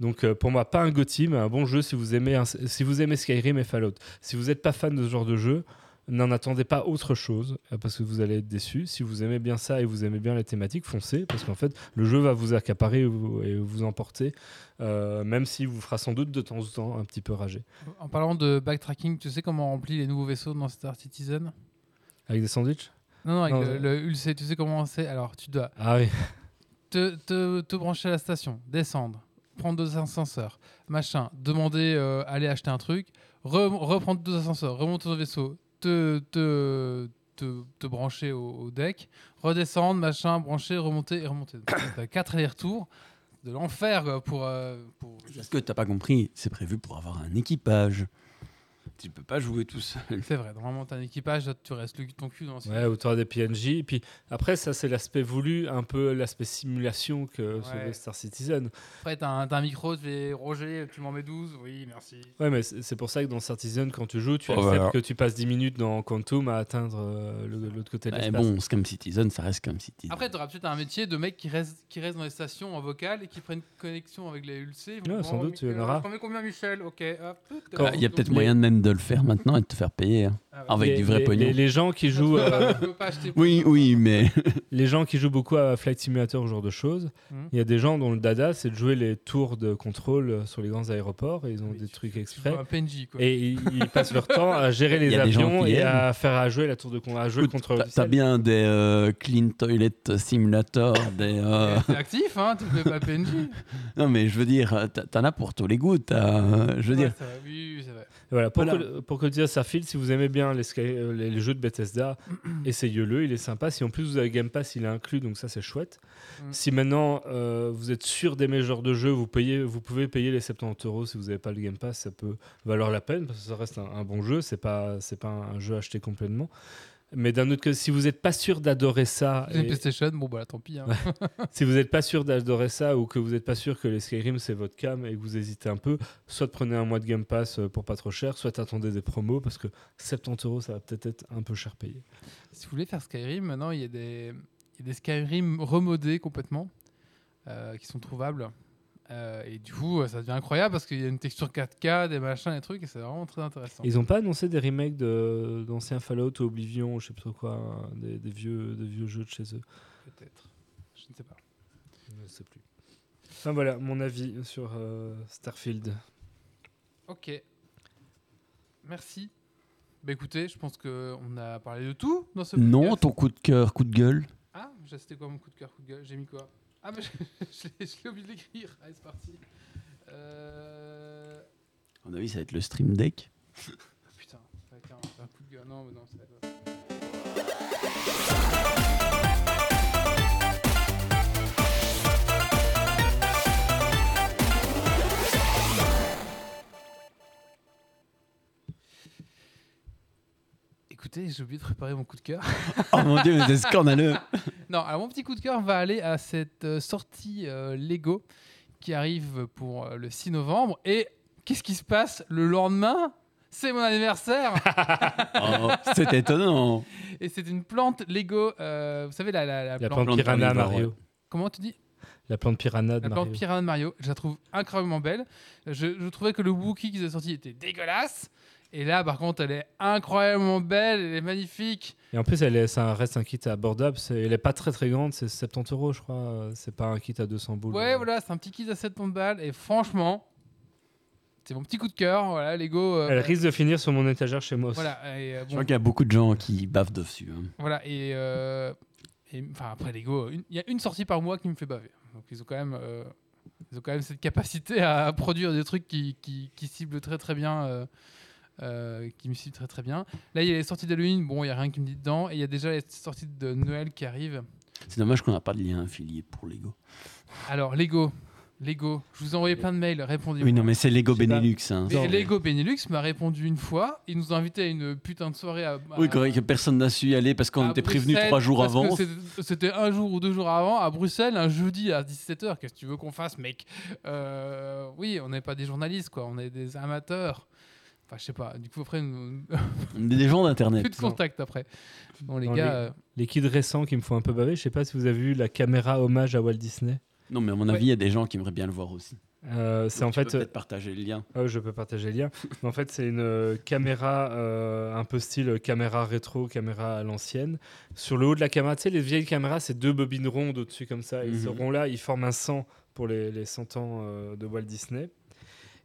Donc euh, pour moi, pas un GOTY, mais un bon jeu si vous aimez, si vous aimez Skyrim et Fallout. Si vous n'êtes pas fan de ce genre de jeu, n'en attendez pas autre chose euh, parce que vous allez être déçu. Si vous aimez bien ça et vous aimez bien les thématiques, foncez parce qu'en fait, le jeu va vous accaparer et vous, et vous emporter, euh, même s'il vous fera sans doute de temps en temps un petit peu rager. En parlant de backtracking, tu sais comment on remplit les nouveaux vaisseaux dans Star Citizen? Avec des sandwichs? Non, non, avec Non, le, euh. le Ulc, tu sais comment c'est? Alors, tu dois Ah oui. te, te, te brancher à la station, descendre, prendre deux ascenseurs, machin, demander, euh, aller acheter un truc, re- reprendre deux ascenseurs, remonter au vaisseau, te, te, te, brancher au, deck, redescendre, machin, brancher, remonter et remonter. T'as quatre allers-retours de l'enfer pour, euh, Ce que t'as pas compris, c'est prévu pour avoir un équipage. Tu peux pas jouer tout seul. C'est vrai, normalement, t'as un équipage, tu restes le- ton cul dans ce Ouais, ou t'auras des PNJ. Et puis après, ça, c'est l'aspect voulu, un peu l'aspect simulation que Ouais. Star Citizen. Après, t'as un, un micro, tu fais Roger, tu m'en mets 12, oui, merci. Ouais, mais c'est pour ça que dans Star Citizen, quand tu joues, tu Oh, acceptes voilà. que tu passes 10 minutes dans Quantum à atteindre euh, l'autre côté de Mais l'espace. bon, Scam Citizen, ça reste Scam Citizen. Après, t'auras peut-être un métier de mec qui reste, qui reste dans les stations en vocal et qui prennent connexion avec les ULC. Ouais, sans doute, tu en auras. Combien, Michel? Ok, hop. Il y a peut-être moyen de même de le faire maintenant et de te faire payer. hein. Ah ouais. Avec Les- du vrai les- pognon. Les, les gens qui jouent, euh, Oui, oui, mais les gens qui jouent beaucoup à Flight Simulator, ce genre de choses, Mhm. il y a des gens dont le dada, c'est de jouer les tours de contrôle sur les grands aéroports. Et ils ont Oui, des tu- trucs exprès. joues un PNJ, quoi. Et ils, ils passent leur temps à gérer les avions et aiment. à faire à jouer la tour de con- à jouer le Écoute, contrôle t'as- bien des euh, Clean Toilet Simulator, des. euh, T'es actif, hein, tu fais pas PNJ. Non, mais je veux dire, t'en as pour tous les goûts. t'as, euh, Je veux Ouais, dire, ça va, oui, Voilà, pour, Voilà. que, pour que file, si vous aimez bien les, euh, les, les jeux de Bethesda, essayez-le, il est sympa. Si en plus vous avez Game Pass, il est inclus, donc ça c'est chouette. Mm. Si maintenant euh, vous êtes sûr d'aimer ce genre de jeu, vous, payez, vous pouvez payer les 70 euros si vous n'avez pas le Game Pass, ça peut valoir la peine parce que ça reste un, un bon jeu, c'est pas, pas un jeu acheté complètement. Mais d'un autre côté, si vous n'êtes pas sûr d'adorer ça, et- PlayStation, bon bah tant pis. hein. si vous n'êtes pas sûr d'adorer ça ou que vous n'êtes pas sûr que les Skyrim c'est votre cam et que vous hésitez un peu, soit prenez un mois de Game Pass euh, pour pas trop cher, soit attendez des promos parce que 70 euros ça va peut-être être un peu cher payé. Si vous voulez faire Skyrim, maintenant il y a des, il y a des Skyrim remodés complètement euh, qui sont trouvables. Euh, et du coup, ça devient incroyable parce qu'il y a une texture 4K, des machins, des trucs, et c'est vraiment très intéressant. Ils ont pas annoncé des remakes de- d'anciens Fallout ou Oblivion, je sais pas trop quoi, hein, des, des vieux, des vieux jeux de chez eux? Peut-être. Je ne sais pas. Je ne sais plus. Enfin voilà mon avis sur euh, Starfield. Ok. Merci. Bah écoutez, je pense qu'on a parlé de tout dans ce non, podcast. ton coup de cœur, coup de gueule. Ah, j'ai- c'était quoi mon coup de cœur, coup de gueule? J'ai mis quoi? Ah, mais je, je l'ai- je l'ai oublié de l'écrire. Allez, c'est parti. Euh... À mon avis, ça va être le Stream Deck. Putain, ça va être un, un coup de gueule. Non, mais non, ça va être... Écoutez, j'ai oublié de préparer mon coup de cœur. Oh mon dieu, mais c'est scandaleux. Non, alors mon petit coup de cœur va aller à cette euh, sortie euh, Lego qui arrive pour euh, le 6 novembre. Et qu'est-ce qui se passe le lendemain? C'est mon anniversaire Oh, c'est étonnant. Et c'est une plante Lego, euh, vous savez, la, la, la La plante... plante Piranha Mario. Comment tu dis? La plante Piranha de La Mario. plante Piranha de Mario. Je la trouve incroyablement belle. Je, je trouvais que le Wookiee qu'ils ont sorti était dégueulasse. Et là, par contre, elle est incroyablement belle, elle est magnifique. Et en plus, elle est, ça reste un kit abordable. c'est- Elle est pas très très grande, c'est 70 euros, je crois. C'est pas un kit à 200 boules. Ouais, voilà, c'est un petit kit à 70 balles. Et franchement, c'est mon petit coup de cœur. Voilà, Lego. euh, Elle risque de finir sur mon étagère chez moi. Voilà, et, euh, Je crois qu'il y a beaucoup de gens qui bavent dessus. hein. voilà, et, euh, et, enfin après Lego, il y a une sortie par mois qui me fait baver. Donc ils ont quand même, euh, ils ont quand même cette capacité à produire des trucs qui, qui, qui ciblent très très bien, euh, qui me ciblent très très bien. Là il y a les sorties d'Halloween, bon il y a rien qui me dit dedans, et il y a déjà les sorties de Noël qui arrivent. C'est dommage qu'on n'a pas de lien affilié pour Lego. Alors Lego, Lego, je vous ai envoyé plein de mails, répondez. Oui, non, mais c'est Lego. Benelux. hein. Et Lego Benelux m'a répondu une fois. Ils nous ont invités à une putain de soirée à. à- Oui, correct, que personne n'a su y aller parce qu'on était prévenu trois jours avant. c'était- C'était un jour ou deux jours avant, à Bruxelles, un jeudi à 17h. Qu'est-ce que tu veux qu'on fasse, mec? Euh, Oui, on n'est pas des journalistes, quoi. On est des amateurs. Enfin, je sais pas. Du coup, après, des gens d'internet. plus de contact après. Bon, les Non, gars. les- euh, Les kits récents qui me font un peu baver. Je sais pas si vous avez vu la caméra hommage à Walt Disney. Non, mais à mon Ouais. avis, il y a des gens qui aimeraient bien le voir aussi. Euh, c'est en fait. peux peut-être partager le lien. Ah oui, je peux partager le lien. En fait, c'est une euh, caméra euh, un peu style caméra rétro, caméra à l'ancienne. Sur le haut de la caméra, tu sais, les vieilles caméras, c'est deux bobines rondes au-dessus comme ça. Et Mhm. ce rond-là, ils forment un 100 pour les, les 100 ans euh, de Walt Disney.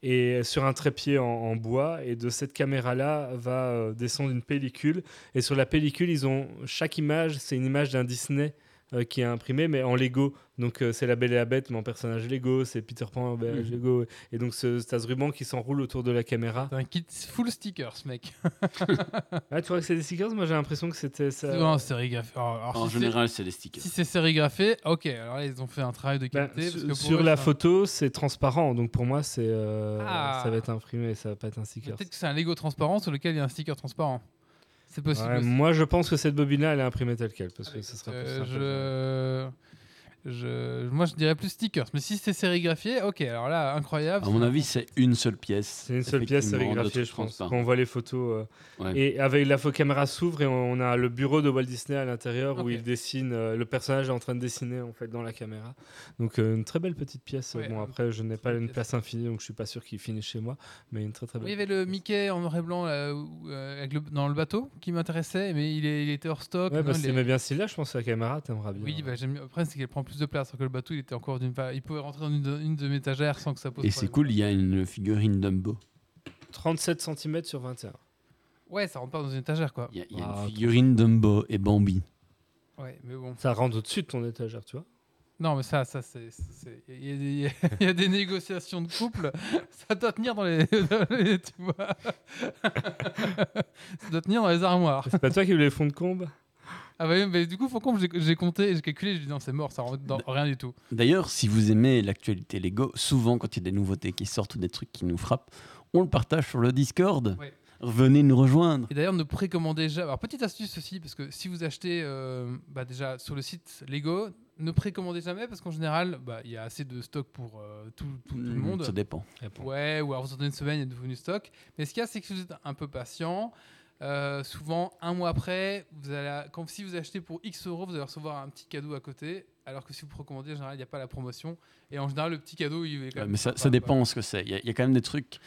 Et sur un trépied en, bois. Et de cette caméra-là va euh, descendre une pellicule. Et sur la pellicule, ils ont chaque image, c'est une image d'un Disney euh, qui est imprimé, mais en Lego. Donc euh, c'est la Belle et la Bête, mais en personnage Lego, c'est Peter Pan en personnage Mhm. Lego. Et donc ce, t'as ce ruban qui s'enroule autour de la caméra. C'est un kit full stickers, mec. Ah, tu vois que c'est des stickers? Moi j'ai l'impression que c'était ça. Non, sérigraphé. En si c'est- général, c'est les stickers. Si c'est sérigraphé, ok, alors là ils ont fait un travail de Bah, qualité. parce sur que pour sur eux, la ça- photo, c'est transparent, donc pour moi, c'est euh, Ah. ça va être imprimé, ça va pas être un sticker. Peut-être que c'est un Lego transparent sur lequel il y a un sticker transparent. C'est possible. Ouais, aussi. moi, je pense que cette bobine-là, elle est imprimée telle quelle, parce que ce sera plus Euh, simple. je... je... Moi je dirais plus stickers, mais si c'est sérigraphié, ok, alors là, incroyable. À mon avis, c'est une seule pièce. C'est une seule pièce sérigraphiée, je pense. Quand on voit les photos. euh, Ouais. Et avec la photo caméra s'ouvre et on a le bureau de Walt Disney à l'intérieur où il dessine. euh, le personnage est en train de dessiner en fait dans la caméra. Donc euh, une très belle petite pièce. Ouais, bon euh, après, je n'ai pas une pièce. place infinie, donc je suis pas sûr qu'il finisse chez moi, mais une très très Oui, belle. il y avait le Mickey en noir et blanc là, où, euh, avec le- dans le bateau qui m'intéressait, mais il, est- il était hors stock. Ouais, Non, bah, il si est- bien celle-là, je pense que la caméra, t'aimeras bien. Oui, bah, j'aime. Après, c'est qu'elle prend plus de place, alors que le bateau, il était encore d'une part. Il pouvait rentrer dans une de, une de mes étagères sans que ça pose Et c'est cool, il y a une figurine Dumbo. 37 cm sur 21. Ouais, ça rentre pas dans une étagère, quoi. Il y a, y a Ah, une figurine Dumbo et Bambi. Ouais, mais bon. Ça rentre au-dessus de ton étagère, tu vois. Non, mais ça, ça c'est. Il y, a des- il y a des négociations de couple. Ça doit tenir dans les. dans les- tu vois Ça doit tenir dans les armoires. C'est pas toi qui voulais les fonds de combe Ah, bah oui, mais du coup, faut qu'on. J'ai compté, j'ai calculé, j'ai dit non, c'est mort, ça rentre dans rien du tout. D'ailleurs, si vous aimez l'actualité Lego, souvent quand il y a des nouveautés qui sortent ou des trucs qui nous frappent, on le partage sur le Discord. Ouais. Venez nous rejoindre. Et d'ailleurs, ne précommandez jamais. Alors, petite astuce aussi, parce que si vous achetez euh, bah, déjà sur le site Lego, ne précommandez jamais, parce qu'en général, bah, il y a assez de stock pour euh, tout, tout- tout le Mm, monde. Ça dépend. Ouais, ou alors vous attendez une semaine, il y a de nouveau stock. Mais ce qu'il y a, c'est que si vous êtes un peu patient, euh, souvent un mois après, vous allez, quand, si vous achetez pour X euros, vous allez recevoir un petit cadeau à côté. Alors que si vous précommandez, en général, il n'y a pas la promotion. Et en général, le petit cadeau, il est quand même. mais ça, sympa, ça quoi. dépend ce que c'est. Il y, a- il y a quand même des trucs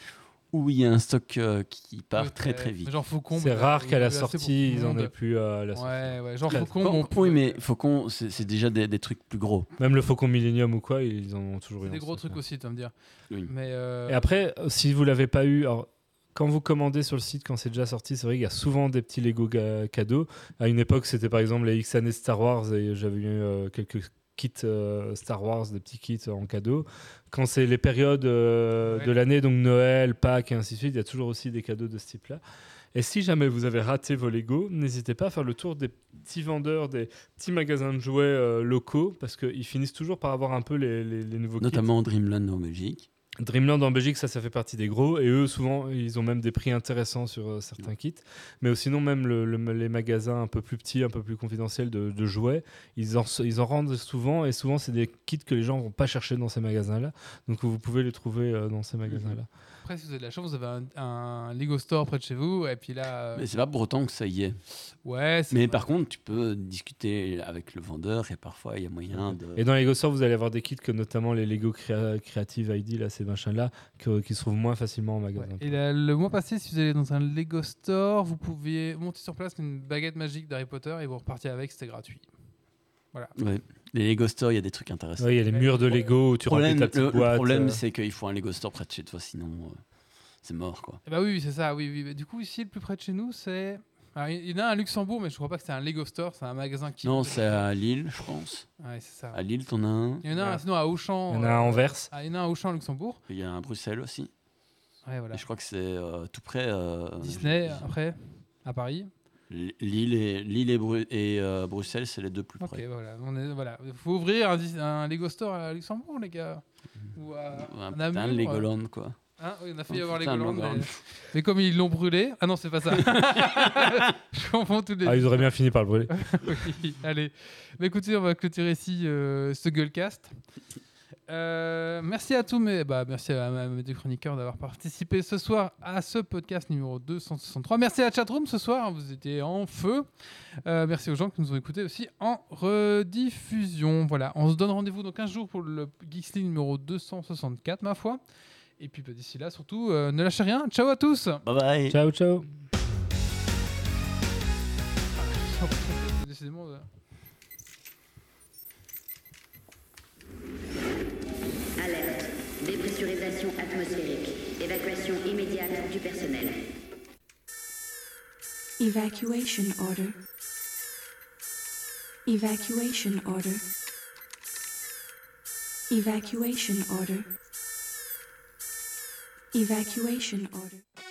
où il y a un stock euh, qui part Ouais, très très vite. Genre Faucon. C'est bah, rare qu'à la sortie, ils en aient plus à la sortie. Ouais, ouais. Genre Faucon, Bon, bon, oui, mais Faucon, c'est déjà des, des trucs plus gros. Même le Faucon Millennium ou quoi, ils en ont toujours eu. c'est des gros trucs aussi, tu vas me dire. Oui. Mais euh, Et après, euh, si vous l'avez pas eu, alors, quand vous commandez sur le site, quand c'est déjà sorti, c'est vrai qu'il y a souvent des petits Lego cadeaux. À une époque, c'était par exemple les X années Star Wars et j'avais eu euh, quelques kits euh, Star Wars, des petits kits en cadeau. Quand c'est les périodes euh, Ouais. de l'année, donc Noël, Pâques et ainsi de suite, il y a toujours aussi des cadeaux de ce type-là. Et si jamais vous avez raté vos Lego, n'hésitez pas à faire le tour des petits vendeurs, des petits magasins de jouets euh, locaux, parce qu'ils finissent toujours par avoir un peu les, les- les nouveaux kits. Notamment Dreamland en Belgique. Dreamland en Belgique, ça, ça fait partie des gros. Et eux, souvent, ils ont même des prix intéressants sur euh, certains kits. Mais sinon, même le- le- les magasins un peu plus petits, un peu plus confidentiels de, de jouets, ils en, ils en rendent souvent. Et souvent, c'est des kits que les gens vont pas chercher dans ces magasins-là. Donc, vous pouvez les trouver euh, dans ces magasins-là. Après, si vous avez de la chance, vous avez un, un Lego Store près de chez vous. Et puis là. euh, Mais c'est pas pour autant que ça y est. ouais, Mais vrai. par contre, tu peux discuter avec le vendeur et parfois il y a moyen de. Et dans les Lego Store, vous allez avoir des kits que notamment les Lego Crea- Creative ID, là, ces machins-là, qui se trouvent moins facilement en magasin. Ouais. Et le mois passé, si vous allez dans un Lego Store, vous pouviez monter sur place une baguette magique d'Harry Potter et vous repartiez avec, c'était gratuit. Ouais. Les Lego Store, il y a des trucs intéressants. Ouais, il y a les murs de Lego où tu le problème, remplis ta petite le- le boîte. problème, euh. c'est qu'il faut un Lego Store près de chez toi, sinon euh, c'est mort quoi. Eh bah oui, c'est ça, oui, oui. Mais Du coup, ici, le plus près de chez nous, c'est. Il y en a un à Luxembourg, mais je crois pas que c'est un Lego Store, c'est un magasin qui. Non, c'est à Lille, je pense. Ouais, c'est ça. À Lille, t'en as un. Il y en a un sinon à Auchan. Il y en a un à euh, Anvers. ah, il y en a un à Auchan à Luxembourg. Il y a un à Bruxelles aussi. Ouais, voilà. Et je crois que c'est euh, tout près. euh, Disney, après, à Paris. Lille et, Lille et, Bru- et, euh, Bruxelles, c'est les deux plus Ok, près. voilà. On est, voilà. faut ouvrir un, Lego Store à Luxembourg, les gars. Ou à, Ouais, à un putain de euh, Legoland quoi. Hein oui, on a failli avoir putain de Legoland, mais... Mais comme ils l'ont brûlé. Ah non, c'est pas ça. je confonds tous les. Ah, ils auraient bien fini par le brûler. Oui, allez. Bah, écoutez, on va clôturer ici euh, ce Gueulcast. Euh, merci à tous mes, bah, merci à, à mes deux chroniqueurs d'avoir participé ce soir à ce podcast numéro 263. Merci à la chatroom ce soir, vous étiez en feu. Euh, merci aux gens qui nous ont écoutés aussi en rediffusion. Voilà, on se donne rendez-vous dans 15 jours pour le Geeks League numéro 264, ma foi. Et puis bah, d'ici là, surtout, euh, ne lâchez rien. Ciao à tous. Bye bye. Ciao, ciao. Décidément, euh, Alerte. Dépressurisation atmosphérique. Évacuation immédiate du personnel. Evacuation order. Evacuation order. Evacuation order. Evacuation order.